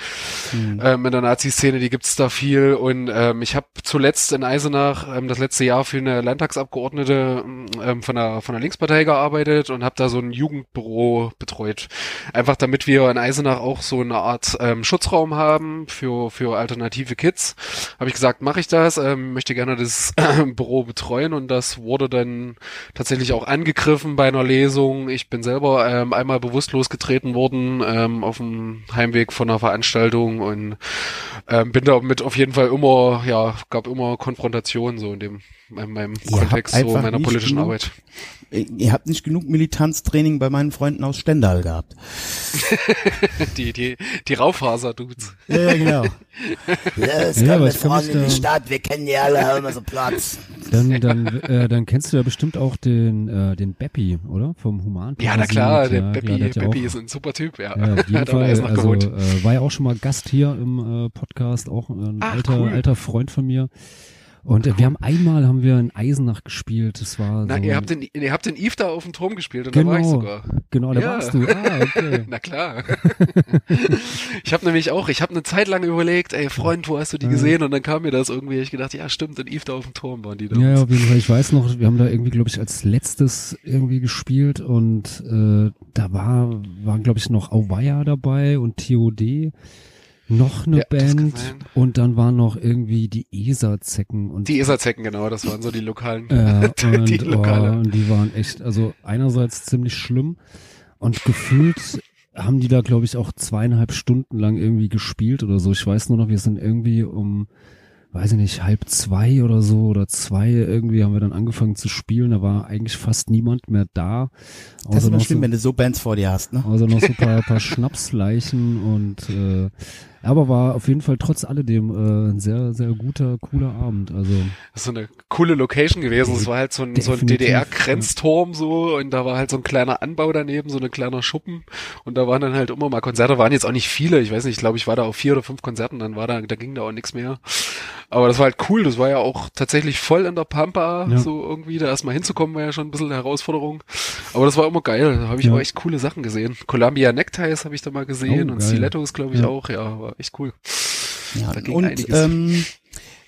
ähm, in der Nazi-Szene, die gibt's da viel. Und ähm, ich habe zuletzt in Eisenach ähm, das letzte Jahr für eine Landtagsabgeordnete ähm, von der von der Linkspartei gearbeitet und habe da so ein Jugendbüro betreut. Einfach damit wir in Eisenach auch so eine Art ähm, Schutzraum haben für für alternative Kids. Habe ich gesagt, mache ich das, ähm, möchte gerne das *clears throat* Büro betreuen und das wurde dann tatsächlich auch angegriffen bei einer Lesung. Ich bin selber ähm, einmal bewusstlos getreten worden ähm, auf dem Heimweg von einer Veranstaltung und ähm, bin damit auf jeden Fall immer, ja, gab immer Konfrontationen so in dem in meinem Ihr Kontext so meiner politischen genug- Arbeit. Ihr habt nicht genug Militanztraining bei meinen Freunden aus Stendal gehabt. *laughs* Die die die Raufaser-Dudes. Ja, genau. Ja, es Ja, mich Frauen in die Stadt, wir kennen die alle, haben immer so Platz. Dann, dann, äh, dann kennst du ja bestimmt auch den, äh, den Beppi, oder? Vom Human. Ja, na klar, der ja, Beppi, klar, der ja Beppi auch- ist ein super Typ, ja. Ja, auf *laughs* jeden Fall. Also, äh, war ja auch schon mal Gast hier im äh, Podcast, auch ein Ach, alter, cool. alter Freund von mir. Und äh, wir haben einmal haben wir in Eisenach gespielt. Das war Na, so ihr habt den, ihr habt den Eve da auf dem Turm gespielt und genau, da war ich sogar. genau, da Ja. warst du. Ah, okay. *laughs* Na klar. *laughs* ich habe nämlich auch, ich habe eine Zeit lang überlegt, ey Freund, wo hast du die gesehen? Und dann kam mir das irgendwie, ich gedacht, ja stimmt, in Eve da auf dem Turm waren die da. Ja, ja, auf jeden Fall. Ich weiß noch, wir haben da irgendwie, glaube ich, als letztes irgendwie gespielt und äh, da war, waren, glaube ich, noch Auweia dabei und TOD, noch eine Ja, Band und dann waren noch irgendwie die ESA-Zecken und Die ESA-Zecken, genau, das waren so die lokalen. äh, *laughs* und, die Lokale. oh, und die waren echt, also einerseits ziemlich schlimm und gefühlt haben die da, glaube ich, auch zweieinhalb Stunden lang irgendwie gespielt oder so. Ich weiß nur noch, wir sind irgendwie um, weiß ich nicht, halb zwei oder so oder zwei irgendwie haben wir dann angefangen zu spielen. Da war eigentlich fast niemand mehr da. Das ist Außer immer noch schlimm, so, wenn du so Bands vor dir hast, ne? außer noch so ein paar, paar *laughs* Schnapsleichen und äh, aber war auf jeden Fall trotz alledem äh, ein sehr, sehr guter, cooler Abend. Also Das ist so eine coole Location gewesen. Es war halt so ein, so ein DDR-Grenzturm so und da war halt so ein kleiner Anbau daneben, so ein kleiner Schuppen und da waren dann halt immer mal Konzerte, waren jetzt auch nicht viele, ich weiß nicht, ich glaube, ich war da auf vier oder fünf Konzerten, dann war da, da ging da auch nichts mehr. Aber das war halt cool, das war ja auch tatsächlich voll in der Pampa, Ja. so irgendwie, da erstmal hinzukommen war ja schon ein bisschen eine Herausforderung. Aber das war immer geil, da habe ich Ja. auch echt coole Sachen gesehen. Columbia Neckties habe ich da mal gesehen Oh, und. Stilettos glaube ich Ja. auch, ja, war echt cool. Ja, Da ging und einiges. ähm,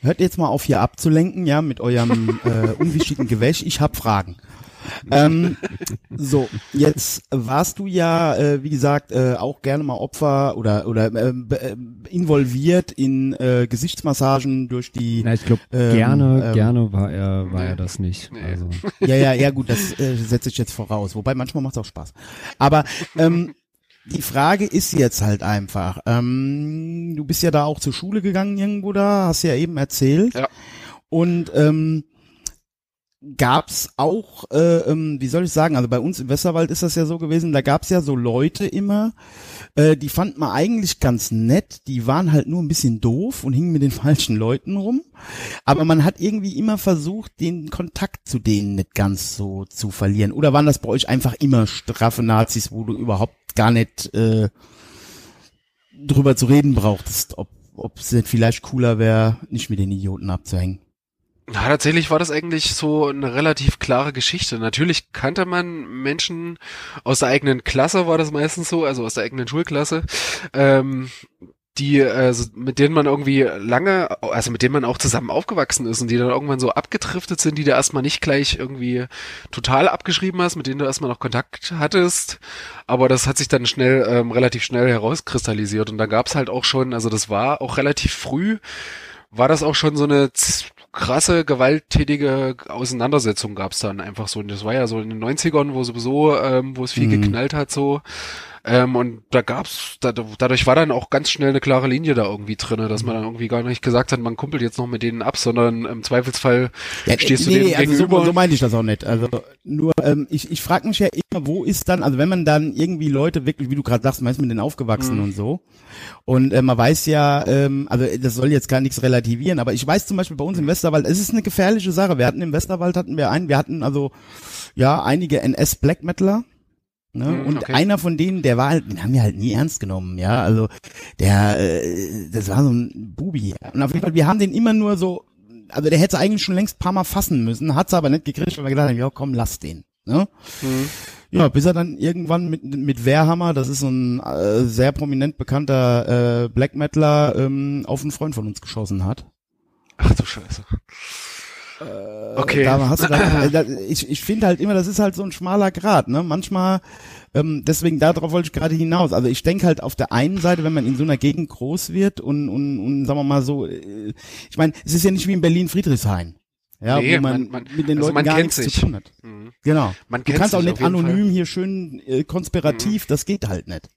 hört jetzt mal auf hier abzulenken, ja, mit eurem äh, unwichtigen Gewäsch. Ich habe Fragen. ähm, so, jetzt warst du ja, äh, wie gesagt, äh, auch gerne mal Opfer oder oder äh, äh, involviert in äh, Gesichtsmassagen durch die. na, ich glaube, Ähm, gerne, ähm, gerne war er, war nee. er das nicht. Nee. Also Ja, ja, ja, gut, das äh, setze ich jetzt voraus. Wobei manchmal macht es auch Spaß. Aber ähm, die Frage ist jetzt halt einfach, ähm, du bist ja da auch zur Schule gegangen irgendwo da, hast ja eben erzählt. Ja. Und ähm, gab's auch, äh, ähm, wie soll ich sagen, also bei uns im Westerwald ist das ja so gewesen, da gab's ja so Leute immer, äh, die fand man eigentlich ganz nett, die waren halt nur ein bisschen doof und hingen mit den *laughs* falschen Leuten rum. Aber man hat irgendwie immer versucht, den Kontakt zu denen nicht ganz so zu verlieren. Oder waren das bei euch einfach immer straffe Nazis, wo du überhaupt gar nicht äh, drüber zu reden brauchtest, ob ob es vielleicht cooler wäre, nicht mit den Idioten abzuhängen? Na, tatsächlich war das eigentlich so eine relativ klare Geschichte. Natürlich kannte man Menschen aus der eigenen Klasse, war das meistens so, also aus der eigenen Schulklasse, ähm, die, äh, so- mit denen man irgendwie lange, also mit denen man auch zusammen aufgewachsen ist und die dann irgendwann so abgedriftet sind, die du erstmal nicht gleich irgendwie total abgeschrieben hast, mit denen du erstmal noch Kontakt hattest. Aber das hat sich dann schnell, ähm, relativ schnell herauskristallisiert. Und da gab's halt auch schon, also das war auch relativ früh, war das auch schon so eine krasse, gewalttätige Auseinandersetzung gab's dann einfach so. Und das war ja so in den 90ern, wo sowieso, ähm, wo es viel Mhm. geknallt hat so. Ähm, und da gab's, da, dadurch war dann auch ganz schnell eine klare Linie da irgendwie drinne, dass man dann irgendwie gar nicht gesagt hat, man kumpelt jetzt noch mit denen ab, sondern im Zweifelsfall stehst du denen also so, gegenüber. so meine ich das auch nicht. Also nur, ähm, ich, ich frage mich ja immer, wo ist dann, also wenn man dann irgendwie Leute wirklich, wie du gerade sagst, man ist mit denen aufgewachsen Mhm. und so. Und äh, man weiß ja, ähm, also das soll jetzt gar nichts relativieren, aber ich weiß zum Beispiel bei uns im Westerwald, es ist eine gefährliche Sache. Wir hatten im Westerwald hatten wir einen, wir hatten also ja einige NS Black Metaler. Ne? Mhm, und okay. einer von denen, der war halt, den haben wir halt nie ernst genommen, ja. Also der, äh, das war so ein Bubi. Und auf jeden Fall, wir haben den immer nur so, also der hätte eigentlich schon längst ein paar Mal fassen müssen, hat's aber nicht gekriegt, weil wir gedacht haben, ja komm, lass den. Ne? Mhm. Ja, bis er dann irgendwann mit, mit Wehrhammer, das ist so ein äh, sehr prominent bekannter äh, Black Metaler, ähm, auf einen Freund von uns geschossen hat. Ach du Scheiße. Okay. Da hast du dann, *clears throat* äh, ich ich finde halt immer, das ist halt so ein schmaler Grad, ne? Manchmal, ähm, deswegen darauf wollte ich gerade hinaus. Also ich denke halt auf der einen Seite, wenn man in so einer Gegend groß wird und, und, und sagen wir mal so, äh, ich meine, es ist ja nicht wie in Berlin Friedrichshain. Ja, Nee, wo man, man- mit den also Leuten gar nichts sich. zu tun hat. Mhm. Genau. Man Du kannst auch nicht anonym Fall. hier schön äh, konspirativ, das geht halt nicht.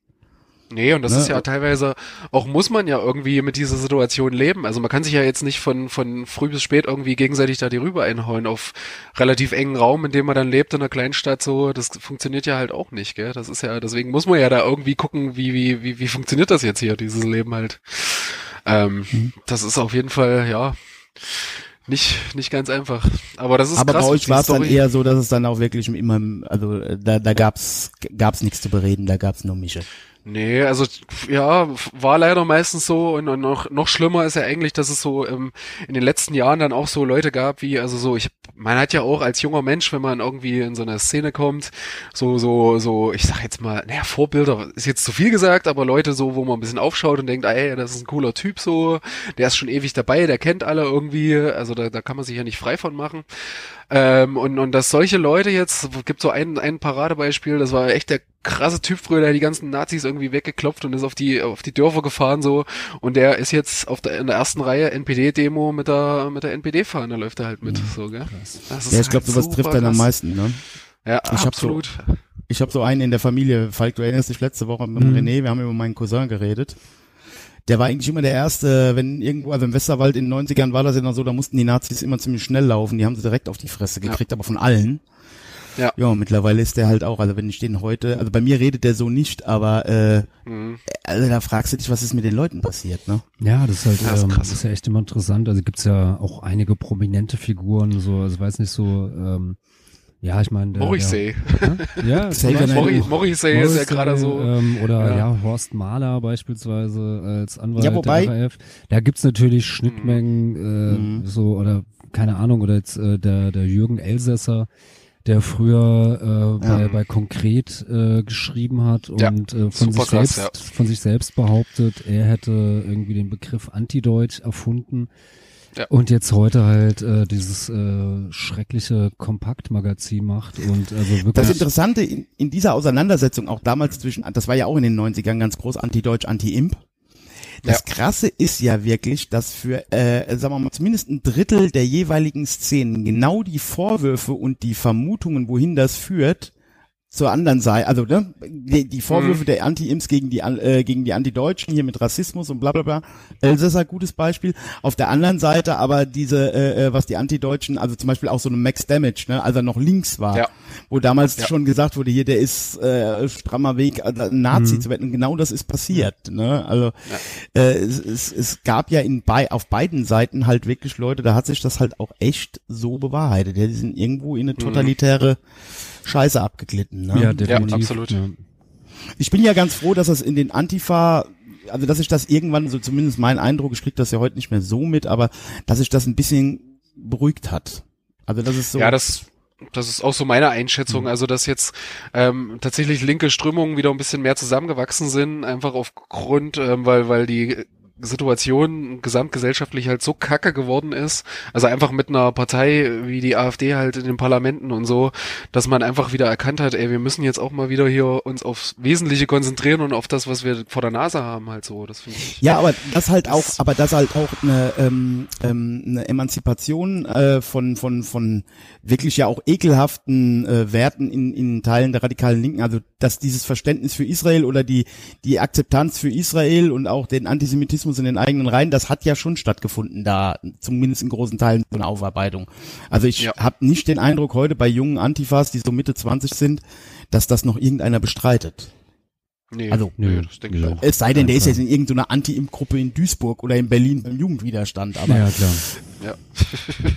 Nee, und das Ne? ist ja teilweise, auch muss man ja irgendwie mit dieser Situation leben. Also man kann sich ja jetzt nicht von, von früh bis spät irgendwie gegenseitig da die Rübe einhauen auf relativ engen Raum, in dem man dann lebt in einer Kleinstadt so. Das funktioniert ja halt auch nicht, gell? Das ist ja, deswegen muss man ja da irgendwie gucken, wie, wie, wie, wie funktioniert das jetzt hier, dieses Leben halt. Ähm, Mhm. Das ist auf jeden Fall, ja, nicht, nicht ganz einfach. Aber das ist Aber krass. bei euch war es dann eher so, dass es dann auch wirklich immer, also äh, da, da gab's gab's nichts zu bereden, da gab's nur Mische. Nee, also ja, war leider meistens so und, noch, noch schlimmer ist ja eigentlich, dass es so ähm, in den letzten Jahren dann auch so Leute gab, wie, also so, ich, man hat ja auch als junger Mensch, wenn man irgendwie in so eine Szene kommt, so, so, so, ich sag jetzt mal, naja, Vorbilder ist jetzt zu viel gesagt, aber Leute so, wo man ein bisschen aufschaut und denkt, ey, das ist ein cooler Typ so, der ist schon ewig dabei, der kennt alle irgendwie, also da, da kann man sich ja nicht frei von machen. Ähm, und, und dass solche Leute jetzt, gibt so ein, ein Paradebeispiel, das war echt der krasse Typ früher, der die ganzen Nazis irgendwie weggeklopft und ist auf die, auf die Dörfer gefahren so. Und der ist jetzt auf der, in der ersten Reihe NPD-Demo mit der, mit der NPD-Fahne, läuft er halt mit, so, gell? Das ist Ja, ich glaube, halt sowas trifft dann am meisten, ne? Ja, Ich hab so- absolut. Ich habe so einen in der Familie, Falk, du erinnerst dich letzte Woche mit dem Mhm. René, wir haben über meinen Cousin geredet. Der war eigentlich immer der Erste, wenn irgendwo, also im Westerwald in den 90ern war das ja noch so, da mussten die Nazis immer ziemlich schnell laufen, die haben sie direkt auf die Fresse gekriegt, aber von allen. Ja. Ja, und mittlerweile ist der halt auch, also wenn ich den heute, also bei mir redet der so nicht, aber äh, Mhm. also da fragst du dich, was ist mit den Leuten passiert, ne? Ja, das ist halt, Ja, ist ähm, krass. ist ja echt immer interessant. Also gibt's ja auch einige prominente Figuren, so, also weiß nicht so, ähm, ja, ich meine, der, Morrissey. ja, *laughs* Xavier zum Beispiel- Naidoo. Morri- Morrissey ist ja gerade so. Ähm, oder Ja. ja. Horst Mahler beispielsweise als Anwalt Ja, wobei- der RAF. Da gibt's natürlich Schnittmengen, äh, Mhm. so oder keine Ahnung, oder jetzt äh, der, der Jürgen Elsässer, der früher äh, bei, Ja. bei Konkret äh, geschrieben hat Ja, und äh, von sich krass, selbst von sich selbst behauptet, er hätte irgendwie den Begriff Antideutsch erfunden. Ja. Und jetzt heute halt äh, dieses äh, schreckliche Kompaktmagazin macht und also wirklich Das Interessante in, in dieser Auseinandersetzung, auch damals zwischen, das war ja auch in den 90ern ganz groß, Anti-Deutsch, Anti-Imp. Das Krasse ist ja wirklich, dass für, äh, sagen wir mal, zumindest ein Drittel der jeweiligen Szenen genau die Vorwürfe und die Vermutungen, wohin das führt, zur anderen Seite, also ne, die, die Vorwürfe der Anti-Imps gegen die An- äh, gegen die Anti-Deutschen hier mit Rassismus und bla bla bla. Elsässer gutes Beispiel. Auf der anderen Seite aber diese, äh, äh, was die Anti-Deutschen, also zum Beispiel auch so eine Max Damage, ne, als er noch links war, Ja. wo damals Ja. schon gesagt wurde, hier der ist äh, strammer Weg, äh, ein Nazi zu werden. Und genau das ist passiert. Ne? Also äh, es, es, es gab ja in bei, auf beiden Seiten halt wirklich Leute, da hat sich das halt auch echt so bewahrheitet. Ja, die sind irgendwo in eine totalitäre Scheiße abgeglitten. Ne? ja, definitiv. absolut. Ja. Ich bin ja ganz froh, dass das in den Antifa, also dass ich das irgendwann, so zumindest mein Eindruck, ich krieg das ja heute nicht mehr so mit, aber dass sich das ein bisschen beruhigt hat. Also das ist so. Ja, das, das ist auch so meine Einschätzung. Also, dass jetzt ähm, tatsächlich linke Strömungen wieder ein bisschen mehr zusammengewachsen sind, einfach aufgrund, ähm, weil, weil die Situation gesamtgesellschaftlich halt so kacke geworden ist. Also einfach mit einer Partei wie die AfD halt in den Parlamenten und so, dass man einfach wieder erkannt hat, ey, wir müssen jetzt auch mal wieder hier uns aufs Wesentliche konzentrieren und auf das, was wir vor der Nase haben, halt so. Das finde ich. Ja, aber das halt auch, aber das halt auch eine, ähm, ähm, eine Emanzipation äh, von von von wirklich ja auch ekelhaften äh, Werten in in Teilen der radikalen Linken. Also dass dieses Verständnis für Israel oder die die Akzeptanz für Israel und auch den Antisemitismus in den eigenen Reihen, das hat ja schon stattgefunden da, zumindest in großen Teilen so eine Aufarbeitung. Also ich Ja. habe nicht den Eindruck heute bei jungen Antifas, die so Mitte 20 sind, dass das noch irgendeiner bestreitet. Nee, Also- nee, das denke ich auch. Es sei denn, der ist jetzt in irgendeiner Anti-Imp-Gruppe in Duisburg oder in Berlin beim Jugendwiderstand. Aber ja, klar. Ja.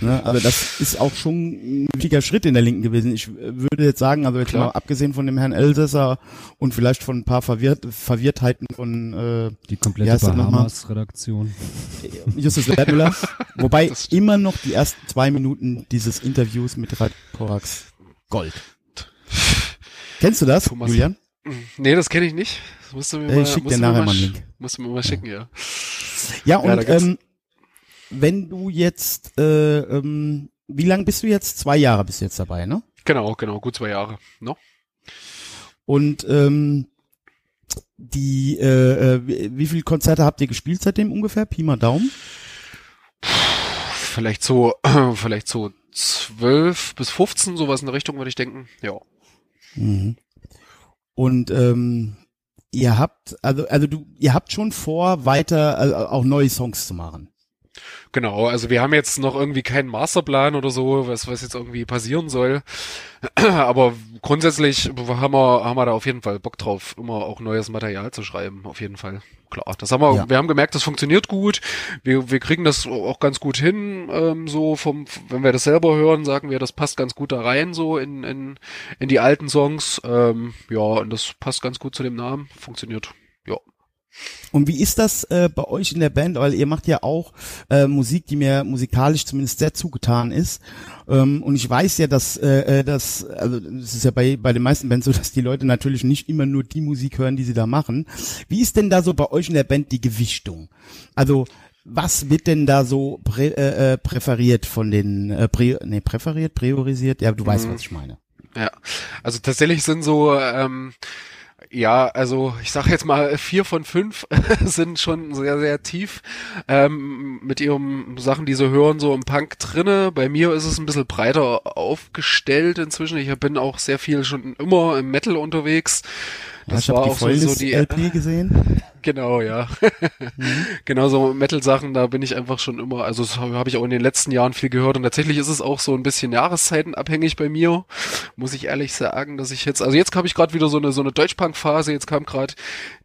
*laughs* ne, also das ist auch schon ein wichtiger Schritt in der Linken gewesen. Ich äh, würde jetzt sagen, also jetzt Klar. mal abgesehen von dem Herrn Elsässer und vielleicht von ein paar Verwirrt Verwirrtheiten von äh, Die komplette? Bahamas-Redaktion. Justus Wertmüller, *laughs* wobei immer noch die ersten zwei Minuten dieses Interviews mit Ralf Korax Gold. Kennst du das, Thomas- Julian? Nee, das kenne ich nicht. Das musst du mir Äh, mal, ich schick musst dir nachher mal, einen Link. musst du mir mal schicken, ja. Ja, und da gibt's- ähm, wenn du jetzt, äh, ähm, wie lange bist du jetzt? Zwei Jahre bist du jetzt dabei, ne? Genau, genau, gut zwei Jahre. No? Und ähm, die, äh, äh, wie, wie viele Konzerte habt ihr gespielt seitdem ungefähr? Pi mal Daumen? Vielleicht so, *clears throat* vielleicht so zwölf bis 15, sowas in der Richtung, würde ich denken. Ja. Mhm. Und ähm, ihr habt, also, also du, ihr habt schon vor, weiter also auch neue Songs zu machen. Genau. Also wir haben jetzt noch irgendwie keinen Masterplan oder so, was, was jetzt irgendwie passieren soll. *clears throat* Aber grundsätzlich haben wir, haben wir da auf jeden Fall Bock drauf, immer auch neues Material zu schreiben. Auf jeden Fall. Klar. Das haben wir, Ja. wir haben gemerkt, das funktioniert gut. Wir, wir kriegen das auch ganz gut hin, ähm, so vom, wenn wir das selber hören, sagen wir, das passt ganz gut da rein, so in, in, in die alten Songs. Ähm, ja, und das passt ganz gut zu dem Namen. Funktioniert. Und wie ist das äh, bei euch in der Band? Weil ihr macht ja auch äh, Musik, die mir musikalisch zumindest sehr zugetan ist. Ähm, und ich weiß ja, dass äh, äh, das, also es ist ja bei bei den meisten Bands so, dass die Leute natürlich nicht immer nur die Musik hören, die sie da machen. Wie ist denn da so bei euch in der Band die Gewichtung? Also was wird denn da so prä, äh, äh, präferiert von den äh, prä, nee, präferiert, priorisiert? Ja, du weißt, was ich meine. Ja, also tatsächlich sind so, ähm, ja, also ich sag jetzt mal, vier von fünf *laughs* sind schon sehr, sehr tief ähm, mit ihren Sachen, die sie hören, so im Punk drinne. Bei mir ist es ein bisschen breiter aufgestellt inzwischen. Ich bin auch sehr viel schon immer im Metal unterwegs. Ja, Das ich habe war die auch so, so die LP gesehen. Genau, ja. *laughs* genau so Metal-Sachen, da bin ich einfach schon immer, also das habe hab ich auch in den letzten Jahren viel gehört und tatsächlich ist es auch so ein bisschen jahreszeitenabhängig bei mir, muss ich ehrlich sagen, dass ich jetzt, also jetzt habe ich gerade wieder so eine so eine Deutschpunk-Phase, jetzt kam gerade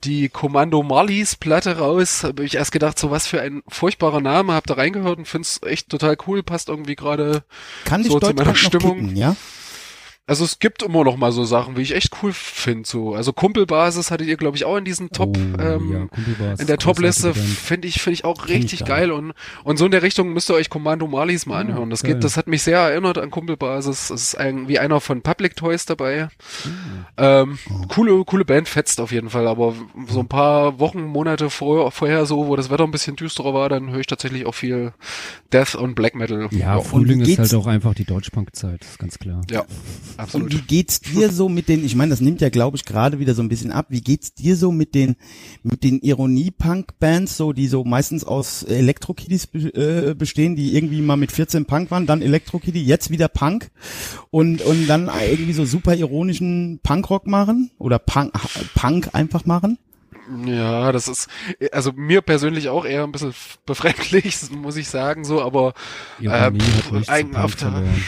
die Kommando Marlies Platte raus, habe ich erst gedacht, so was für ein furchtbarer Name, hab da reingehört und find's echt total cool, passt irgendwie gerade So, zu meiner Stimmung. kicken, ja? Also es gibt immer noch mal so Sachen, wie ich echt cool finde. So. Also Kumpelbasis hattet ihr, glaube ich, auch in diesen Top, Oh, ähm, ja, in der Topliste finde ich, finde ich auch ich richtig gar geil. Und, und so in der Richtung müsst ihr euch Kommando Marlies mal Ja, anhören. Das geil. geht, das hat mich sehr erinnert an Kumpelbasis. Es ist ein, wie einer von Public Toys dabei. Ähm, coole, coole Band, fetzt auf jeden Fall. Aber so ein paar Wochen, Monate vor, vorher so, wo das Wetter ein bisschen düsterer war, dann höre ich tatsächlich auch viel Death und Black Metal. Ja, und Frühling ist halt auch einfach die Deutschpunk-Zeit, ist ganz klar. ja, Und absolut. wie geht's dir so mit den, ich meine, das nimmt ja, glaube ich, gerade wieder so ein bisschen ab. Wie geht's dir so mit den, mit den Ironie-Punk-Bands, so, die so meistens aus Elektro-Kiddies äh, bestehen, die irgendwie mal mit 14 Punk waren, dann Elektro-Kitty, jetzt wieder Punk und, und dann irgendwie so super ironischen Punkrock machen oder Punk, Punk einfach machen? Ja, das ist, also mir persönlich auch eher ein bisschen befremdlich, *laughs* muss ich sagen, so, aber äh, hat nichts zu eigen Punk auf der- verloren.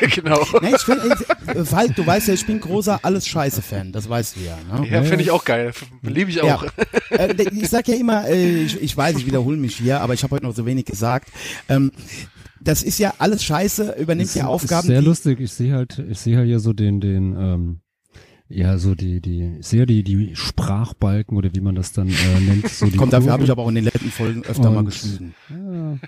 *laughs* genau. Ne, ich find, äh, Falk, du weißt ja, ich bin großer Alles-Scheiße-Fan, das weißt du ja. Ne? Ja, finde ich auch geil. Liebe ich auch. Ja. Äh, ich sag ja immer, äh, ich, ich weiß, ich wiederhole mich hier, aber ich habe heute noch so wenig gesagt. Ähm, das ist ja alles scheiße, übernimmt Ist- ja Aufgaben. Ist sehr lustig. Ich sehe halt, ich sehe halt hier so den, den, ähm, ja, so die, die, sehe die, die Sprachbalken oder wie man das dann äh, nennt. So die Komm, dafür habe ich aber auch in den letzten Folgen öfter mal Und- geschwiegen. Ja,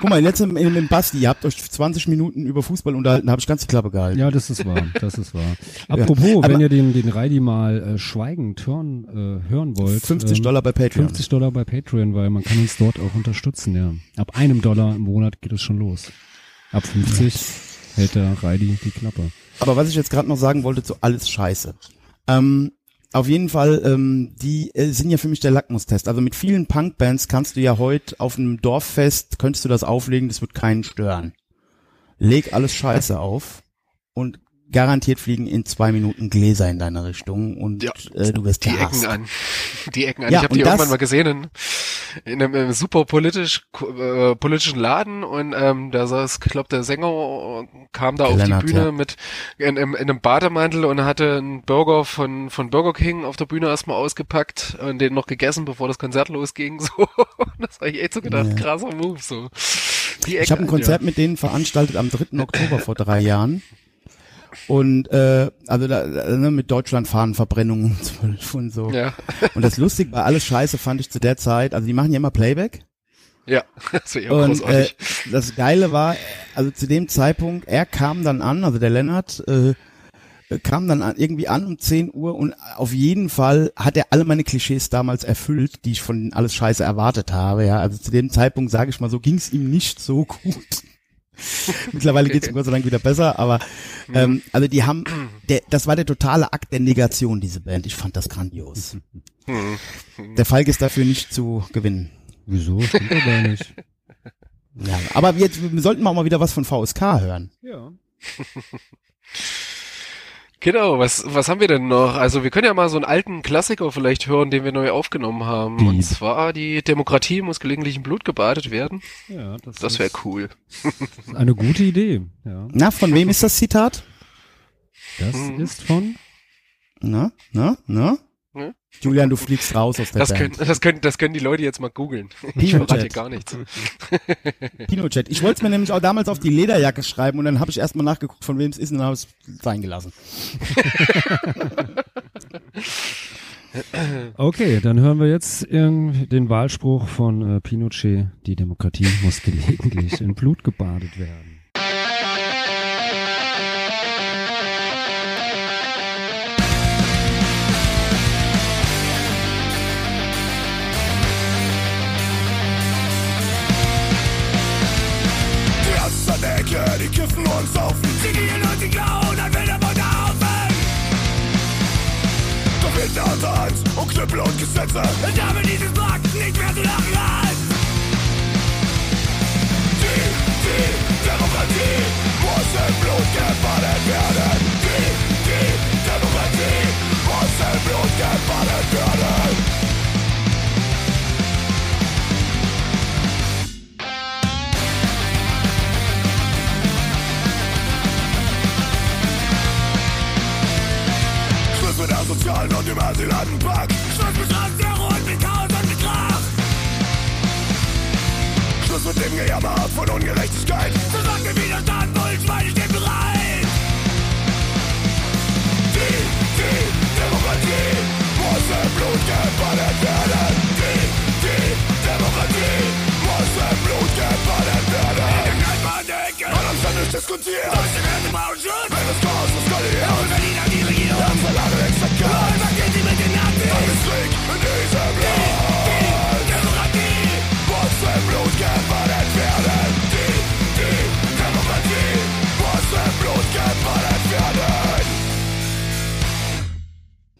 Guck mal, letzte mit dem Basti, ihr habt euch 20 Minuten über Fußball unterhalten, habe ich ganz die Klappe gehalten. ja, das ist wahr, das ist wahr. *laughs* Apropos, aber- wenn ihr den, den Reidi mal äh, schweigend hören, äh, hören wollt. 50 ähm, Dollar bei Patreon. 50 Dollar bei Patreon, weil man kann uns dort auch unterstützen, ja. Ab einem Dollar im Monat geht es schon los. Ab 50 hält der Reidi die Klappe. Aber was ich jetzt gerade noch sagen wollte zu alles Scheiße. Ähm, auf jeden Fall, ähm, die äh, sind ja für mich der Lackmustest. Also mit vielen Punkbands kannst du ja heute auf einem Dorffest, könntest du das auflegen, das wird keinen stören. Leg alles Scheiße auf und garantiert fliegen in zwei Minuten Gläser in deine Richtung und Ja, äh, du wirst Die gehasst. Ecken an. Die Ecken an. Ja, ich habe die irgendwann mal gesehen in, in einem äh, super politisch äh, politischen Laden und ähm, da saß, ich glaube, der Sänger kam da auf Lennart, die Bühne ja. mit in, in, in einem Bademantel und hatte einen Burger von von Burger King auf der Bühne erstmal ausgepackt und den noch gegessen, bevor das Konzert losging. *laughs* So, das habe ich echt so gedacht, Ja. krasser Move. So, die Ecke Ich habe ein an, Konzert mit denen veranstaltet am 3. Oktober vor drei Jahren. Und äh, also da, ne, mit Deutschlandfahnenverbrennung um 12 und so. Ja, Und das Lustige bei alles Scheiße fand ich zu der Zeit, also die machen ja immer Playback. ja *laughs* das wäre Und äh, das Geile war, also zu dem Zeitpunkt, er kam dann an, also der Lennart, äh, kam dann an, irgendwie an um 10 Uhr und auf jeden Fall hat er alle meine Klischees damals erfüllt, die ich von alles Scheiße erwartet habe. Ja, also zu dem Zeitpunkt, sage ich mal so, ging es ihm nicht so gut. *laughs* Mittlerweile geht's ihm *laughs* Gott sei Dank wieder besser, aber ähm, also die haben, der, das war der totale Akt der Negation, diese Band. Ich fand das grandios. Hm. Der Falk ist dafür nicht zu gewinnen. Wieso? Stimmt gar nicht. Ja, aber jetzt wir sollten wir auch mal wieder was von VSK hören. Ja. *laughs* Genau, was, was haben wir denn noch? Also wir können ja mal so einen alten Klassiker vielleicht hören, den wir neu aufgenommen haben. Die- Und zwar die Demokratie muss gelegentlich in Blut gebadet werden. Ja, Das wäre cool. *laughs* eine gute Idee. Ja, Na, von wem ist das Zitat? das Mhm. ist von Na, na, na? Ja. Julian, du fliegst raus aus der Das können, Band. das können, das können die Leute jetzt mal googeln. Ich verrate gar nichts. *laughs* Pinochet. Ich wollte es mir nämlich auch damals auf die Lederjacke schreiben und dann habe ich erstmal nachgeguckt, von wem es ist und dann habe ich es sein gelassen. *laughs* Okay, dann hören wir jetzt den Wahlspruch von äh, Pinochet. Die Demokratie muss gelegentlich in Blut gebadet werden. Hand und Gesetze. Ich habe dieses Markt nicht mehr zu lachen an. Die, die Demokratie muss im Blut gebadet werden. Mit der sozialen und dem Asylantenpack. Schluss mit Razzero und mit Chaos und mit Krach. Schluss mit dem Gejammer von Ungerechtigkeit. Sagt der Widerstand, Bullenschweine stehen bereit. Die, die Demokratie muss im Blut gebadet werden. Die, die Demokratie muss im Blut gebadet werden. Man am Stand diskutiert. Wenn es Chaos eskaliert. Und Berlin an die Regierung. Sie mit den Nazis? In diesem Land. Die Demokratie muss im Blut gebadet werden. Die, die Demokratie muss im Blut gebadet werden.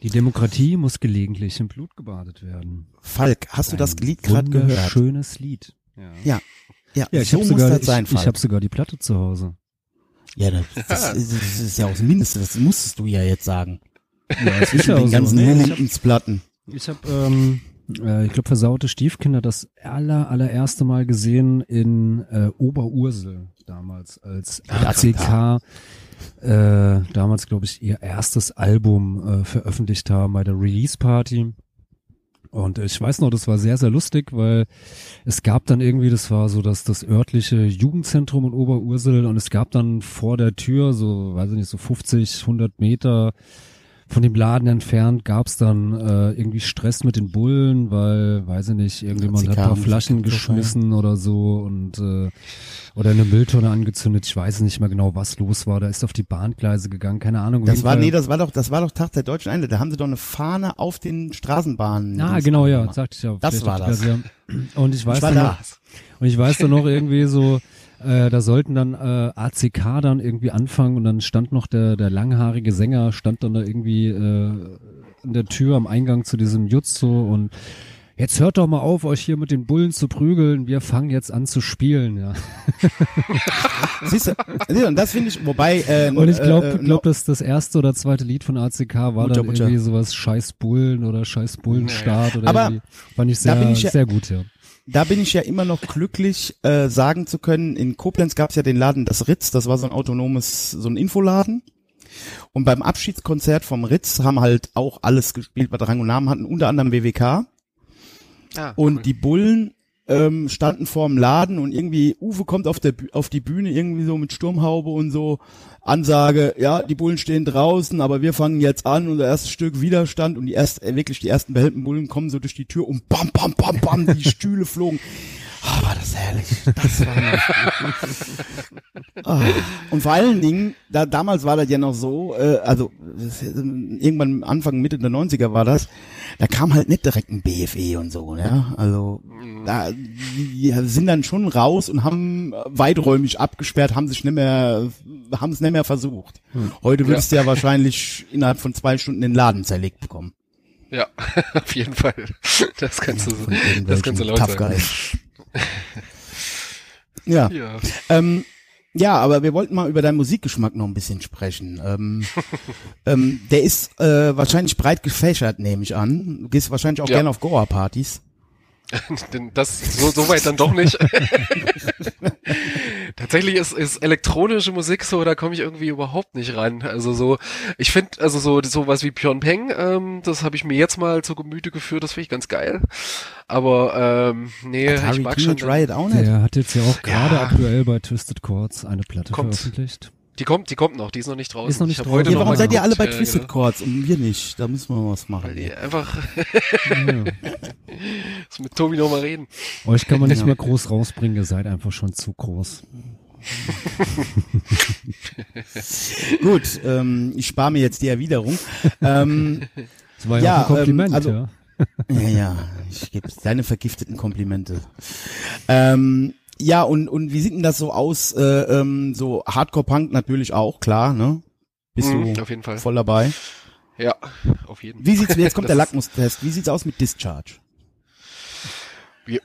Die Demokratie muss gelegentlich in Blut gebadet werden. Falk, hast du das Lied gerade gehört? Schönes Lied. Ja, Ja. Ja, ja ich so habe muss sogar, das ich, sein, ich Falk. hab sogar die Platte zu Hause. ja, das, das, ist, das ist ja auch das Mindeste, das musstest du ja jetzt sagen. Ja, es *laughs* ist den ganzen Nee, ich hab- Momentensplatten. Ich habe, ähm, äh, ich glaube, versaute Stiefkinder das aller, allererste Mal gesehen in äh, Oberursel damals als RCK. Äh, damals, glaube ich, ihr erstes Album äh, veröffentlicht haben bei der Release Party. Und ich weiß noch, das war sehr, sehr lustig, weil es gab dann irgendwie, das war so das, das örtliche Jugendzentrum in Oberursel und es gab dann vor der Tür, so, weiß ich nicht, so 50, 100 Meter von dem Laden entfernt gab's dann äh, irgendwie Stress mit den Bullen, weil, weiß ich nicht, irgendjemand hat ein paar Flaschen kaputt, geschmissen oder so und äh, oder eine Mülltonne angezündet. Ich weiß nicht mehr genau, was los war. Da ist auf die Bahngleise gegangen, keine Ahnung. Das war, Fall- nee, das war doch, das war doch Tag der deutschen Einheit. Da haben sie doch eine Fahne auf den Straßenbahnen. Ah, genau, ja, sagte ich ja. Das war das. Und ich weiß Ich war dann noch, und ich weiß dann noch irgendwie so, äh, da sollten dann äh, ACK dann irgendwie anfangen und dann stand noch der, der langhaarige Sänger, stand dann da irgendwie äh, in der Tür am Eingang zu diesem Jutsu und jetzt hört doch mal auf, euch hier mit den Bullen zu prügeln, wir fangen jetzt an zu spielen, ja. *laughs* Siehst du, und das finde ich, wobei, ähm, Und ich glaube, äh, äh, glaub, dass das erste oder zweite Lied von ACK war Mutter, dann Mutter. irgendwie sowas Scheiß Bullen oder Scheiß Bullenstaat oder Aber irgendwie. Fand ich sehr, ich ja- sehr gut, ja. Da bin ich ja immer noch glücklich, äh, sagen zu können, in Koblenz gab es ja den Laden Das Ritz, das war so ein autonomes, so ein Infoladen. Und beim Abschiedskonzert vom Ritz haben halt auch alles gespielt, was Rang und Namen hatten, unter anderem WWK. Ah, Und die Bullen ähm, standen vorm Laden und irgendwie Uwe kommt auf der auf die Bühne irgendwie so mit Sturmhaube und so Ansage, ja, die Bullen stehen draußen, aber wir fangen jetzt an, unser erstes Stück Widerstand und die erst äh, wirklich die ersten behelmten Bullen kommen so durch die Tür und bam bam bam bam die Stühle flogen. Ah, war das herrlich. Das war ah. Und vor allen Dingen, da damals war das ja noch so, äh, also irgendwann Anfang Mitte der 90er war das, da kam halt nicht direkt ein BFE und so, ja. Also da die sind dann schon raus und haben weiträumig abgesperrt, haben sich nicht mehr, haben es nicht mehr versucht. Heute würdest du ja wahrscheinlich innerhalb von zwei Stunden den Laden zerlegt bekommen. Ja, *laughs* auf jeden Fall. Das kannst du, das kannst du laut sagen. Ja. Ja. Ähm, Ja, aber wir wollten mal über deinen Musikgeschmack noch ein bisschen sprechen. Ähm, *laughs* ähm, der ist äh, wahrscheinlich breit gefächert, nehme ich an. Du gehst wahrscheinlich auch Ja. gerne auf Goa-Partys. *laughs* Das so, so weit dann doch nicht. *laughs* Tatsächlich ist, ist elektronische Musik so, da komme ich irgendwie überhaupt nicht ran. Also so, ich finde, also so sowas wie Pyeong Peng, ähm, das habe ich mir jetzt mal zu Gemüte geführt, das finde ich ganz geil. Aber ähm, nee, ich Atari mag schon. Teenage Riot auch nicht. Der hat jetzt ja auch gerade Ja. aktuell bei Twisted Chords eine Platte Kommt. veröffentlicht. Die kommt, die kommt noch, die ist noch nicht draußen. Ist noch nicht draußen. heute Ja, warum seid ihr alle bei ja, Twisted genau. Chords und wir nicht? Da müssen wir mal was machen. Weil einfach Ja. *laughs* mit Tobi noch mal reden. Euch kann man nicht mehr groß rausbringen, ihr seid einfach schon zu groß. *laughs* Gut, ähm, ich spare mir jetzt die Erwiderung. ähm, Das war ja, Ja, auch ein Kompliment, ähm, also- ja. *laughs* ja, ja, ich gebe deine vergifteten Komplimente. Ähm, ja, und, und wie sieht denn das so aus? Äh, ähm, so Hardcore-Punk natürlich auch, klar, ne? Bist Mhm, du auf jeden Fall. voll dabei? Ja, auf jeden Wie sieht's, jetzt kommt *laughs* der Lackmustest. Wie sieht's aus mit Discharge?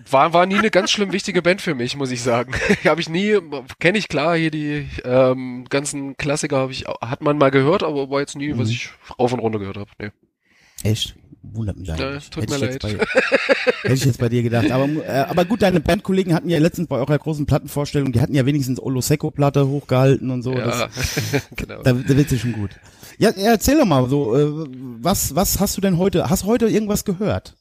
War, war nie eine ganz schlimm wichtige Band für mich, muss ich sagen. *laughs* habe ich nie, kenne ich klar, hier die ähm, ganzen Klassiker habe ich, hat man mal gehört, aber war jetzt nie, Mhm. was ich rauf und runter gehört habe. Nee. Echt? Wundert mich eigentlich. tut hätte, mir ich jetzt leid. bei, hätte ich jetzt bei dir gedacht. Aber, äh, aber gut, deine Bandkollegen hatten ja letztens bei eurer großen Plattenvorstellung, die hatten ja wenigstens Olo Secco Platte hochgehalten und so. Das, ja, *laughs* genau. da, da wird sie schon gut. Ja, erzähl doch mal so, äh, was, was hast du denn heute, hast du heute irgendwas gehört?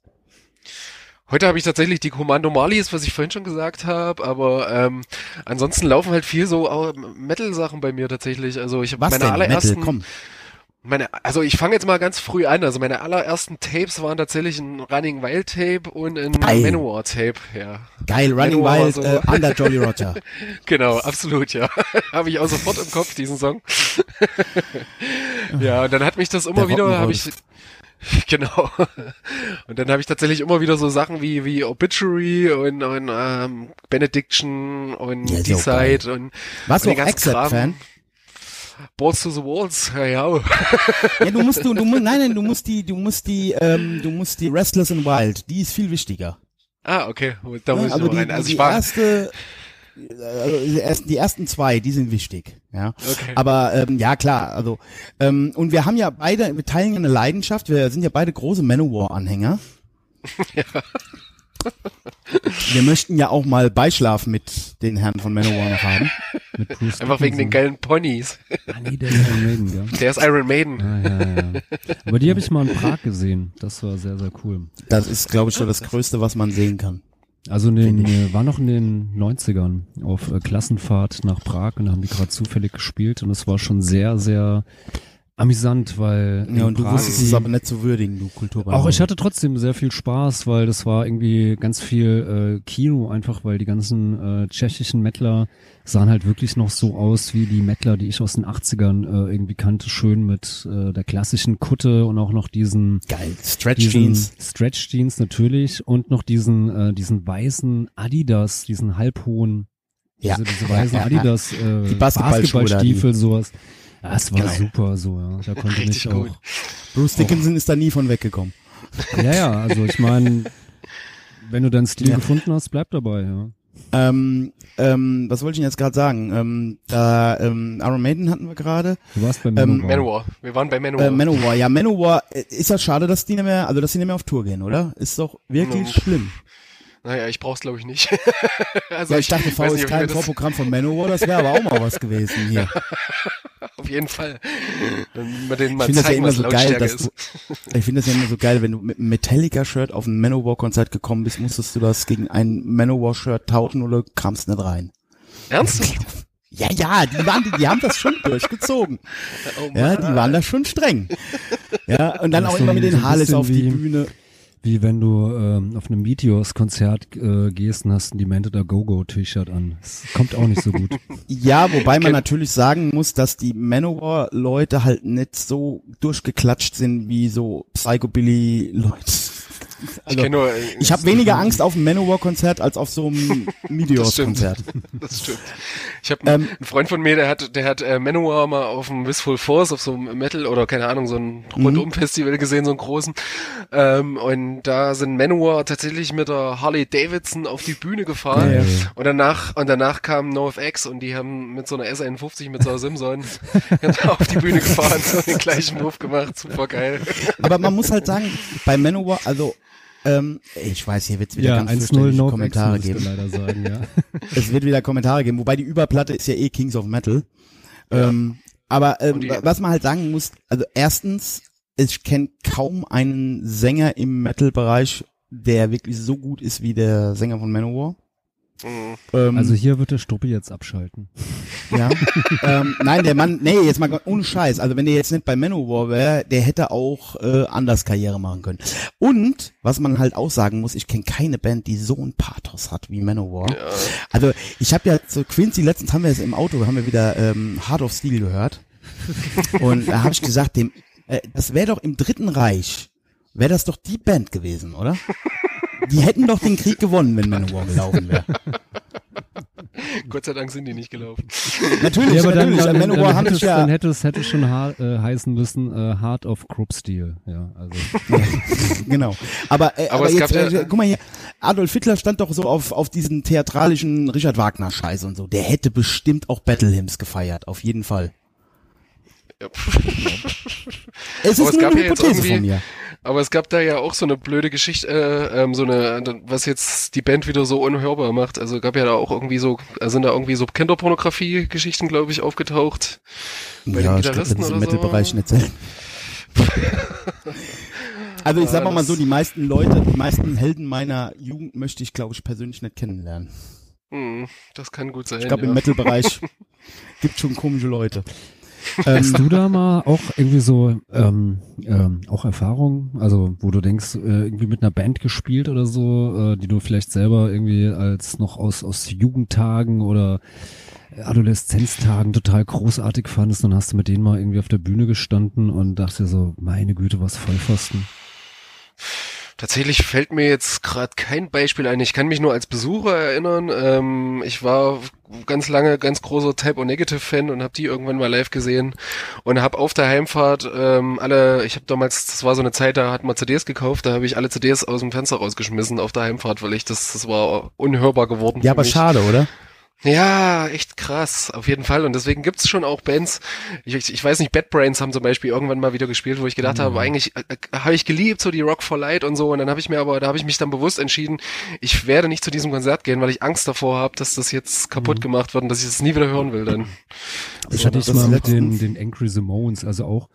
Heute habe ich tatsächlich die Kommando Marlies, was ich vorhin schon gesagt habe, aber ähm, ansonsten laufen halt viel so äh, Metal-Sachen bei mir tatsächlich. Also ich habe Was meine denn? allerersten, Metal, komm. Meine, also ich fange jetzt mal ganz früh an. Also meine allerersten Tapes waren tatsächlich ein Running Wild Tape und ein Geil. Manowar Tape. Ja, Geil, Running Manowar Wild, so. äh, *laughs* Under Jolly Roger. genau, absolut, ja. *laughs* habe ich auch sofort im Kopf diesen Song. *laughs* ja, und dann hat mich das immer Der wieder, habe ich. Genau. Und dann habe ich tatsächlich immer wieder so Sachen wie wie Obituary und, und ähm, Benediction und Ja. Decide und du und auch Kram. Accept-Fan? Balls to the Walls, ja, ja. Ja, du musst, du, du musst, nein, nein, du musst die, du musst die, ähm, du musst die Restless and Wild, die ist viel wichtiger. Ah, okay, da muss Ja, ich noch die, rein. Also die ich war, erste, also die ersten, die ersten zwei, die sind wichtig, ja. Okay. Aber ähm, ja klar, also ähm, und wir haben ja beide, wir teilen ja eine Leidenschaft. Wir sind ja beide große Manowar-Anhänger. *laughs* Wir möchten ja auch mal Beischlaf mit den Herren von Manowar noch haben. Mit Bruce einfach wegen den geilen Ponys. Ah, nee, der ist Iron Maiden, ja. Der ist Iron Maiden. Ah, ja, ja. Aber die habe ich mal in Prag gesehen. Das war sehr, sehr cool. Das ist, glaube ich, so das Größte, was man sehen kann. Also in den, äh, war noch in den 90ern auf äh, Klassenfahrt nach Prag und da haben die gerade zufällig gespielt und es war schon sehr, sehr amüsant, weil Ja, und du wusstest es aber nicht zu würdigen, du Kulturbanausen. Auch ich hatte trotzdem sehr viel Spaß, weil das war irgendwie ganz viel äh, Kino einfach, weil die ganzen äh, tschechischen Mettler sahen halt wirklich noch so aus wie die Mettler, die ich aus den 80ern äh, irgendwie kannte, schön mit äh, der klassischen Kutte und auch noch diesen Geil. Stretch Jeans. Stretch Jeans natürlich und noch diesen äh, diesen weißen Adidas, diesen halbhohen Ja. diese, diese weißen. *laughs* Adidas äh, Die Basketballschuhe da, die- Basketballstiefel sowas. Ja, es war Genau. super so, ja. Da konnte Richtig ich gut. auch Bruce Dickinson ist da nie von weggekommen. ja, ja, also ich meine, wenn du deinen Stil Ja. gefunden hast, bleib dabei, ja. Ähm, ähm, was wollte ich denn jetzt gerade sagen? Ähm, da ähm, Iron Maiden hatten wir gerade. Du warst bei Ähm, Manowar. Manowar. Wir waren bei Manowar. Äh, Manowar, ja, Manowar, äh, ist das schade, dass die nicht mehr, also dass die nicht mehr auf Tour gehen, oder? Ist doch wirklich Ja. schlimm. Naja, ich brauch's glaube ich nicht. *laughs* also Ja, ich dachte, ich mir ein das- Vorprogramm von Manowar, das wäre aber auch mal was gewesen hier. *laughs* Auf jeden Fall. Wir denen Ich finde das ja immer so geil, dass ist. du, ich finde das ja immer so geil, wenn du mit einem Metallica-Shirt auf ein Manowar-Konzert gekommen bist, musstest du das gegen ein Manowar-Shirt tauschen oder kamst nicht rein. Ernsthaft? *laughs* Ja, ja, die waren, die, die haben das schon durchgezogen. Oh Ja, die waren da schon streng. Ja, und dann Das auch ist immer mit den Harleys auf die wie- Bühne. Wie wenn du ähm, auf einem Meteors-Konzert äh, gehst und hast ein Demented Go-Go-T-Shirt an. Das kommt auch nicht so gut. *laughs* Ja, wobei man natürlich sagen muss, dass die Manowar-Leute halt nicht so durchgeklatscht sind wie so Psychobilly-Leute. Ich Also, kenn nur, ich habe weniger Angst auf einem Manowar-Konzert als auf so einem *laughs* Meteors-Konzert. *laughs* Das stimmt. Ich habe einen Freund von mir, der hat, der hat äh, Manowar mal auf dem Wistful Force, auf so einem Metal oder keine Ahnung, so ein Rundum-Festival gesehen, so einen großen. Ähm, und da sind Manowar tatsächlich mit der Harley Davidson auf die Bühne gefahren. Ja, ja. Und danach, und danach kam NoFX und die haben mit so einer S51 mit so einer Simson *laughs* auf die Bühne gefahren, so den gleichen Move gemacht. Super geil. Aber man muss halt sagen, bei Manowar, also ähm, ich weiß, hier wird's wieder Ja, ganz 1-0 fürchterliche No Kommentare geben. leider sagen, ja. *laughs* Es wird wieder Kommentare geben, wobei die Überplatte ist ja eh Kings of Metal. Ähm, aber ähm, was man halt sagen muss, also erstens, ich kenne kaum einen Sänger im Metal-Bereich, der wirklich so gut ist wie der Sänger von Manowar. Mhm. Ähm, Also hier wird der Struppi jetzt abschalten. Ja. *laughs* ähm, nein, der Mann, nee, jetzt mal ohne Scheiß. Also wenn der jetzt nicht bei Manowar wäre, der hätte auch äh, anders Karriere machen können. Und was man halt auch sagen muss, ich kenne keine Band, die so ein Pathos hat wie Manowar. Ja. Also ich habe ja zu Quincy letztens haben wir es im Auto, haben wir wieder ähm, Heart of Steel gehört. Und da habe ich gesagt, dem, äh, das wäre doch im Dritten Reich, wäre das doch die Band gewesen, oder? Die hätten doch den Krieg gewonnen, wenn Manowar gelaufen wäre. *laughs* Gott sei Dank sind die nicht gelaufen. Natürlich, Ja, aber dann, natürlich. dann, Manowar dann, haben hätte es, ja dann hätte es hätte es schon ha äh, heißen müssen äh, Heart of Krupp Steel. Ja, also *laughs* genau. Aber, äh, Aber aber, es jetzt, ja- äh, guck mal hier, Adolf Hitler stand doch so auf, auf diesen theatralischen Richard Wagner Scheiß und so. Der hätte bestimmt auch Battle Hymns gefeiert, auf jeden Fall. Ja. Es Aber ist es nur gab eine Hypothese von mir. Aber es gab da ja auch so eine blöde Geschichte, äh, ähm, so eine, was jetzt die Band wieder so unhörbar macht. Also gab ja da auch irgendwie so, äh, sind da irgendwie so Kinderpornografie-Geschichten, glaube ich, aufgetaucht. Bei ja, den ich glaube, das Gitarristen ist im oder so. Metal-Bereich nicht selten. *laughs* Also ich sag mal, mal so, die meisten Leute, die meisten Helden meiner Jugend möchte ich, glaube ich, persönlich nicht kennenlernen. Hm, das kann gut sein. Ich glaube, ja. im Metal-Bereich *laughs* gibt schon komische Leute. Ähm, Hast du da mal auch irgendwie so ähm, ähm, auch Erfahrungen, also wo du denkst, äh, irgendwie mit einer Band gespielt oder so, äh, die du vielleicht selber irgendwie als noch aus aus Jugendtagen oder Adoleszenztagen total großartig fandest, dann hast du mit denen mal irgendwie auf der Bühne gestanden und dachte so, meine Güte, was Vollpfosten. Tatsächlich fällt mir jetzt gerade kein Beispiel ein. Ich kann mich nur als Besucher erinnern. Ähm, ich war ganz lange ganz großer Type O Negative Fan und habe die irgendwann mal live gesehen und habe auf der Heimfahrt ähm, alle. Ich habe damals, das war so eine Zeit, da hat man CDs gekauft. Da habe ich alle CDs aus dem Fenster rausgeschmissen auf der Heimfahrt, weil ich das, das war unhörbar geworden. ja, aber mich. schade, oder? Ja, echt krass, auf jeden Fall. Und deswegen gibt's schon auch Bands. Ich, ich, ich weiß nicht, Bad Brains haben zum Beispiel irgendwann mal wieder gespielt, wo ich gedacht habe, eigentlich äh, äh, habe ich geliebt, so die Rock for Light und so. Und dann habe ich mir aber, da habe ich mich dann bewusst entschieden, ich werde nicht zu diesem Konzert gehen, weil ich Angst davor habe, dass das jetzt kaputt gemacht wird und dass ich das nie wieder hören will dann. Ich hatte ich das mal mit den, den Angry Simones, also auch,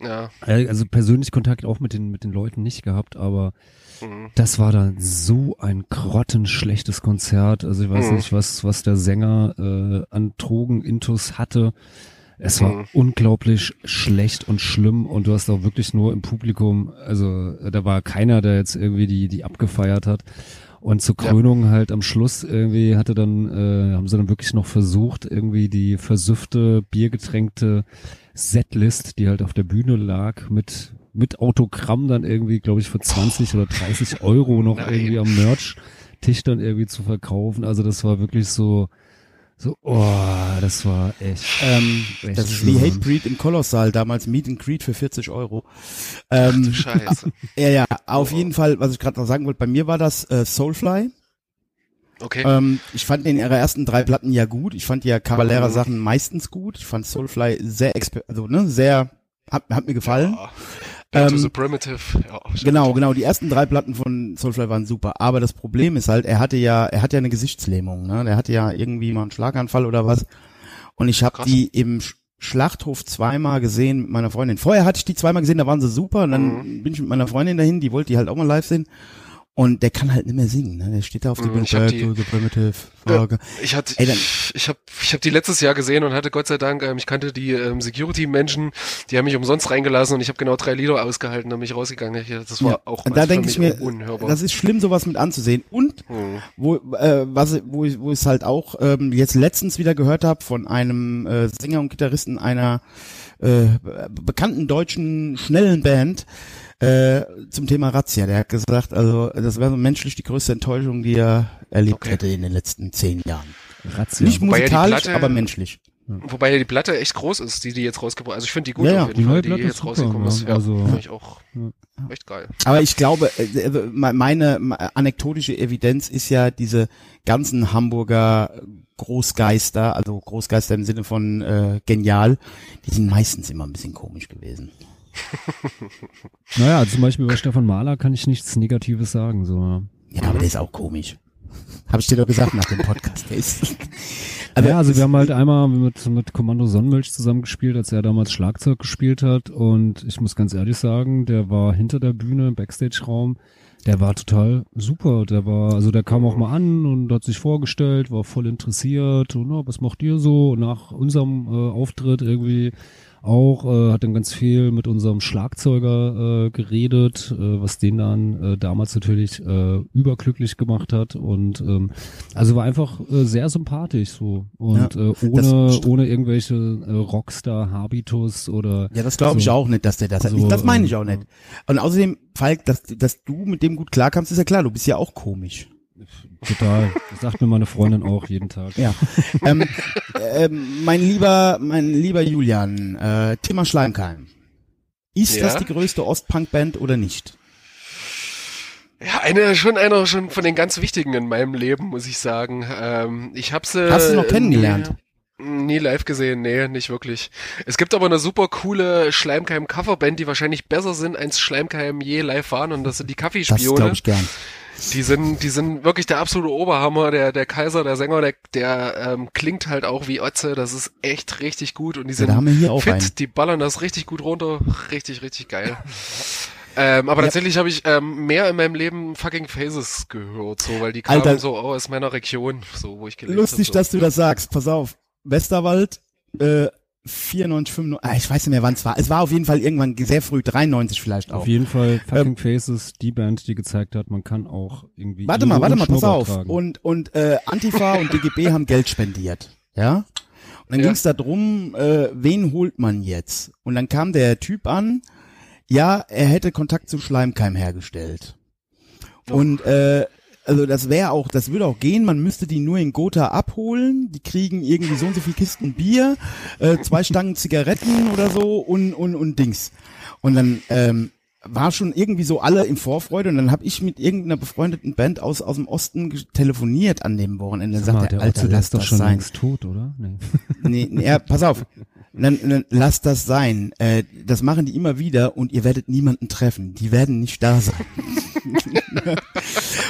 Ja. äh, also persönlich Kontakt auch mit den, mit den Leuten nicht gehabt, aber Mhm. Das war dann so ein grottenschlechtes Konzert. Also ich weiß Mhm. nicht, was, was der Sänger äh, an Drogenintus hatte. Es war Mhm. unglaublich schlecht und schlimm und du hast auch wirklich nur im Publikum, also äh, da war keiner, der jetzt irgendwie die, die abgefeiert hat. Und zur Ja. Krönung halt am Schluss irgendwie hatte dann, äh, haben sie dann wirklich noch versucht, irgendwie die versüffte, biergetränkte Setlist, die halt auf der Bühne lag, mit, mit Autogramm dann irgendwie, glaube ich, für 20 oder 30 *laughs* Euro noch Nein. irgendwie am Merch-Tisch dann irgendwie zu verkaufen. Also das war wirklich so, so, oh, das war echt. Ähm, echt das ist wie Hatebreed im Kolossal, damals Meet and Greet für 40 Euro. Ähm, Scheiße. *laughs* ja, ja, auf jeden Fall, was ich gerade noch sagen wollte, bei mir war das äh, Soulfly. Okay. Ähm, ich fand den ihre ersten drei Platten ja gut. Ich fand die ja Cavalera Mhm. Sachen meistens gut. Ich fand Soulfly sehr, exper also ne, sehr, hat, hat mir gefallen. Ja. Back to Ähm, the Primitive. Ja. Genau, genau. Die ersten drei Platten von Soulfly waren super. Aber das Problem ist halt, er hatte ja, er hat ja eine Gesichtslähmung. Ne? Der hatte ja irgendwie mal einen Schlaganfall oder was. Und ich habe die im Sch- Schlachthof zweimal gesehen mit meiner Freundin. Vorher hatte ich die zweimal gesehen, da waren sie super. Und dann Mhm. bin ich mit meiner Freundin dahin, die wollte die halt auch mal live sehen. Und der kann halt nicht mehr singen. Ne? Der steht da auf der Mhm, Bühne. ich hab Back die-. Ja. Ich hatte, Ey, dann- ich habe, ich habe die letztes Jahr gesehen und hatte Gott sei Dank, ähm, ich kannte die ähm, Security-Menschen, die haben mich umsonst reingelassen und ich habe genau drei Lieder ausgehalten und mich rausgegangen. Ich, das war Ja. auch da denke ich mir, unhörbar. das ist schlimm, sowas mit anzusehen. Und Hm. wo, äh, was, wo, ich, wo ich es halt auch ähm, jetzt letztens wieder gehört habe von einem äh, Sänger und Gitarristen einer äh, bekannten deutschen schnellen Band, Äh, zum Thema Razzia, der hat gesagt, also das wäre so menschlich die größte Enttäuschung, die er erlebt Okay. hätte in den letzten zehn Jahren. Razzia. Nicht Wobei ja die musikalisch, Platte- aber menschlich. Wobei ja die Platte echt groß ist, die die jetzt rausgebracht Also ich finde die gut Ja, ja, auf jeden die Fall, neue die Platte ist jetzt super, rausgekommen ja. ist. Ja, Also- finde ich auch echt geil. Aber ich glaube, äh, äh, meine me- anekdotische Evidenz ist ja diese ganzen Hamburger Großgeister, also Großgeister im Sinne von äh, genial, die sind meistens immer ein bisschen komisch gewesen. *laughs* Naja, zum Beispiel bei Stefan Mahler kann ich nichts Negatives sagen. So. Ja, aber der ist auch komisch. *laughs* Habe ich dir doch gesagt nach dem Podcast. Der ist, *laughs* aber ja, also wir haben halt einmal mit, mit Kommando Sonnenmilch zusammengespielt, als er damals Schlagzeug gespielt hat. Und ich muss ganz ehrlich sagen, der war hinter der Bühne im Backstage-Raum. Der war total super. Der war, also der kam auch mal an und hat sich vorgestellt, war voll interessiert. Und, na, was macht ihr so? Und nach unserem äh, Auftritt irgendwie auch, äh, hat dann ganz viel mit unserem Schlagzeuger äh, geredet, äh, was den dann äh, damals natürlich äh, überglücklich gemacht hat und ähm, also war einfach äh, sehr sympathisch so und Ja, äh, ohne ohne irgendwelche äh, Rockstar Habitus oder Ja, das glaube ich so. auch nicht, dass der das hat. So, das meine ich ähm, auch nicht. Und außerdem, Falk, dass, dass du mit dem gut klarkommst, ist ja klar, du bist ja auch komisch. Total. Das sagt mir meine Freundin auch jeden Tag. Ja. ähm, ähm, mein lieber, mein lieber Julian, äh, Thema Schleimkeim. Ist Ja? das die größte Ostpunk-Band oder nicht? Ja, eine, schon einer schon von den ganz wichtigen in meinem Leben, muss ich sagen. Ähm, ich habe sie. Hast du noch kennengelernt? Nie, nie live gesehen, nee, nicht wirklich. Es gibt aber eine super coole Schleimkeim-Coverband, die wahrscheinlich besser sind, als Schleimkeim je live waren, und das sind die Das Kaffeespione. glaube ich gern. Die sind, die sind wirklich der absolute Oberhammer. Der, der Kaiser, der Sänger, der, der ähm, klingt halt auch wie Otze. Das ist echt richtig gut. Und die Ja, sind auch fit, einen. die ballern das richtig gut runter. Richtig, richtig geil. ähm, aber tatsächlich habe ich ähm, mehr in meinem Leben fucking Phases gehört, so, weil die kamen Alter. so aus meiner Region, so wo ich gelebt Lustig, hab, so. dass du das sagst. Pass auf. Westerwald, äh, 94, 95, ah, ich weiß nicht mehr, wann es war. Es war auf jeden Fall irgendwann sehr früh, 93 vielleicht auch. Auf jeden Fall Fucking Faces, die Band, die gezeigt hat, man kann auch irgendwie Warte mal, warte mal, pass auf. tragen. Und, und äh, Antifa und DGB *laughs* haben Geld spendiert. Ja? Und dann Ja. ging's da drum, äh, wen holt man jetzt? Und dann kam der Typ an, ja, er hätte Kontakt zu Schleimkeim hergestellt. Und äh, also das wäre auch, das würde auch gehen, man müsste die nur in Gotha abholen, die kriegen irgendwie so und so viel Kisten Bier, äh, zwei Stangen Zigaretten oder so und, und, und Dings. Und dann ähm, war schon irgendwie so alle in Vorfreude und dann habe ich mit irgendeiner befreundeten Band aus, aus dem Osten telefoniert an dem Wochenende. Sag mal, sagt der der, Alter, der lass doch das schon sein. längst tot, oder? Nee. *laughs* Nee, nee, ja, pass auf. Dann, dann lass das sein. Äh, das machen die immer wieder und ihr werdet niemanden treffen. Die werden nicht da sein. *laughs*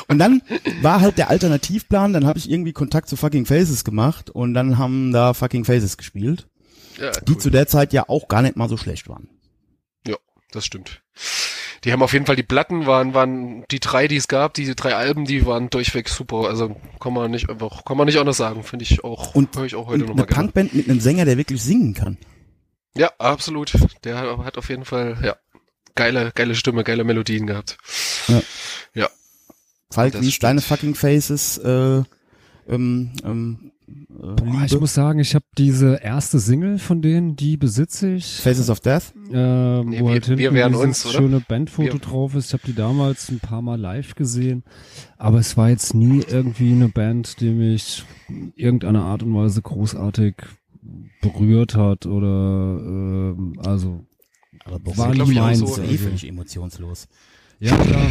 und dann war halt der Alternativplan, dann habe ich irgendwie Kontakt zu Fucking Faces gemacht und dann haben da Fucking Faces gespielt, ja, die cool. zu der Zeit ja auch gar nicht mal so schlecht waren. Ja, das stimmt. Die haben auf jeden Fall die Platten waren waren die drei, die es gab, die drei Alben, die waren durchweg super. Also kann man nicht einfach, kann man nicht anders sagen. Finde ich auch, Und- höre ich auch Und heute eine nochmal gerne. Punkband mit einem Sänger, der wirklich singen kann. Ja, absolut. Der hat auf jeden Fall, ja, geile, geile Stimme, geile Melodien gehabt. Falk, Das wie ist stimmt. deine Fucking Faces äh, ähm, ähm, äh, Boah, ich muss sagen, ich habe diese erste Single von denen, die besitze ich. Faces of Death? äh, Nee, wo wir- halt hinten wir uns, oder? schöne Bandfoto Wir- drauf ist. Ich habe die damals ein paar Mal live gesehen, aber es war jetzt nie irgendwie eine Band, die mich in irgendeiner Art und Weise großartig berührt hat oder ähm, also Aber war glaub nie ich, auch so. ist eh also. völlig emotionslos. Ja, klar.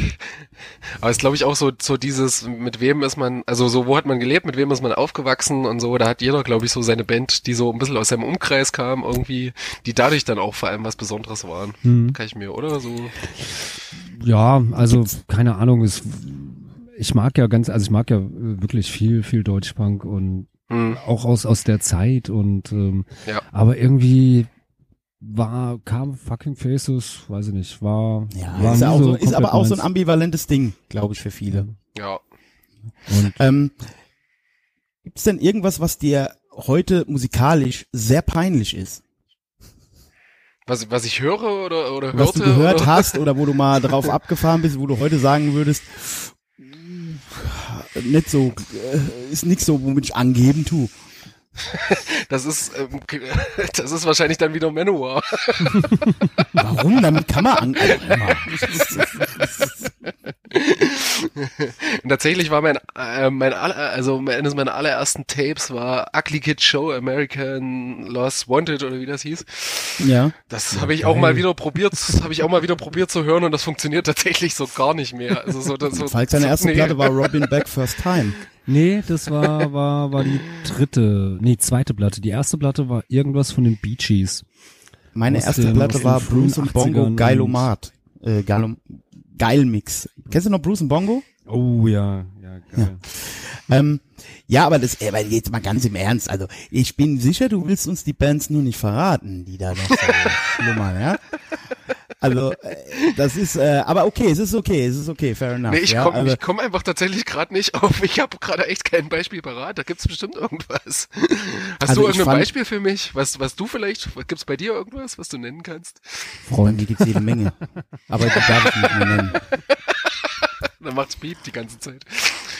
*laughs* Aber es glaube ich auch so, so dieses, mit wem ist man, also so, wo hat man gelebt, mit wem ist man aufgewachsen und so, da hat jeder, glaube ich, so seine Band, die so ein bisschen aus seinem Umkreis kam, irgendwie, die dadurch dann auch vor allem was Besonderes waren. Hm. Kann ich mir, oder? So. Ja, also keine Ahnung, es, ich mag ja ganz, also ich mag ja äh, wirklich viel, viel Deutschpunk und Hm. auch aus aus der Zeit und ähm, Ja. aber irgendwie war kam fucking Faces, weiß ich nicht, war Ja, war ist, ja auch so, ist aber auch so ein ambivalentes Ding, glaube ich, für viele. Ja. und Ähm, Gibt es denn irgendwas, was dir heute musikalisch sehr peinlich ist? Was, was ich höre oder, oder Was hörte? du gehört oder? hast oder wo du mal *laughs* drauf abgefahren bist, wo du heute sagen würdest, nicht so, äh, ist nix so, womit ich angeben tu. *laughs* Das ist, ähm, *laughs* das ist wahrscheinlich dann wieder Manowar. *laughs* Warum? Damit kann man an. Tatsächlich war mein, äh, mein aller, also eines meiner allerersten Tapes war Ugly Kid Show American Lost Wanted oder wie das hieß. ja. Das habe ich auch mal wieder probiert, habe ich auch mal wieder probiert zu hören und das funktioniert tatsächlich so gar nicht mehr. Also so, das, so, Falk, seine so, erste nee. Platte war Robin Back First Time. Nee, das war, war, war die dritte, nee, zweite Platte. Die erste Platte war irgendwas von den Bee Gees. Meine Aus erste aus Platte war Bruce und Bongo 80ern Geilomat. Äh, Geilom Geilmix. Kennst du noch Bruce und Bongo? Oh ja, ja, geil. Ähm, ja, aber das, aber jetzt mal ganz im Ernst. Also ich bin sicher, du willst uns die Bands nur nicht verraten, die da noch *laughs* schlummern, ja? Also äh, das ist, äh, aber okay, es ist okay, es ist okay, fair enough. Nee, ich ja, komme ich komm einfach tatsächlich gerade nicht auf. Ich habe gerade echt kein Beispiel parat. Da gibt's bestimmt irgendwas. Hast Also du irgendein fand- Beispiel für mich? Was, was du vielleicht, gibt's bei dir irgendwas, was du nennen kannst? Bei mir gibt's jede Menge. Aber die darf ich nicht mehr nennen. *laughs* Dann macht's Beep die ganze Zeit.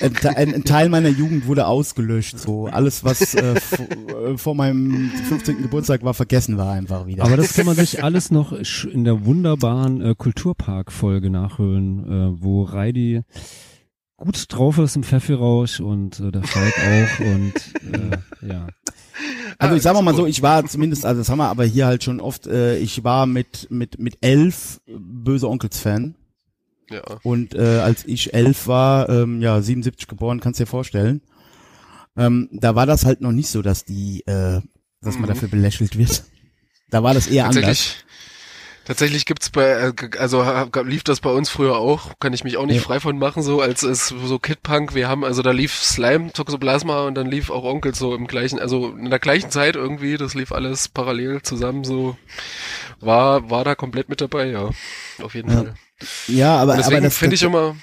Ein, ein, ein Teil meiner Jugend wurde ausgelöscht. So alles, was äh, äh, vor meinem 15. Geburtstag war, vergessen war einfach wieder. Aber das kann man sich alles noch in der wunderbaren äh, Kulturpark-Folge nachhören, äh, wo Reidi gut drauf ist im Pfeffirausch und äh, der Falk auch und äh, ja. Also Ah, ich sag mal so, gut. ich war zumindest, also das haben wir aber hier halt schon oft, äh, ich war mit mit mit elf böse Onkels Fan Ja. und äh, als ich elf war, ähm, ja 77 geboren, kannst dir vorstellen, ähm, da war das halt noch nicht so, dass die, äh, dass man Mhm. dafür belächelt wird. Da war das eher anders. Tatsächlich, tatsächlich gibt's bei, äh, also lief das bei uns früher auch, kann ich mich auch nicht Ja. frei von machen, so als es so Kid Punk, wir haben, also da lief Slime, Toxoplasma und dann lief auch Onkel so im gleichen, also in der gleichen Zeit irgendwie, das lief alles parallel zusammen, so war, war da komplett mit dabei, ja, auf jeden Ja. Fall. Ja, aber Und aber deswegen das finde ich immer,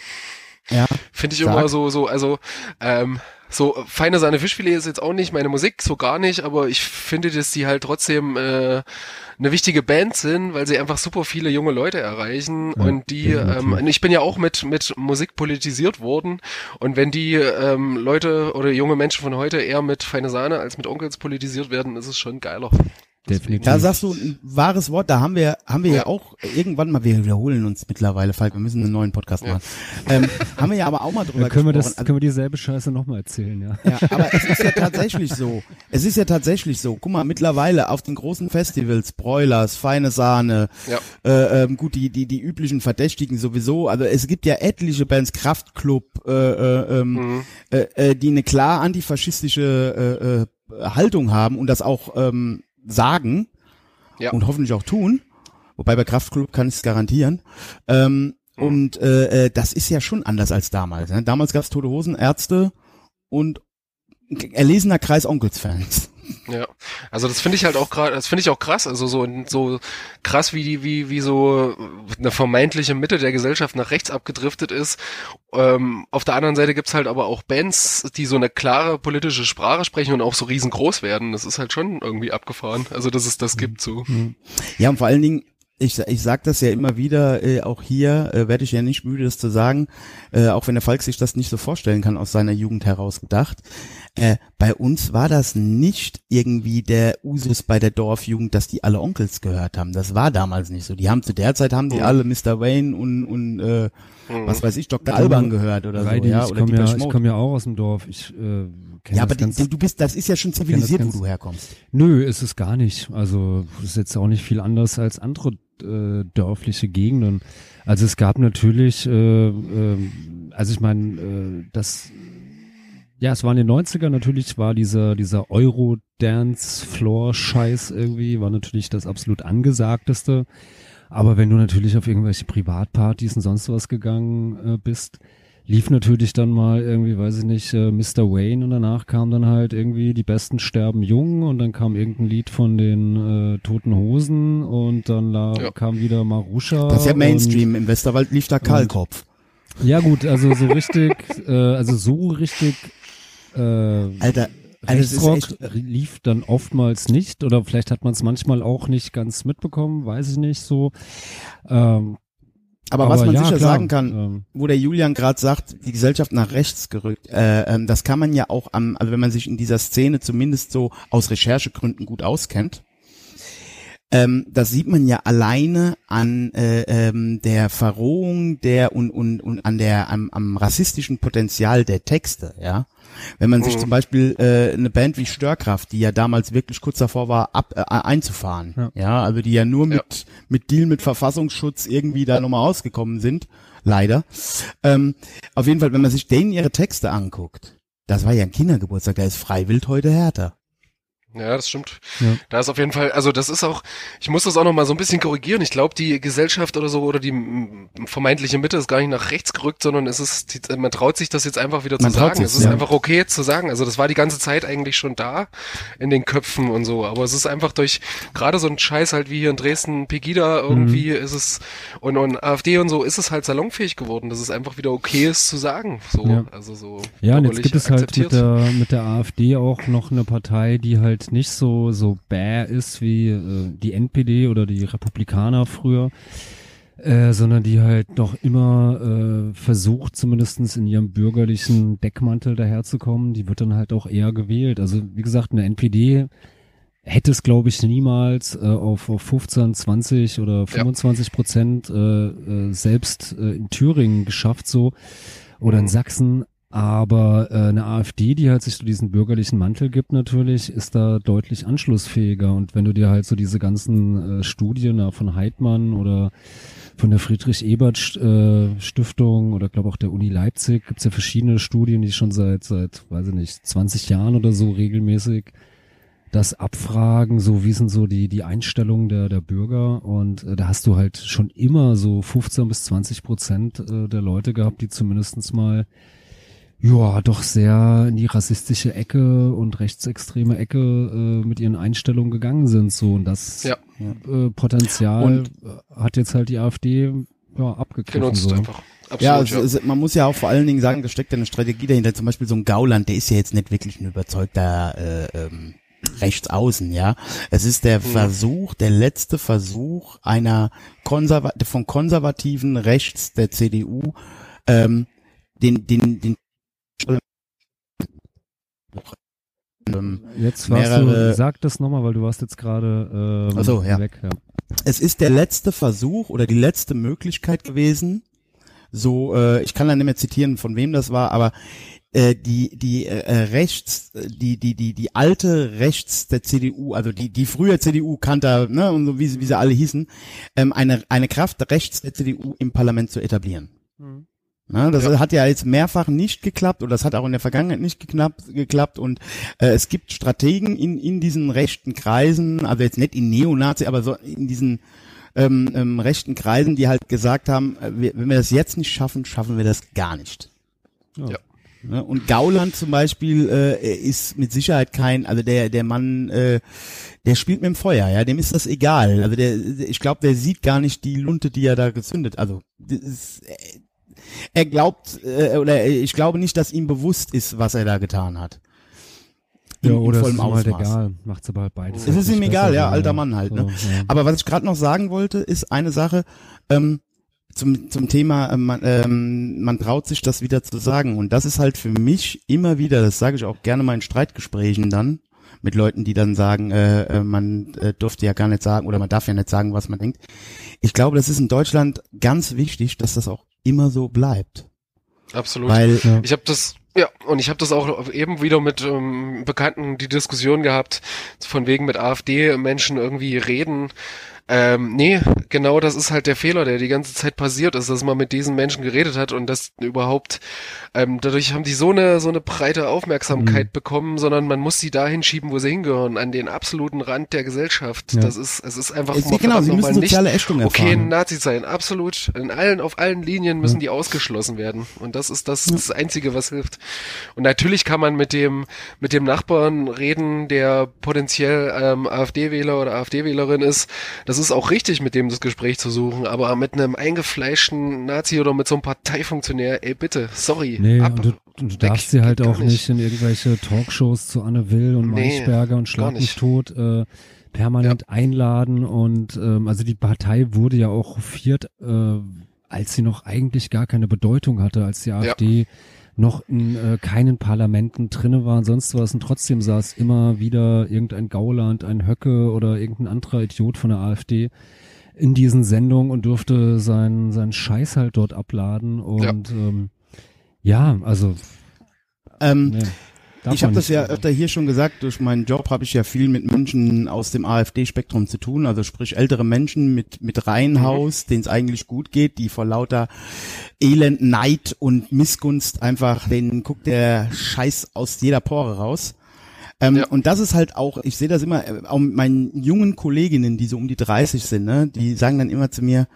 ja, Finde ich Sag. immer so, so, also, ähm, so feine Sahne Fischfilet ist jetzt auch nicht meine Musik, so gar nicht, aber ich finde, dass die halt trotzdem äh, eine wichtige Band sind, weil sie einfach super viele junge Leute erreichen Ja, und die, ähm, und ich bin ja auch mit mit Musik politisiert worden und wenn die ähm, Leute oder junge Menschen von heute eher mit feine Sahne als mit Onkels politisiert werden, ist es schon geiler. Definitiv. Da sagst du ein wahres Wort, da haben wir, haben wir ja. Ja. auch irgendwann mal, wir wiederholen uns mittlerweile, Falk, wir müssen einen neuen Podcast machen. Ähm, haben wir ja aber auch mal drüber Dann können wir gesprochen. das, können wir dieselbe Scheiße nochmal erzählen, ja. Ja, aber es ist ja tatsächlich so. Es ist ja tatsächlich so. Guck mal, mittlerweile auf den großen Festivals, Broilers, feine Sahne, Ja. äh, ähm, gut, die, die, die üblichen Verdächtigen sowieso. Also es gibt ja etliche Bands, Kraftklub, äh, äh, ähm, Mhm. äh, äh, die eine klar antifaschistische äh, äh, Haltung haben und das auch ähm, sagen Ja. und hoffentlich auch tun. Wobei bei Kraftklub kann ich es garantieren. Ähm, Und äh, äh, das ist ja schon anders als damals. Ne? Damals gab es tote Hosen, Ärzte und erlesener Kreis Onkelsfans. Ja, also das finde ich halt auch gerade, das finde ich auch krass, also so so krass wie die wie wie so eine vermeintliche Mitte der Gesellschaft nach rechts abgedriftet ist. Ähm, auf der anderen Seite gibt's halt aber auch Bands, die so eine klare politische Sprache sprechen und auch so riesengroß werden. Das ist halt schon irgendwie abgefahren. Also dass es das gibt so. Ja, und vor allen Dingen, ich, ich sag das ja immer wieder, äh, auch hier äh, werde ich ja nicht müde, das zu sagen, äh, auch wenn der Falk sich das nicht so vorstellen kann, aus seiner Jugend heraus gedacht. Äh, bei uns war das nicht irgendwie der Usus bei der Dorfjugend, dass die alle Onkels gehört haben. Das war damals nicht so. Die haben zu der Zeit haben die Mhm. alle Mr. Wayne und, und äh, Mhm. was weiß ich, Dr. Alban gehört oder Reidi, so, ja, ich oder komme ja, ich komm ja auch aus dem Dorf. Ich äh, kenn Ja, aber das ganz, die, du bist, das ist ja schon zivilisiert, wo du herkommst. Nö, ist es gar nicht. Also es ist jetzt auch nicht viel anders als andere äh, dörfliche Gegenden. Also es gab natürlich, äh, äh, also ich meine, äh, das, ja, es war in den 90er natürlich, war dieser, dieser Euro-Dance-Floor-Scheiß irgendwie, war natürlich das absolut angesagteste. Aber wenn du natürlich auf irgendwelche Privatpartys und sonst was gegangen äh, bist, lief natürlich dann mal irgendwie, weiß ich nicht, äh, Mr. Wayne und danach kam dann halt irgendwie die Besten sterben jung und dann kam irgendein Lied von den äh, Toten Hosen und dann la Ja. kam wieder Marusha. Das ist ja und- Mainstream. Im Westerwald lief da Kahlkopf. Ja gut, also so richtig, äh, also so richtig äh, Alter, also Rechtsrock echt, lief dann oftmals nicht oder vielleicht hat man es manchmal auch nicht ganz mitbekommen, weiß ich nicht so. Ähm, Aber, was man ja, sicher klar, sagen kann, ähm, wo der Julian gerade sagt, die Gesellschaft nach rechts gerückt, äh, ähm, das kann man ja auch am, also wenn man sich in dieser Szene zumindest so aus Recherchegründen gut auskennt, ähm, das sieht man ja alleine an äh, ähm, der Verrohung der und, und, und an der am, am rassistischen Potenzial der Texte, ja. Wenn man sich zum Beispiel äh, eine Band wie Störkraft, die ja damals wirklich kurz davor war, ab, äh, einzufahren, ja. Ja. also die ja nur mit mit Deal mit Verfassungsschutz irgendwie da nochmal ausgekommen sind, leider. Ähm, auf jeden Fall, wenn man sich denen ihre Texte anguckt, das war ja ein Kindergeburtstag, da ist Freiwild heute härter. Ja, das stimmt. Ja. Da ist auf jeden Fall, also das ist auch, ich muss das auch noch mal so ein bisschen korrigieren. Ich glaube, die Gesellschaft oder so oder die mm, vermeintliche Mitte ist gar nicht nach rechts gerückt, sondern es ist, man traut sich das jetzt einfach wieder Man zu sagen. es ist ja. einfach okay zu sagen. Also das war die ganze Zeit eigentlich schon da in den Köpfen und so. Aber es ist einfach durch gerade so ein Scheiß halt wie hier in Dresden, Pegida irgendwie Mhm. ist es und, und AfD und so ist es halt salonfähig geworden, dass es einfach wieder okay ist zu sagen. So, Ja. also so. Ja, und jetzt gibt es halt akzeptiert. mit der, mit der AfD auch noch eine Partei, die halt nicht so, so bäh ist wie äh, die NPD oder die Republikaner früher, äh, sondern die halt noch immer äh, versucht, zumindestens in ihrem bürgerlichen Deckmantel daherzukommen. Die wird dann halt auch eher gewählt. Also wie gesagt, eine NPD hätte es, glaube ich, niemals äh, auf, auf 15, 20 oder 25 Prozent äh, äh, selbst äh, in Thüringen geschafft so oder in Sachsen. Aber äh, eine AfD, die halt sich so diesen bürgerlichen Mantel gibt natürlich, ist da deutlich anschlussfähiger. Und wenn du dir halt so diese ganzen äh, Studien na, von Heidmann oder von der Friedrich-Ebert-Stiftung oder glaube auch der Uni Leipzig gibt's ja verschiedene Studien, die schon seit, seit, weiß ich nicht, 20 Jahren oder so regelmäßig das abfragen, so wie sind so die, die Einstellungen der, der Bürger und äh, da hast du halt schon immer so 15 bis 20 Prozent äh, der Leute gehabt, die zumindestens mal ja, doch sehr in die rassistische Ecke und rechtsextreme Ecke äh, mit ihren Einstellungen gegangen sind, so und das Ja. äh, Potenzial Und- äh, hat jetzt halt die AfD ja abgegriffen. genutzt so. einfach. Absolut, ja, ja. es, es, man muss ja auch vor allen Dingen sagen, da steckt ja eine Strategie dahinter. Zum Beispiel so ein Gauland, der ist ja jetzt nicht wirklich ein überzeugter äh, ähm, Rechtsaußen, ja. Es ist der Versuch, der letzte Versuch einer konserva von konservativen Rechts der CDU, ähm, den, den, den Jetzt warst mehrere- du, sag das nochmal, weil du warst jetzt gerade ähm, Ach so, ja. weg. Ja. es ist der letzte Versuch oder die letzte Möglichkeit gewesen, so, äh, ich kann da nicht mehr zitieren, von wem das war, aber äh, die die äh, rechts die die die die alte rechts der CDU also die die frühe CDU kannte ne und so wie sie wie sie alle hießen ähm, eine eine Kraft rechts der CDU im Parlament zu etablieren Na, das hat ja jetzt mehrfach nicht geklappt oder das hat auch in der Vergangenheit nicht geklappt, geklappt und äh, es gibt Strategen in, in diesen rechten Kreisen, also jetzt nicht in Neonazi, aber so in diesen ähm, ähm, rechten Kreisen, die halt gesagt haben, äh, wir, wenn wir das jetzt nicht schaffen, schaffen wir das gar nicht. Ja. Ne? Und Gauland zum Beispiel äh, ist mit Sicherheit kein, also der der Mann, äh, der spielt mit dem Feuer, ja, dem ist das egal. Also der, ich glaube, der sieht gar nicht die Lunte, die er da gezündet. Also das ist, äh, er glaubt äh, oder ich glaube nicht, dass ihm bewusst ist, was er da getan hat. In, Ja, oder in es ist ihm halt egal. Macht's aber halt beides. Es halt ist ihm egal, ja, alter Mann halt. Ne? So, ja. Aber was ich gerade noch sagen wollte, ist eine Sache ähm, zum zum Thema, ähm, man, ähm, man traut sich das wieder zu sagen und das ist halt für mich immer wieder, das sage ich auch gerne mal in Streitgesprächen dann mit Leuten, die dann sagen, äh, äh, man äh, durfte ja gar nicht sagen oder man darf ja nicht sagen, was man denkt. Ich glaube, das ist in Deutschland ganz wichtig, dass das auch immer so bleibt, Absolut. weil Ja. Ich habe das, ja, und ich habe das auch eben wieder mit ähm, Bekannten die Diskussion gehabt, von wegen mit AfD-Menschen irgendwie reden. Ähm, nee, genau das ist halt der Fehler, der die ganze Zeit passiert ist, dass man mit diesen Menschen geredet hat und das überhaupt, ähm, dadurch haben die so eine, so eine breite Aufmerksamkeit Mhm. bekommen, sondern man muss sie dahin schieben, wo sie hingehören, an den absoluten Rand der Gesellschaft. Ja. Das ist, es ist einfach es, mal genau, sie müssen nicht soziale Ächtung okay, erfahren. Nazi sein, absolut. In allen, auf allen Linien müssen die ausgeschlossen werden. Und das ist das, das Einzige, was hilft. Und natürlich kann man mit dem, mit dem Nachbarn reden, der potenziell ähm, AfD-Wähler oder AfD-Wählerin ist. Das ist auch richtig, mit dem das Gespräch zu suchen. Aber mit einem eingefleischten Nazi oder mit so einem Parteifunktionär, ey bitte, sorry, Nee, ab. und du, du darfst sie halt auch nicht in irgendwelche Talkshows zu Anne Will und Nee, Maischberger und Schlag mich nicht. tot äh, permanent einladen und ähm, also die Partei wurde ja auch hofiert, äh, als sie noch eigentlich gar keine Bedeutung hatte, als die AfD noch in äh, keinen Parlamenten drinne war und sonst was und trotzdem saß immer wieder irgendein Gauland, ein Höcke oder irgendein anderer Idiot von der AfD in diesen Sendungen und durfte seinen seinen Scheiß halt dort abladen und ähm, ja, also Ähm, nee, darf ich habe das ja öfter hier schon gesagt, durch meinen Job habe ich ja viel mit Menschen aus dem AfD-Spektrum zu tun, also sprich ältere Menschen mit, mit Reihenhaus, denen es eigentlich gut geht, die vor lauter Elend, Neid und Missgunst einfach, denen guckt der Scheiß aus jeder Pore raus. Ähm, Ja. Und das ist halt auch, ich sehe das immer, äh, auch mit meinen jungen Kolleginnen, die so um die 30 sind, ne, die sagen dann immer zu mir,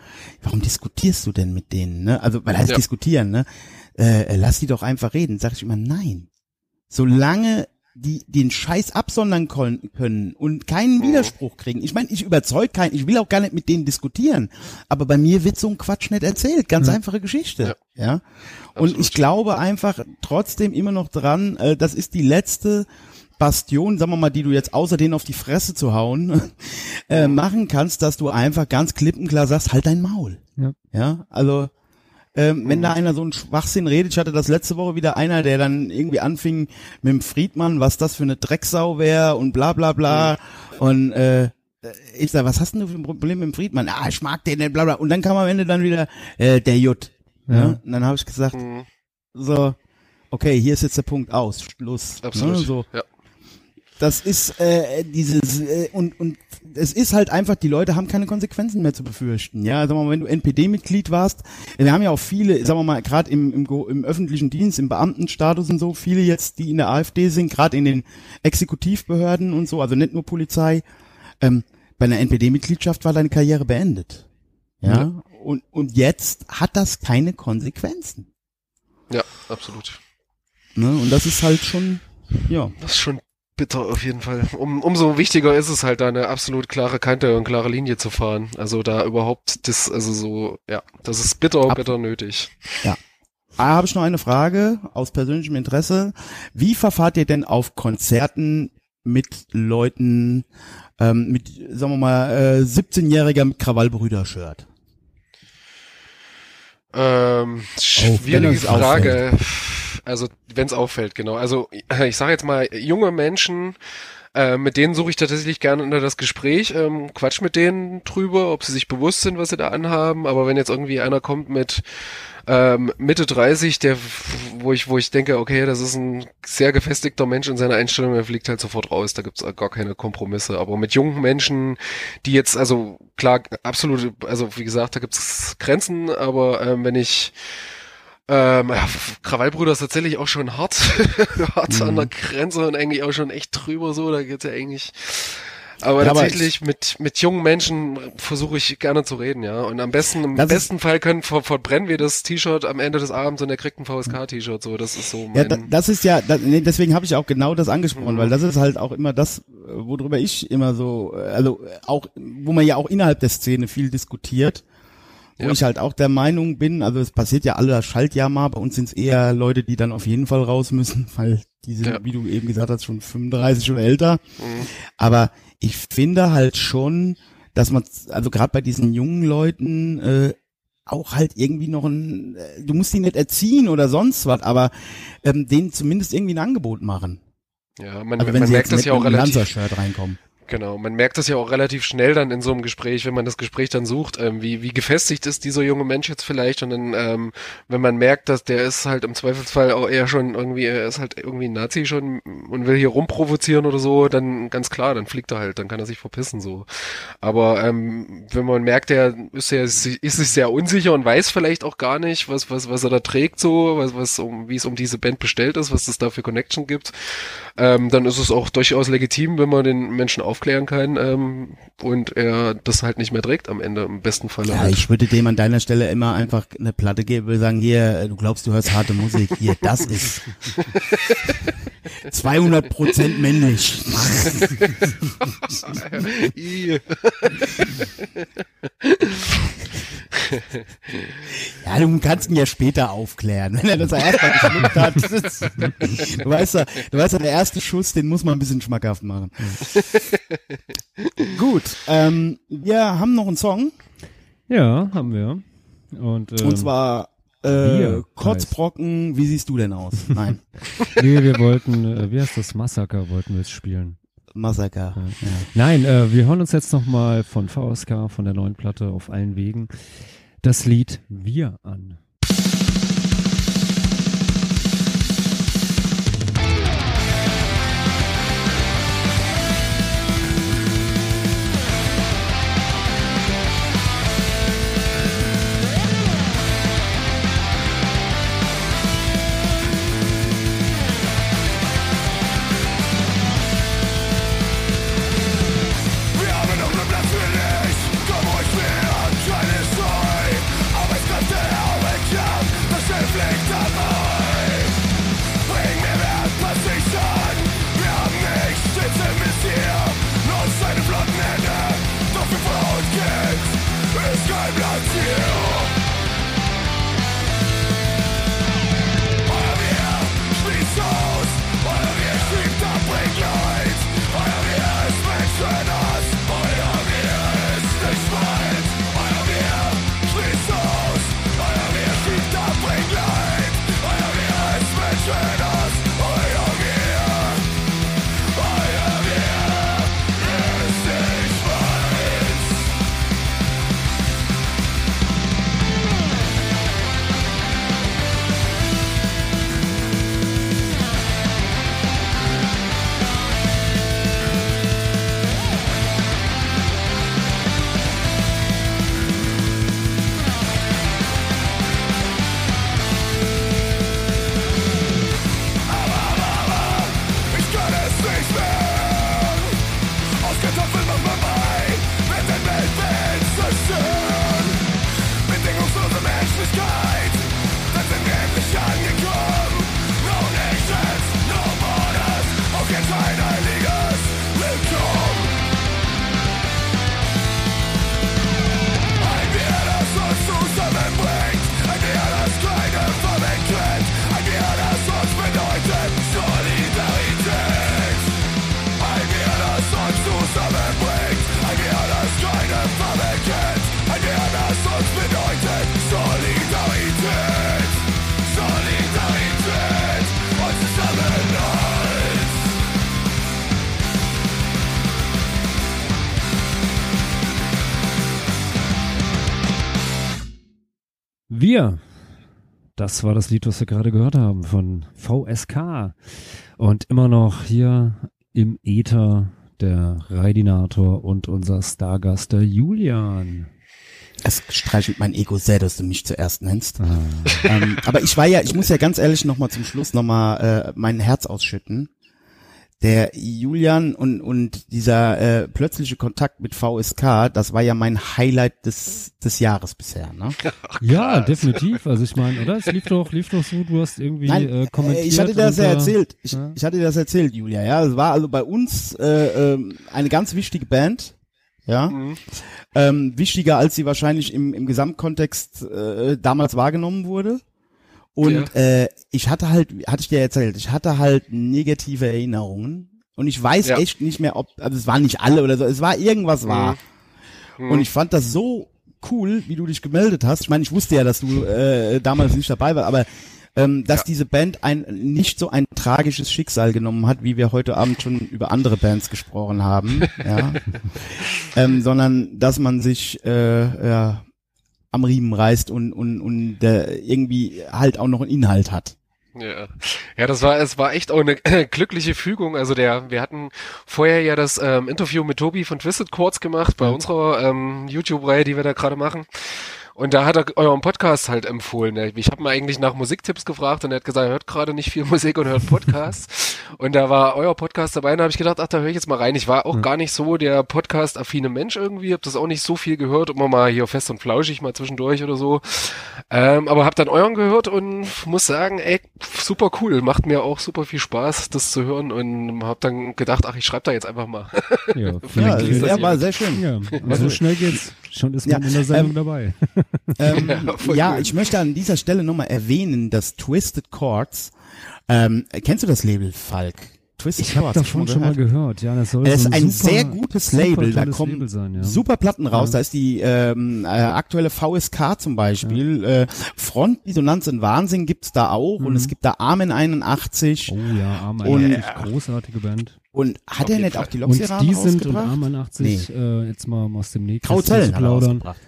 warum diskutierst du denn mit denen, ne? Also, weil heißt Ja. diskutieren, ne? Äh, lass die doch einfach reden. Sag ich immer, nein. Solange die den Scheiß absondern können und keinen Mhm. Widerspruch kriegen. Ich meine, ich überzeug keinen, ich will auch gar nicht mit denen diskutieren, aber bei mir wird so ein Quatsch nicht erzählt. Ganz einfache Geschichte. Ja. Und Absolut. ich glaube einfach trotzdem immer noch dran, äh, das ist die letzte Bastion, sagen wir mal, die du jetzt außer denen auf die Fresse zu hauen, *laughs* äh, machen kannst, dass du einfach ganz klipp und klar sagst, halt dein Maul. Ja. Ja, also ähm, wenn da einer so einen Schwachsinn redet, ich hatte das letzte Woche wieder einer, der dann irgendwie anfing mit dem Friedmann, was das für eine Drecksau wäre und bla bla bla und äh, ich sag, was hast denn du für ein Problem mit dem Friedmann? Ah, ich mag den bla bla. Und dann kam am Ende dann wieder äh, der Jut. Ja. Ja. Und dann habe ich gesagt, Mhm. so, okay, hier ist jetzt der Punkt aus, Schluss. Absolut. Ne, so. Ja. Das ist äh, dieses äh, und und es ist halt einfach, die Leute haben keine Konsequenzen mehr zu befürchten. Ja, sagen wir mal, wenn du NPD-Mitglied warst, wir haben ja auch viele, sagen wir mal, gerade im, im, im öffentlichen Dienst, im Beamtenstatus und so, viele jetzt, die in der AfD sind, gerade in den Exekutivbehörden und so, also nicht nur Polizei. Ähm, bei einer NPD-Mitgliedschaft war deine Karriere beendet. Ja, und und jetzt hat das keine Konsequenzen. ja, absolut. Ne? Und das ist halt schon, ja. Das ist schon bitter auf jeden Fall. Um, umso wichtiger ist es halt, da eine absolut klare Kante und klare Linie zu fahren. Also da überhaupt das, also so, ja, das ist bitter, Ab- bitter nötig. Ah, habe ich noch eine Frage aus persönlichem Interesse. Wie verfahrt ihr denn auf Konzerten mit Leuten, ähm, mit, sagen wir mal, äh, 17-Jähriger mit Krawallbrüder-Shirt? Ähm, schwierige uns Frage. Also, wenn es auffällt, genau. Also, ich sage jetzt mal, junge Menschen, äh, mit denen suche ich tatsächlich gerne unter das Gespräch, ähm, quatsch mit denen drüber, ob sie sich bewusst sind, was sie da anhaben. Aber wenn jetzt irgendwie einer kommt mit ähm, Mitte 30, der, wo ich, wo ich denke, okay, das ist ein sehr gefestigter Mensch in seiner Einstellung, der fliegt halt sofort raus, da gibt's gar keine Kompromisse. Aber mit jungen Menschen, die jetzt, also klar, absolut, also wie gesagt, da gibt's Grenzen, aber ähm, wenn ich ähm, ja, Krawallbrüder ist tatsächlich auch schon hart, *laughs* hart an der Grenze und eigentlich auch schon echt drüber so, da geht's ja eigentlich aber Ja, aber tatsächlich mit, mit jungen Menschen versuche ich gerne zu reden, ja. Und am besten, im besten Fall können, ver, verbrennen wir das T-Shirt am Ende des Abends und er kriegt ein VSK-T-Shirt, so, das ist so Ja, mein, da, das ist ja, da, nee, deswegen habe ich auch genau das angesprochen, Mhm. weil das ist halt auch immer das, worüber ich immer so, äh, also auch, wo man ja auch innerhalb der Szene viel diskutiert, wo Ja. ich halt auch der Meinung bin, also es passiert ja alle Schaltjahr mal, bei uns sind es eher Leute, die dann auf jeden Fall raus müssen, *laughs* weil die sind, Ja. wie du eben gesagt hast, schon 35 oder älter. Mhm. Aber ich finde halt schon, dass man, also gerade bei diesen jungen Leuten, äh, auch halt irgendwie noch ein, äh, du musst die nicht erziehen oder sonst was, aber ähm, denen zumindest irgendwie ein Angebot machen. ja, man, Also wenn man sie merkt das ja auch relativ, Lanzer-Shirt reinkommen. Genau, man merkt das ja auch relativ schnell dann in so einem Gespräch, wenn man das Gespräch dann sucht, ähm, wie, wie gefestigt ist dieser junge Mensch jetzt vielleicht und dann, ähm, wenn man merkt, dass der ist halt im Zweifelsfall auch eher schon irgendwie, er ist halt irgendwie ein Nazi schon und will hier rumprovozieren oder so, dann ganz klar, dann fliegt er halt, dann kann er sich verpissen so. Aber ähm, wenn man merkt, der ist ja ist sich sehr unsicher und weiß vielleicht auch gar nicht, was was was er da trägt so, was was um wie es um diese Band bestellt ist, was es da für Connection gibt, ähm, dann ist es auch durchaus legitim, wenn man den Menschen aufklären kann ähm, und er das halt nicht mehr trägt am Ende im besten Fall. Ja, halt. ich würde dem an deiner Stelle immer einfach eine Platte geben, würde sagen, hier, äh, du glaubst, du hörst harte Musik, hier, das ist *laughs* 200 Prozent männlich. Ja, du kannst ihn ja später aufklären, wenn er das erstmal geschluckt hat. Ist, du weißt ja, du weißt ja, der erste Schuss, den muss man ein bisschen schmackhaft machen. *laughs* Gut, ähm, wir haben noch einen Song. Ja, haben wir. Und, ähm, Und zwar äh, Kotzbrocken, wie siehst du denn aus? Nein, *laughs* nee, wir wollten, äh, wie heißt das, Massaker wollten wir jetzt spielen. Massaker. Ja. Nein, äh, wir hören uns jetzt nochmal von VSK, von der neuen Platte auf allen Wegen, das Lied Wir an. Das war das Lied, was wir gerade gehört haben von VSK. Und immer noch hier im Äther der Reidinator und unser Stargast, der Julian. Es streichelt mein Ego sehr, dass du mich zuerst nennst. ähm, aber ich war ja, ich muss ja ganz ehrlich nochmal zum Schluss nochmal äh, mein Herz ausschütten. Der Julian und, und dieser äh, plötzliche Kontakt mit VSK, das war ja mein Highlight des, des Jahres bisher. Ne? *laughs* Ja, definitiv. Also ich meine, oder? Es lief doch, lief doch so, du hast irgendwie Nein, äh, kommentiert. äh, ich hatte dir das ja äh, erzählt. Ich, ja. ich hatte dir das erzählt, Julia. Ja, es war also bei uns äh, ähm, eine ganz wichtige Band. Ja, ähm, wichtiger als sie wahrscheinlich im, im Gesamtkontext äh, damals wahrgenommen wurde. Und äh, ich hatte halt, hatte ich dir erzählt, ich hatte halt negative Erinnerungen. Und ich weiß Ja. echt nicht mehr, ob, also es waren nicht alle oder so, es war irgendwas war. Und ich fand das so cool, wie du dich gemeldet hast. Ich meine, ich wusste ja, dass du äh, damals nicht dabei warst, aber ähm, dass diese Band ein nicht so ein tragisches Schicksal genommen hat, wie wir heute Abend schon über andere Bands gesprochen haben, ja, *laughs* ähm, sondern dass man sich äh, ja, am Riemen reißt und und und äh, irgendwie halt auch noch einen Inhalt hat. Ja, ja, das war, es war echt auch eine *clears throat* glückliche Fügung. Also der, wir hatten vorher ja das ähm, Interview mit Tobi von Twisted Chords gemacht bei unserer ähm, YouTube-Reihe, die wir da gerade machen. Und da hat er euren Podcast halt empfohlen. Ich habe mal eigentlich nach Musiktipps gefragt und er hat gesagt, er hört gerade nicht viel *laughs* Musik und hört Podcasts. und da war euer Podcast dabei und da habe ich gedacht, ach, da höre ich jetzt mal rein. Ich war auch gar nicht so der Podcast-affine Mensch irgendwie, habe das auch nicht so viel gehört, immer mal hier fest und flauschig mal zwischendurch oder so. Ähm, aber habe dann euren gehört und muss sagen, ey, super cool. Macht mir auch super viel Spaß, das zu hören und habe dann gedacht, ach, ich schreibe da jetzt einfach mal. Ja, *laughs* Ja, ja war sehr schön. Ja, so schnell geht's. Schon ist man Ja, in der Sendung ähm, dabei. *laughs* Ähm, *laughs* ja, cool. ich möchte an dieser Stelle nochmal erwähnen, dass Twisted Chords, ähm, kennst du das Label Falk? Twisted Ich habe davon schon mal gehört. Ja, das soll Es so ist ein super, sehr gutes Label. Da kommen Label sein, ja. super Platten raus. Ja. Da ist die ähm, äh, aktuelle VSK zum Beispiel. Äh, Front, Dissonanz und Wahnsinn gibt's da auch. Und es gibt da Armen 81. Mhm. Oh ja, Arm Und- 81, großartige Band. Und hat er nicht Fall. auch die Und Loxiranen die sind und rausgebracht? Arm 81, äh, jetzt mal aus dem Nähkästchen zu er plaudern, rausgebracht.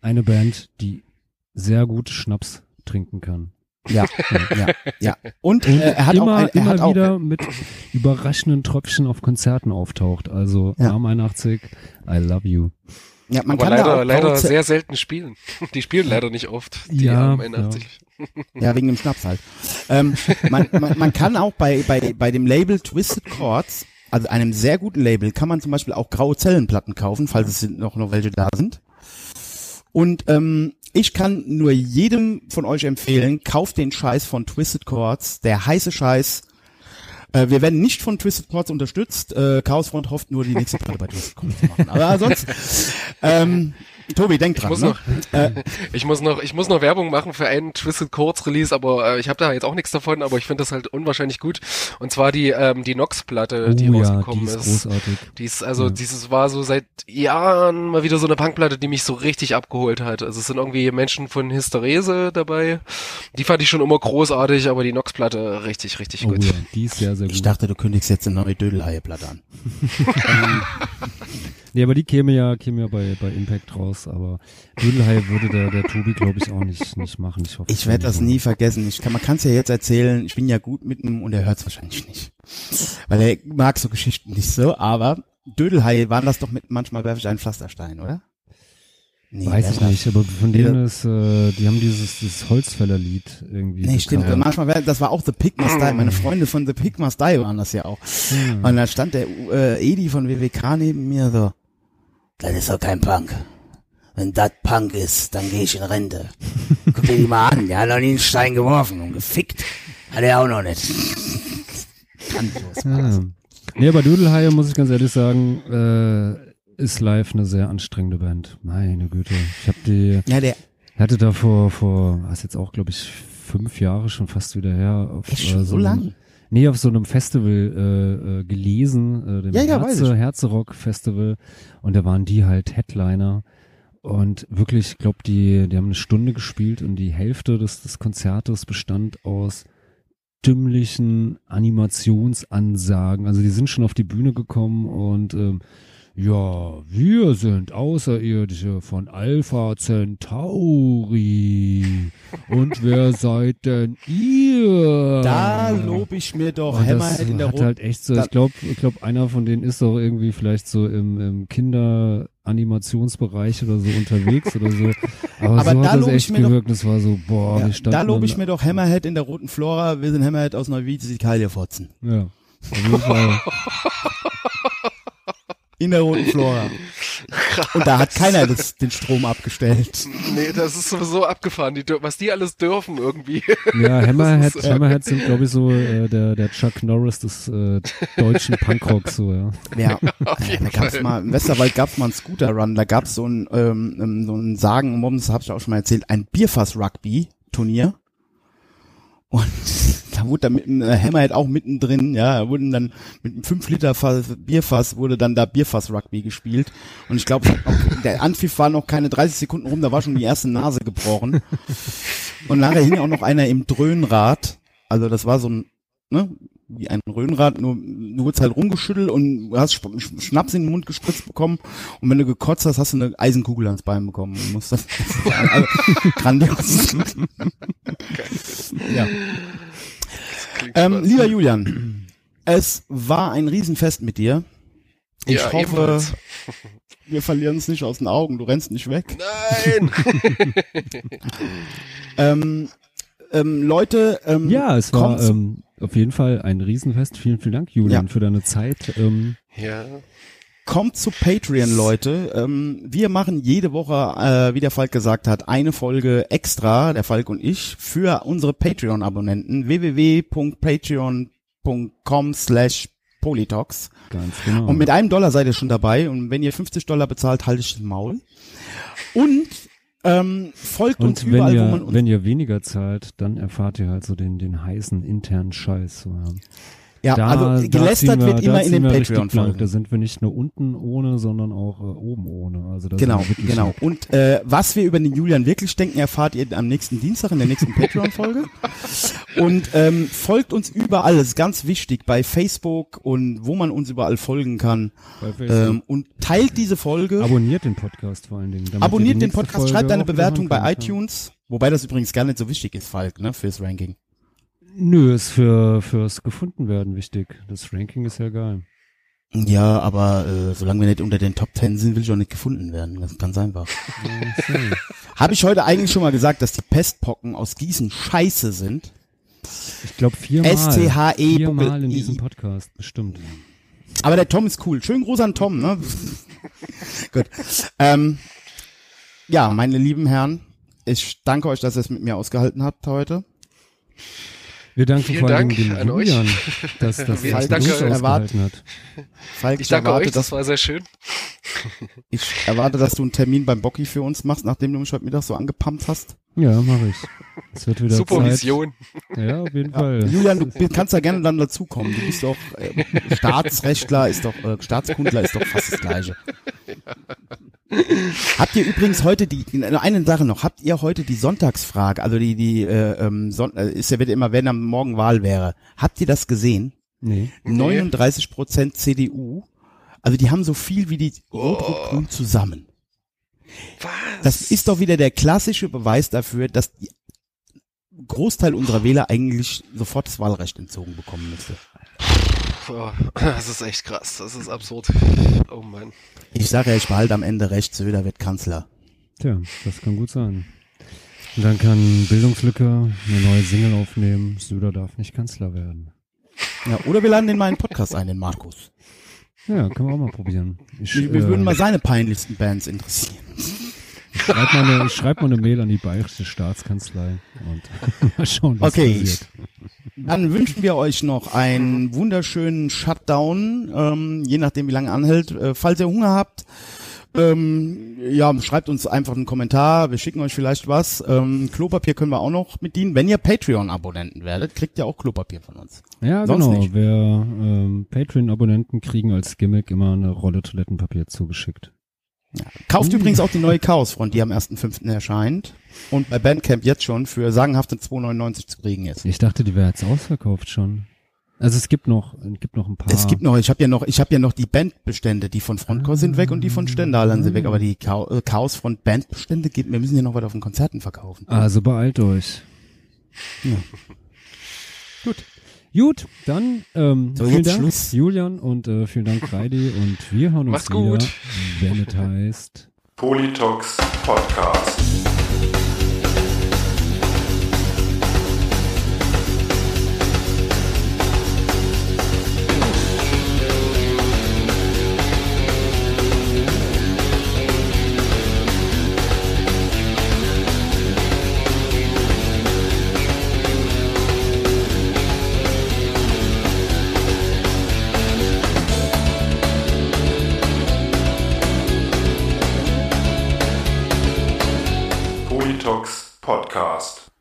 eine Band, die sehr gut Schnaps trinken kann. Ja, *laughs* ja, ja. Und Und äh, er hat immer, auch, ein, er immer hat auch, wieder mit überraschenden Tröpfchen auf Konzerten auftaucht. Also Ja. Arm 81, I love you. ja, man aber kann da leider, auch leider sehr selten spielen. *laughs* Die spielen leider nicht oft. Die Ja, haben 81. Ja, wegen dem Schnaps halt. ähm, man, man, man kann auch bei, bei, bei dem Label Twisted Chords, also einem sehr guten Label, kann man zum Beispiel auch graue Zellenplatten kaufen, falls es noch, noch welche da sind. Und ähm, ich kann nur jedem von euch empfehlen, kauft den Scheiß von Twisted Chords, der heiße Scheiß. Äh, wir werden nicht von Twisted Chords unterstützt. Äh, Chaos Front hofft nur, die nächste Platte bei Twisted Chords zu machen. Aber sonst, *laughs* ähm, Tobi, denk dran. muss ne? noch- *laughs* Ich muss noch, ich muss noch Werbung machen für einen Twisted Chords Release, aber äh, ich habe da jetzt auch nichts davon, aber ich finde das halt unwahrscheinlich gut. Und zwar die ähm, die Nox Platte, die oh ja, die rausgekommen ist ist. großartig. Die ist also dieses war so seit Jahren mal wieder so eine Punkplatte, die mich so richtig abgeholt hat. Also es sind irgendwie Menschen von Hysterese dabei. Die fand ich schon immer großartig, aber die Nox Platte richtig richtig Oh gut. ja, die ist sehr, sehr gut. Ich dachte, du kündigst jetzt eine neue Dödelhaie-Platte an. *laughs* *laughs* Nee, aber die käme ja, käme ja bei, bei Impact raus, aber Dödelhai würde der, der Tobi, glaube ich, auch nicht, nicht machen. Ich hoffe. Ich werde das nie vergessen. Ich kann, man kann es ja jetzt erzählen. Ich bin ja gut mit ihm und er hört es wahrscheinlich nicht. Weil er mag so Geschichten nicht so, aber Dödelhaie waren das doch mit manchmal werfe ich einen Pflasterstein, oder? Nee, Weiß ich nicht, aber von denen ist, äh, die haben dieses, dieses Holzfällerlied irgendwie. Nee, stimmt. gecovert. Manchmal, das war auch The Pig Must Die. Meine Freunde von The Pig Must Die waren das ja auch. Und da stand der äh, Edi von WWK neben mir so, Das ist doch kein Punk. Wenn das Punk ist, dann gehe ich in Rente. *laughs* Guck dir die mal an, der hat noch nie einen Stein geworfen und gefickt. Hat er auch noch nicht. Ja. Nee, aber Dödelhaie, muss ich ganz ehrlich sagen, äh, ist live eine sehr anstrengende Band. Meine Güte. Ich habe die, Ja, der, hatte da vor, vor, was jetzt auch, glaube ich, fünf Jahre schon fast wieder her. Auf, Echt schon so einem- lang? Nee, auf so einem Festival äh, äh, gelesen, äh, dem Ja, ja, Herze. Herzerock Festival. Und da waren die halt Headliner. Und wirklich, ich glaube, die, die haben eine Stunde gespielt und die Hälfte des, des Konzertes bestand aus dümmlichen Animationsansagen. Also die sind schon auf die Bühne gekommen und ähm, ja, wir sind Außerirdische von Alpha Centauri. Und wer seid denn ihr? da lob ich mir doch Und Hammerhead in der hat roten. halt echt so, ich glaube, ich glaub, einer von denen ist doch irgendwie vielleicht so im, im Kinderanimationsbereich oder so unterwegs oder so. *laughs* Aber, Aber so da hat das echt mir doch- gewirkt. Das war so, boah, ja, wir standen da lobe ich mir doch Hammerhead in der roten Flora. Wir sind Hammerhead aus Neuwied, die Kaljefotzen. Ja, auf jeden Fall. *laughs* In der roten Flora. *laughs* Und da hat keiner das, den Strom abgestellt. Nee, das ist sowieso abgefahren, die, was die alles dürfen irgendwie. Ja, *laughs* Hammerhead, ist, Hammerhead sind, glaube ich, so äh, der, der Chuck Norris des äh, deutschen Punkrocks, so, ja. Ja, *laughs* äh, da gab's mal, im Westerwald gab's mal einen Scooter-Run, da gab's so ein, ähm, ähm, so ein Sagen, das habe ich auch schon mal erzählt, ein Bierfass-Rugby-Turnier. Und *laughs* da wurde da mitten, äh, Hammerhead auch mittendrin, ja, da wurden dann mit einem 5 Liter Fass, Bierfass wurde dann da Bierfass-Rugby gespielt. Und ich glaube, *laughs* der Anpfiff war noch keine 30 Sekunden rum, da war schon die erste Nase gebrochen. *laughs* Und nachher hing auch noch einer im Dröhnrad. Also das war so ein, ne, wie ein Röhnrad, nur du wurdest halt rumgeschüttelt und du hast Schnaps in den Mund gespritzt bekommen und wenn du gekotzt hast, hast du eine Eisenkugel ans Bein bekommen. Du musst das, *laughs* also, grandios. ja. Ähm, lieber Julian, es war ein Riesenfest mit dir. Ich Ja, hoffe, ebenfalls. wir verlieren es nicht aus den Augen, du rennst nicht weg. Nein! *laughs* Ähm, ähm, Leute, ähm, Ja, es war kommt- ähm, auf jeden Fall ein Riesenfest. Vielen, vielen Dank, Julian, Ja. für deine Zeit. Ähm, ja. Kommt zu Patreon, Leute. Ähm, wir machen jede Woche, äh, wie der Falk gesagt hat, eine Folge extra, der Falk und ich, für unsere Patreon-Abonnenten. www.patreon.com slash Politox. ganz genau. Und mit einem Dollar seid ihr schon dabei. Und wenn ihr 50 Dollar bezahlt, halte ich das Maul. Und ähm, folgt uns Und wenn überall, wo ihr, man uns wenn ihr weniger zahlt, dann erfahrt ihr halt so den, den heißen internen Scheiß. So, ja. Ja, Da, also gelästert wir, wird immer in den blank. Da Patreon-Folgen. sind wir nicht nur unten ohne, sondern auch äh, oben ohne. Also das Genau, genau. Und äh, was wir über den Julian wirklich denken, erfahrt ihr am nächsten Dienstag in der nächsten Patreon-Folge. *laughs* Und ähm, folgt uns überall, das ist ganz wichtig, bei Facebook und wo man uns überall folgen kann. Ähm, und teilt diese Folge. Abonniert den Podcast vor allen Dingen. Abonniert den Podcast, Folge schreibt eine Bewertung bei iTunes. Wobei das übrigens gar nicht so wichtig ist, Falk, ne, fürs Ranking. Nö, ist für fürs gefunden werden wichtig. Das Ranking ist ja geil. Ja, aber äh, solange wir nicht unter den Top Ten sind, will ich auch nicht gefunden werden. Das ist ganz einfach. *laughs* Habe ich heute eigentlich schon mal gesagt, dass die Pestpocken aus Gießen scheiße sind? Ich glaube viermal. S-T-H-E Viermal in diesem Podcast, bestimmt. Aber der Tom ist cool. Schönen Gruß an Tom, ne? *laughs* Gut. Ähm, ja, meine lieben Herren, ich danke euch, dass ihr es mit mir ausgehalten habt heute. Wir danken Vielen vor allem Dank dem an euch. Julian, dass, *laughs* dass Ich er danke das euch. ausgehalten hat. Falk, Ich danke erwarte, euch, das war sehr schön. ich erwarte, dass du einen Termin beim Bocki für uns machst, nachdem du mich heute Mittag so angepumpt hast. Ja, mache ich. Es wird wieder Supervision. Zeit. Ja, auf jeden Fall. Julian, du kannst da gerne dann dazukommen. Du bist doch äh, Staatsrechtler, ist doch äh, Staatskundler, ist doch fast das Gleiche. Habt ihr übrigens heute die eine Sache noch? Habt ihr heute die Sonntagsfrage? Also die die äh, ähm, Son äh, ist ja wird immer, wenn am Morgen Wahl wäre. Habt ihr das gesehen? Nee. 39 Prozent CDU. Also die haben so viel wie die Rot-Rot-Grün zusammen. Was? Das ist doch wieder der klassische Beweis dafür, dass die Großteil unserer Wähler eigentlich sofort das Wahlrecht entzogen bekommen müsste. Oh, *clears throat* das ist echt krass. Das ist absurd. Oh Mann. Ich sage ja, ich behalte am Ende recht, Söder wird Kanzler. Tja, das kann gut sein. Und dann kann Bildungslücke eine neue Single aufnehmen. Söder darf nicht Kanzler werden. Ja, oder wir laden den mal in den Podcast ein, den Markus. Ja, können wir auch mal probieren. Ich, Wir, wir äh, würden mal seine peinlichsten Bands interessieren. ich schreib mal eine, ich schreib mal eine Mail an die bayerische Staatskanzlei und *laughs* mal schauen, was Okay. passiert. Dann wünschen wir euch noch einen wunderschönen Shutdown, ähm, je nachdem wie lange anhält. Äh, falls ihr Hunger habt, ähm, ja, schreibt uns einfach einen Kommentar. Wir schicken euch vielleicht was. Ähm, Klopapier können wir auch noch bedienen. Wenn ihr Patreon-Abonnenten werdet, kriegt ihr auch Klopapier von uns. Ja, Sonst genau. nicht. Wir ähm, Patreon-Abonnenten kriegen als Gimmick immer eine Rolle Toilettenpapier zugeschickt. Kauft Uh. übrigens auch die neue Chaosfront, die am 1.5. erscheint. Und bei Bandcamp jetzt schon für sagenhafte 2,99 zu kriegen ist. Ich dachte, die wäre jetzt ausverkauft schon. Also es gibt noch, es gibt noch ein paar. Es gibt noch, ich habe ja noch, ich habe ja noch die Bandbestände, die von Frontcore sind weg und die von Stendalern sind weg, aber die äh, Chaosfront Bandbestände gibt, wir müssen ja noch was auf den Konzerten verkaufen. Also beeilt euch. Ja. Gut. Gut, dann ähm, So, vielen Dank, Schluss. Julian und äh, vielen Dank, Reidi. *laughs* Und wir hören uns Macht's wieder, gut. wenn es heißt. Politox Podcast. Podcast.